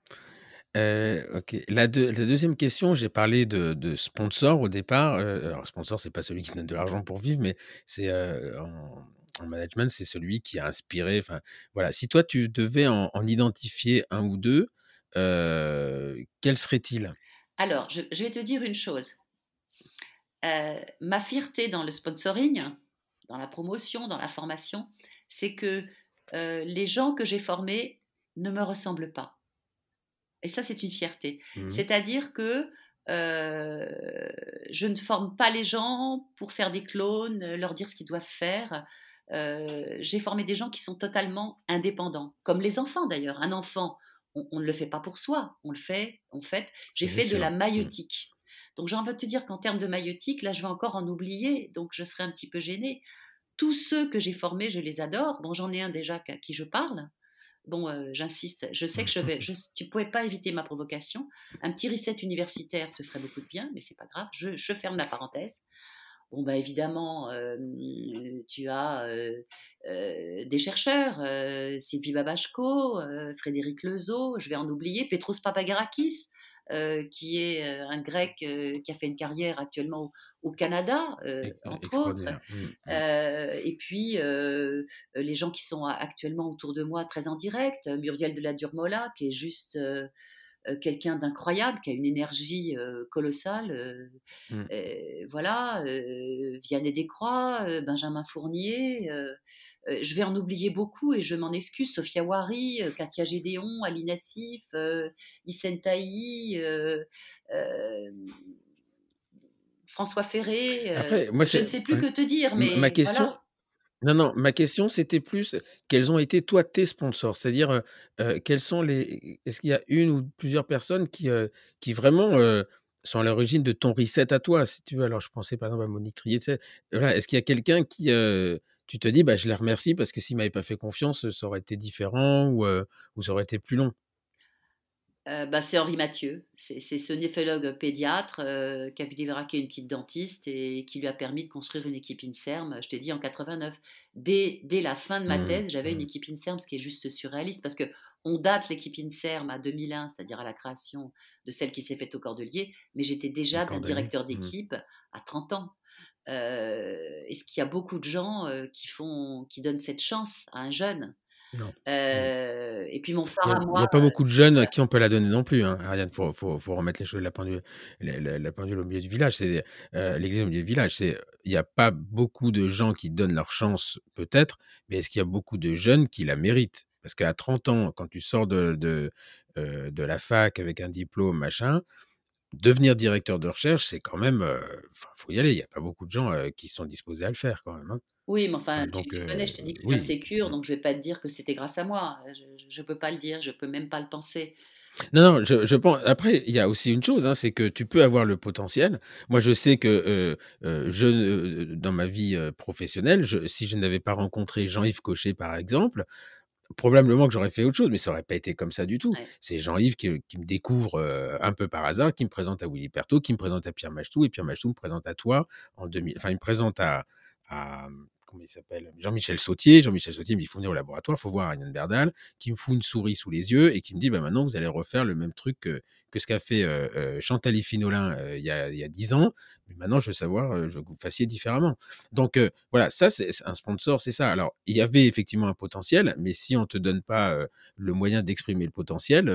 Heu, OK. La deux la 2e question, j'ai parlé de sponsor au départ, heu, alors sponsor, c'est pas celui qui donne de l'argent pour vivre, mais c'est, heu, en en management, c'est celui qui a inspiré, voilà. Si toi, tu devais en en identifier 1 ou 2, heu, quels seraient-ils? Alors, je vais te dire une chose. Ma fierté dans le sponsoring, dans la promotion, dans la formation, c'est que, les gens que j'ai formés ne me ressemblent pas et ça, c'est une fierté. Mmh mh. C'est-à-dire que, heu, je ne forme pas les gens pour faire des clones, heu, leur dire ce qu'ils doivent faire. Heu, j'ai formé des gens qui sont totalement indépendants, comme les enfants d'ailleurs. Un enfant, on on ne le fait pas pour soi, on le fait en fait, j'ai fait de la. Mmh. maïeutique. Donc j'ai envie de te dire qu'en termes de maïeutique, là, je vais encore en oublier, donc je serai un petit peu gênée. Tous ceux que j'ai formés, je les adore. Bon, j'en ai un déjà qu'à qui je parle. Bon, heu, j'insiste, je sais que je vais je tu pouvais pas éviter ma provocation. Un petit reset universitaire te ferait beaucoup de bien, mais c'est pas grave, je ferme la parenthèse. Bon, bah, évidemment, hem, tu as, heu, des chercheurs, heu, Sylvie Babachko, Frédéric Lezot, je vais en oublier, Petros Papagarakis, qui est, heu, un Grec, heu, qui a fait une carrière actuellement au au Canada, entre autres. Mmh, mmh. Et puis, les gens qui sont actuellement autour de moi très en direct, Muriel de la Durmola qui est juste, quelqu'un d'incroyable, qui a une énergie, colossale, Mmh. voilà, Vianney Descroix, Benjamin Fournier, je vais en oublier beaucoup et je m'en excuse, Sophia Wary, heu, Katia Gédéon, Ali Nassif, heu, Hissène Taï, heu, hem, François Ferré, Après, moi, je ne sais plus que te dire, Ma ma mais question voilà. non, non, ma question, c'était plus, quels ont été, toi, tes sponsors? C'est-à-dire, quels sont les est-ce qu'il y a 1 ou plusieurs personnes qui, vraiment, sont à l'origine de ton reset à toi, si tu veux? Alors je pensais par exemple à Monique Triet, tu sais? Voilà, est-ce qu'il y a quelqu'un qui, tu te dis: «Bah, je la remercie parce que s'il m'avait pas fait confiance, ça aurait été différent ou ou ça aurait été plus long»? Bah, c'est Henri Mathieu. C'est ce néphrologue pédiatre, qui a vu déveraquer une petite dentiste et qui lui a permis de construire une équipe INSERM, je t'ai dit en 89. Dès dès la fin de ma Mmh. thèse, j'avais une Mmh. équipe INSERM, ce qui est juste surréaliste parce qu'on date l'équipe INSERM à 2001, c'est-à-dire à la création de celle qui s'est faite au Cordeliers, mais j'étais Les déjà d'un directeur Mmh. d'équipe à 30 ans. Heu, est-ce qu'il y a beaucoup de gens, heu, qui font qui donnent cette chance à un jeune? Non. Heu et puis mon Il phare a à il moi, y a pas beaucoup de jeunes à qui on peut la donner non plus, hein, Ariane. Faut faut faut remettre les choses la pendule la la la pendule au milieu du village. C'est, l'église au milieu du village. Il y a pas beaucoup de gens qui donnent leur chance, peut-être, mais est-ce qu'il y a beaucoup de jeunes qui la méritent? Parce qu'à 30 ans, quand tu sors de de, heu, de la fac avec un diplôme, machin, devenir directeur de recherche, c'est quand même, enfin, faut y aller. Il y a pas beaucoup de gens, qui sont disposés à le faire quand même, hein. Oui, mais enfin, tu tu connais, je t'ai dit que la oui. sécure, Mmh. donc je vais pas te dire que c'était grâce à moi. Je je peux pas le dire, je peux même pas le penser. Non, non, je je pen après, il y a aussi une chose, hein, c'est que tu peux avoir le potentiel. Moi, je sais que, je, dans ma vie, professionnelle, je si je n'avais pas rencontré Jean-Yves Cochet, par exemple, probablement que j'aurais fait autre chose, mais ça aurait pas été comme ça du tout. Ouais. C'est Jean-Yves qui, me découvre, heu, un peu par hasard, qui me présente à Willy Pertaux, qui me présente à Pierre Machetoux et Pierre Machetoux me présente à toi en 2000 enfin, il me présente à à, comment il s'appelle Jean-Michel Sautier. Jean-Michel Sautier il faut venir au laboratoire, il faut voir Ariane Berdal, qui me fout une souris sous les yeux et qui me dit, bah, maintenant, vous allez refaire le même truc que, ce qu'a fait euh, Chantal Finolin il y a dix ans. Mais maintenant, je veux savoir, je veux que vous fassiez différemment. Donc, voilà, ça, c'est un sponsor, c'est ça. Alors, il y avait effectivement un potentiel, mais si on ne te donne pas le moyen d'exprimer le potentiel,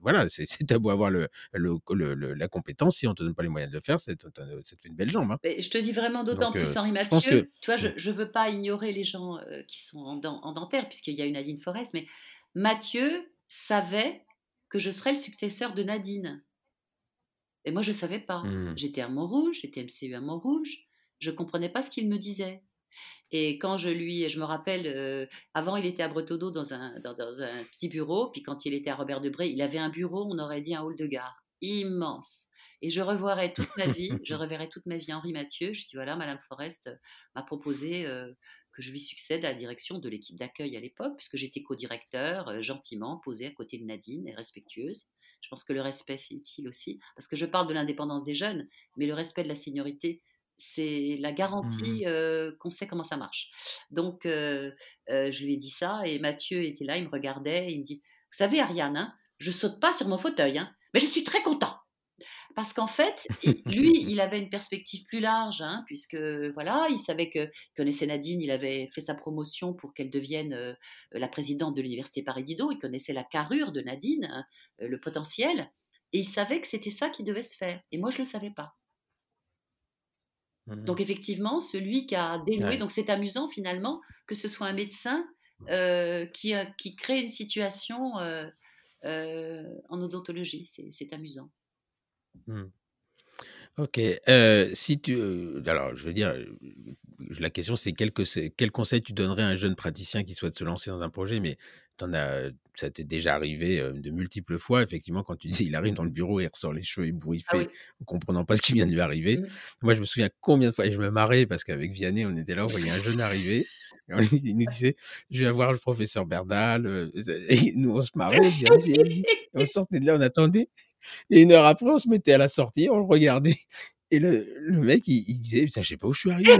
voilà, c'est à beau avoir le, la compétence, si on ne te donne pas les moyens de le faire, ça te fait une belle jambe. Hein. je te dis vraiment d'autant plus, Henri Mathieu, tu vois, je ne veux pas ignorer les gens qui sont en, en dentaire, puisqu'il y a une Nadine Forest, mais Mathieu savait que je serais le successeur de Nadine. Et moi, je ne savais pas. Mmh. J'étais à Montrouge, j'étais MCU à Montrouge, je ne comprenais pas ce qu'il me disait. Et quand je lui, je me rappelle, euh, avant il était à Bretodeau dans un, dans, un petit bureau, puis quand il était à Robert Debré, il avait un bureau, on aurait dit un hall de gare, immense. Et je revoirais toute ma vie, je reverrai toute ma vie Henri Mathieu. Je dis voilà, Madame Forest m'a proposé euh, que je lui succède à la direction de l'équipe d'accueil à l'époque, puisque j'étais co-directeur, euh, gentiment posée à côté de Nadine et respectueuse. Je pense que le respect, c'est utile aussi, parce que je parle de l'indépendance des jeunes, mais le respect de la seniorité, c'est la mmh garantie qu'on sait comment ça marche. Donc, je lui ai dit ça et Mathieu était là, il me regardait, il me dit, vous savez Ariane, hein, je saute pas sur mon fauteuil, hein, mais je suis très content. Parce qu'en fait, lui, il avait une perspective plus large, hein, puisque voilà, il savait que connaissait Nadine, il avait fait sa promotion pour qu'elle devienne la présidente de l'université Paris Diderot, il connaissait la carrure de Nadine, hein, le potentiel, et il savait que c'était ça qui devait se faire. Et moi, je le savais pas. Mmh donc effectivement, celui qui a dénoué, donc c'est amusant finalement que ce soit un médecin euh, qui, qui, crée une situation euh, euh, en odontologie. C'est amusant. Mmh. Ok. si tu, alors, je veux dire, la question c'est quel, quel conseil tu donnerais à un jeune praticien qui souhaite se lancer dans un projet, mais en as, ça t'est déjà arrivé de multiples fois. Effectivement, quand tu dis il arrive dans le bureau, il ressort les cheveux ébouriffés, ah en comprenant pas ce qui vient de lui arriver. Mmh. Moi, je me souviens combien de fois, et je me marrais parce qu'avec Vianney, on était là, on voyait un jeune arriver. il nous disait, je vais voir le professeur Berdal. Et nous, on se marrait, on sortait de là, on attendait. Et une heure après, on se mettait à la sortie, on le regardait. Et le, le mec, il, disait, putain, je sais pas où je suis arrivé.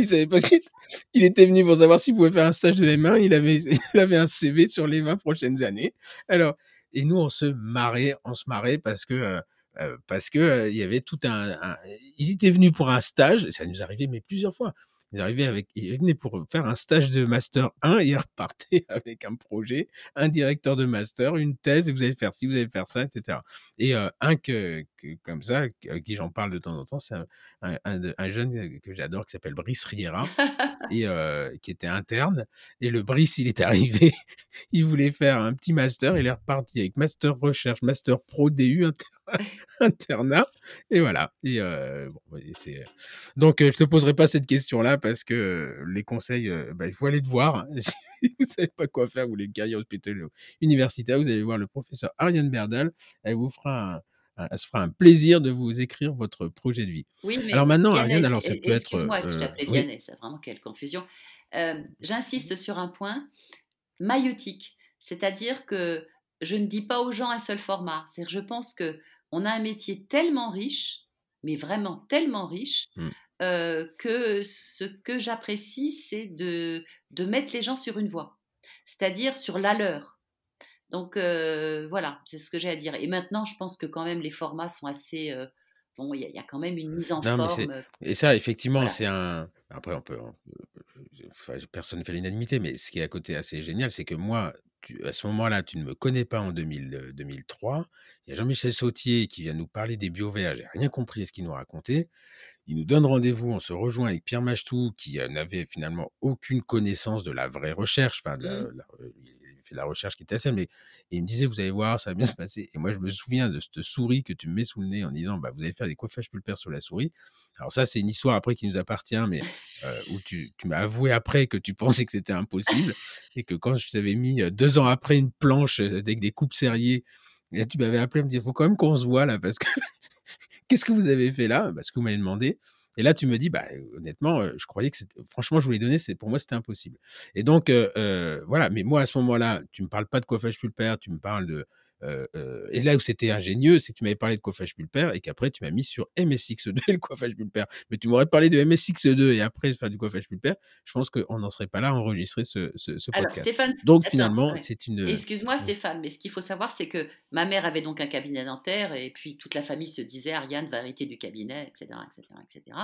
Il savait pas qu'il il était venu pour savoir s'il pouvait faire un stage de M1. Il avait, il avait un CV sur les 20 prochaines années. Alors, et nous, on se marrait, on se marrait parce que, euh, euh, parce que euh, il y avait tout un, il était venu pour un stage. Ça nous arrivait, mais plusieurs fois. Il arrivait avec, il venait pour faire un stage de master 1 et il repartait avec un projet, un directeur de master, une thèse et vous allez faire ci, vous allez faire ça, etc. Et un que, comme ça, à qui j'en parle de temps en temps, c'est un, un, jeune que j'adore qui s'appelle Brice Riera et euh, qui était interne. Et le Brice, il est arrivé, il voulait faire un petit master, il est reparti avec master recherche, master pro DU, internat. Et voilà. Et, euh, bon, c'est... Donc, euh, je te poserai pas cette question-là parce que les conseils, euh, bah, il faut aller te voir. si vous savez pas quoi faire, vous voulez une carrière hospitalière universitaire, vous allez voir le professeur Ariane Berdal. Elle vous fera un, se fera un plaisir de vous écrire votre projet de vie. Oui, mais alors maintenant, Ariane, alors ça peut être. Excuse-moi, je t'appelais Vianney, c'est vraiment quelle confusion. j'insiste sur un point maïotique, c'est-à-dire que je ne dis pas aux gens un seul format. C'est-à-dire, je pense que on a un métier tellement riche, mais vraiment tellement riche, mmh. euh, que ce que j'apprécie, c'est de, de mettre les gens sur une voie, c'est-à-dire sur la leur. Donc euh, voilà, c'est ce que j'ai à dire. Et maintenant, je pense que quand même les formats sont assez... Euh, bon, il y, a quand même une mise en forme. Et ça, effectivement, c'est un... Après, on peut... personne ne fait l'unanimité, mais ce qui est à côté assez génial, c'est que moi, à ce moment-là, tu ne me connais pas en 2003. Il y a Jean-Michel Sautier qui vient nous parler des bio-VA. J'ai rien compris à ce qu'il nous racontait. Il nous donne rendez-vous, on se rejoint avec Pierre Machtou qui n'avait finalement aucune connaissance de la vraie recherche. Enfin, de la recherche qui était assez, mais il me disait, vous allez voir, ça va bien se passer. Et moi, je me souviens de cette souris que tu me mets sous le nez en disant, bah, vous allez faire des coiffages pulpaires sur la souris. Alors ça, c'est une histoire après qui nous appartient, mais euh, où tu, tu m'as avoué après que tu pensais que c'était impossible et que quand je t'avais mis euh, deux ans après une planche euh, avec des coupes serriées, et tu m'avais appelé, me dire, il faut quand même qu'on se voit là, parce que qu'est-ce que vous avez fait là? Parce que vous m'avez demandé. Et là, tu me dis, bah, honnêtement, je croyais que franchement, je voulais donner, c'est, pour moi, c'était impossible. Et donc, voilà. Mais moi, à ce moment-là, tu me parles pas de coiffage pulpaire, tu me parles de, et là où c'était ingénieux, c'est que tu m'avais parlé de coiffage pulpaire et qu'après tu m'as mis sur MSX2 et le coiffage pulpaire. Mais tu m'aurais parlé de MSX2 et après faire du coiffage pulpaire, je pense qu'on n'en serait pas là à enregistrer ce, ce, podcast. Alors, Stéphane, donc finalement, c'est une. Excuse-moi, Stéphane, mais ce qu'il faut savoir, c'est que ma mère avait donc un cabinet dentaire et puis toute la famille se disait Ariane va arrêter du cabinet, etc., etc., etc.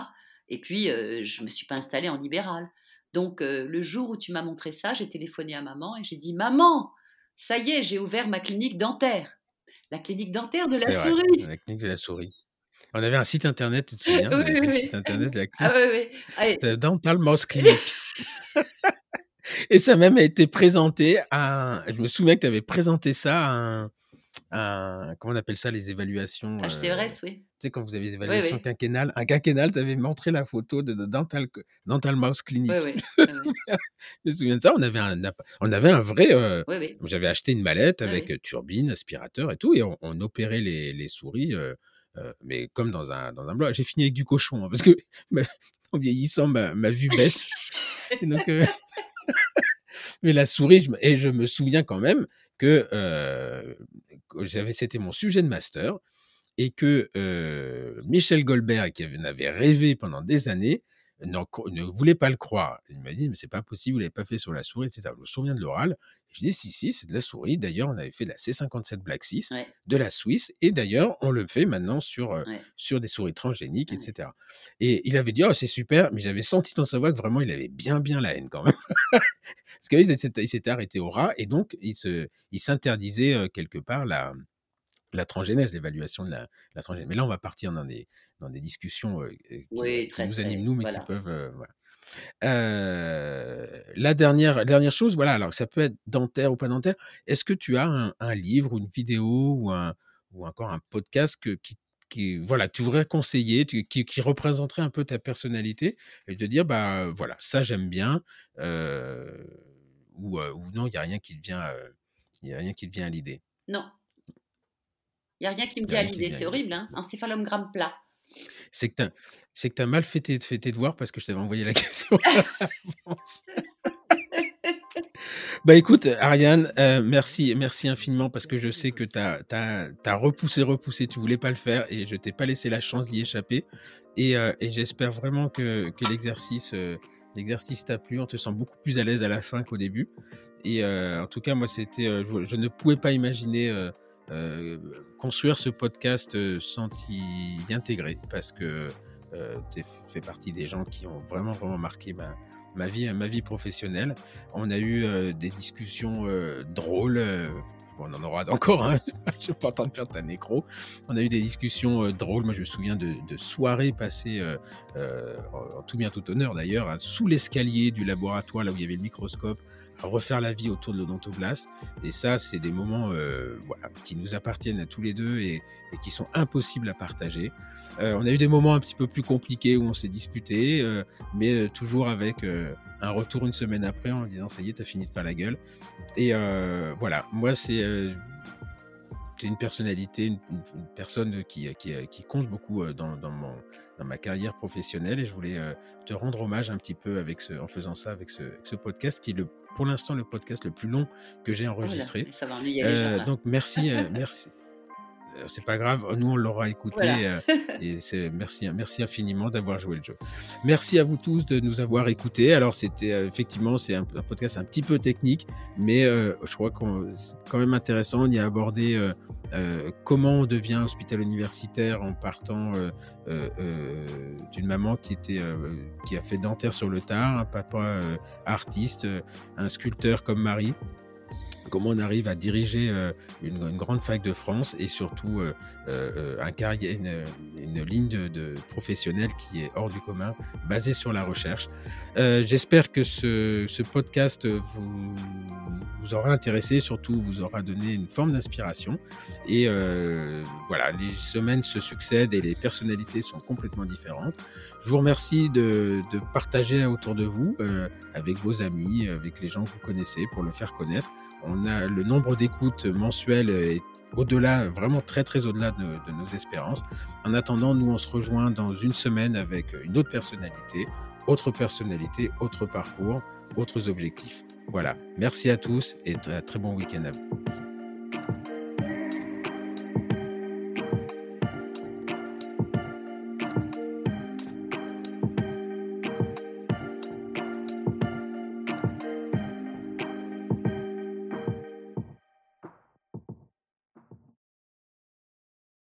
Et puis je me suis pas installée en libéral. Donc le jour où tu m'as montré ça, j'ai téléphoné à maman et j'ai dit maman, ça y est, j'ai ouvert ma clinique dentaire. La clinique dentaire de la souris. La clinique de la souris. On avait un site internet, tu te souviens oui, oui, oui. site internet de la clinique. Ah, oui, oui. Dental Mouse Clinic. Et ça même a été présenté à. Je me souviens que tu avais présenté ça à un, un, comment on appelle ça, les évaluations HCRS, oui. Tu sais, quand vous avez des évaluations quinquennales, un quinquennal, tu avais montré la photo de, Dental, Dental Mouse Clinic. je, me souviens de ça, on avait un, on avait un vrai. J'avais acheté une mallette avec turbine, aspirateur et tout, et on, opérait les, les souris, mais comme dans un, dans un bloc. J'ai fini avec du cochon, hein, parce que en vieillissant, ma, ma vue baisse. donc, mais la souris, je, et je me souviens quand même que c'était mon sujet de master et que Michel Goldberg, qui avait rêvé pendant des années, ne voulait pas le croire. Il m'a dit, mais c'est pas possible, vous l'avez pas fait sur la souris, etc. Je me souviens de l'oral. Je dis, si, si, c'est de la souris. D'ailleurs, on avait fait la C57 Black 6 de la Suisse. Et d'ailleurs, on le fait maintenant sur, sur des souris transgéniques, etc. Et il avait dit, oh, c'est super. Mais j'avais senti dans sa voix que vraiment, il avait bien, bien la haine quand même. Parce qu'il s'était arrêté au rat. Et donc, il s'interdisait il quelque part la, la transgénèse, l'évaluation de la, la, transgénèse. Mais là, on va partir dans des, dans des discussions qui, nous animent, nous, mais qui peuvent. la dernière, dernière chose, voilà, alors ça peut être dentaire ou pas dentaire. Est-ce que tu as un, livre ou une vidéo ou, un, ou encore un podcast que, qui, qui, voilà, tu voudrais conseiller, qui, qui, représenterait un peu ta personnalité et te dire, bah voilà, ça j'aime bien, ou, ou, non, il n'y a rien qui te vient, il a rien qui à l'idée. Non, il n'y a rien qui me vient à l'idée. C'est horrible, hein un céphalogramme plat. C'est que tu as, mal fait tes, fait tes, devoirs parce que je t'avais envoyé la question Bah écoute, Ariane, euh, merci, merci infiniment parce que je sais que tu as, repoussé, repoussé, tu voulais pas le faire et je t'ai pas laissé la chance d'y échapper. Et, euh, j'espère vraiment que, que l'exercice euh, l'exercice t'a plu. On te sent beaucoup plus à l'aise à la fin qu'au début. Et en tout cas, moi, c'était, je, ne pouvais pas imaginer construire ce podcast sans t'y intégrer parce que tu fais partie des gens qui ont vraiment, vraiment marqué ma, ma, vie, ma vie professionnelle. On a eu des discussions drôles. on en aura encore, hein je suis pas en train de faire ta nécro. On a eu des discussions drôles. Moi, je me souviens de, soirées passées, en, tout bien tout honneur d'ailleurs, hein, sous l'escalier du laboratoire, là où il y avait le microscope, refaire la vie autour de l'odontoblaste. Et ça, c'est des moments euh, voilà, qui nous appartiennent à tous les deux et, qui sont impossibles à partager. Euh, on a eu des moments un petit peu plus compliqués où on s'est disputé, euh, mais toujours avec un retour une semaine après en disant ça y est, t'as fini de faire la gueule. Et voilà, moi, c'est c'est une personnalité, une, personne qui, qui, qui, compte beaucoup dans, dans, mon, dans ma carrière professionnelle et je voulais te rendre hommage un petit peu avec en faisant ça avec ce, ce podcast qui est le pour l'instant le podcast le plus long que j'ai enregistré. ça va ennuyer les gens, donc merci, merci. Euh, c'est pas grave, nous on l'aura écouté euh, et c'est merci, merci infiniment d'avoir joué le jeu. Merci à vous tous de nous avoir écoutés. Alors c'était euh, effectivement c'est un, podcast un petit peu technique, mais je crois qu'on c'est quand même intéressant. On y a abordé comment on devient hospital universitaire en partant d'une maman qui était qui a fait dentaire sur le tard, un papa artiste, un sculpteur comme Marie comment on arrive à diriger euh, une, grande fac de France et surtout euh, euh, un une, une, ligne de, professionnels qui est hors du commun, basée sur la recherche. J'espère que ce, podcast vous, aura intéressé, surtout vous aura donné une forme d'inspiration. Et voilà, les semaines se succèdent et les personnalités sont complètement différentes. Je vous remercie de, de partager autour de vous, avec vos amis, avec les gens que vous connaissez, pour le faire connaître on a le nombre d'écoutes mensuelles est au-delà, vraiment très très au-delà de, de, nos espérances. En attendant, nous on se rejoint dans une semaine avec une autre personnalité, autre personnalité, autre parcours, autres objectifs. Voilà, merci à tous et très bon week-end à vous.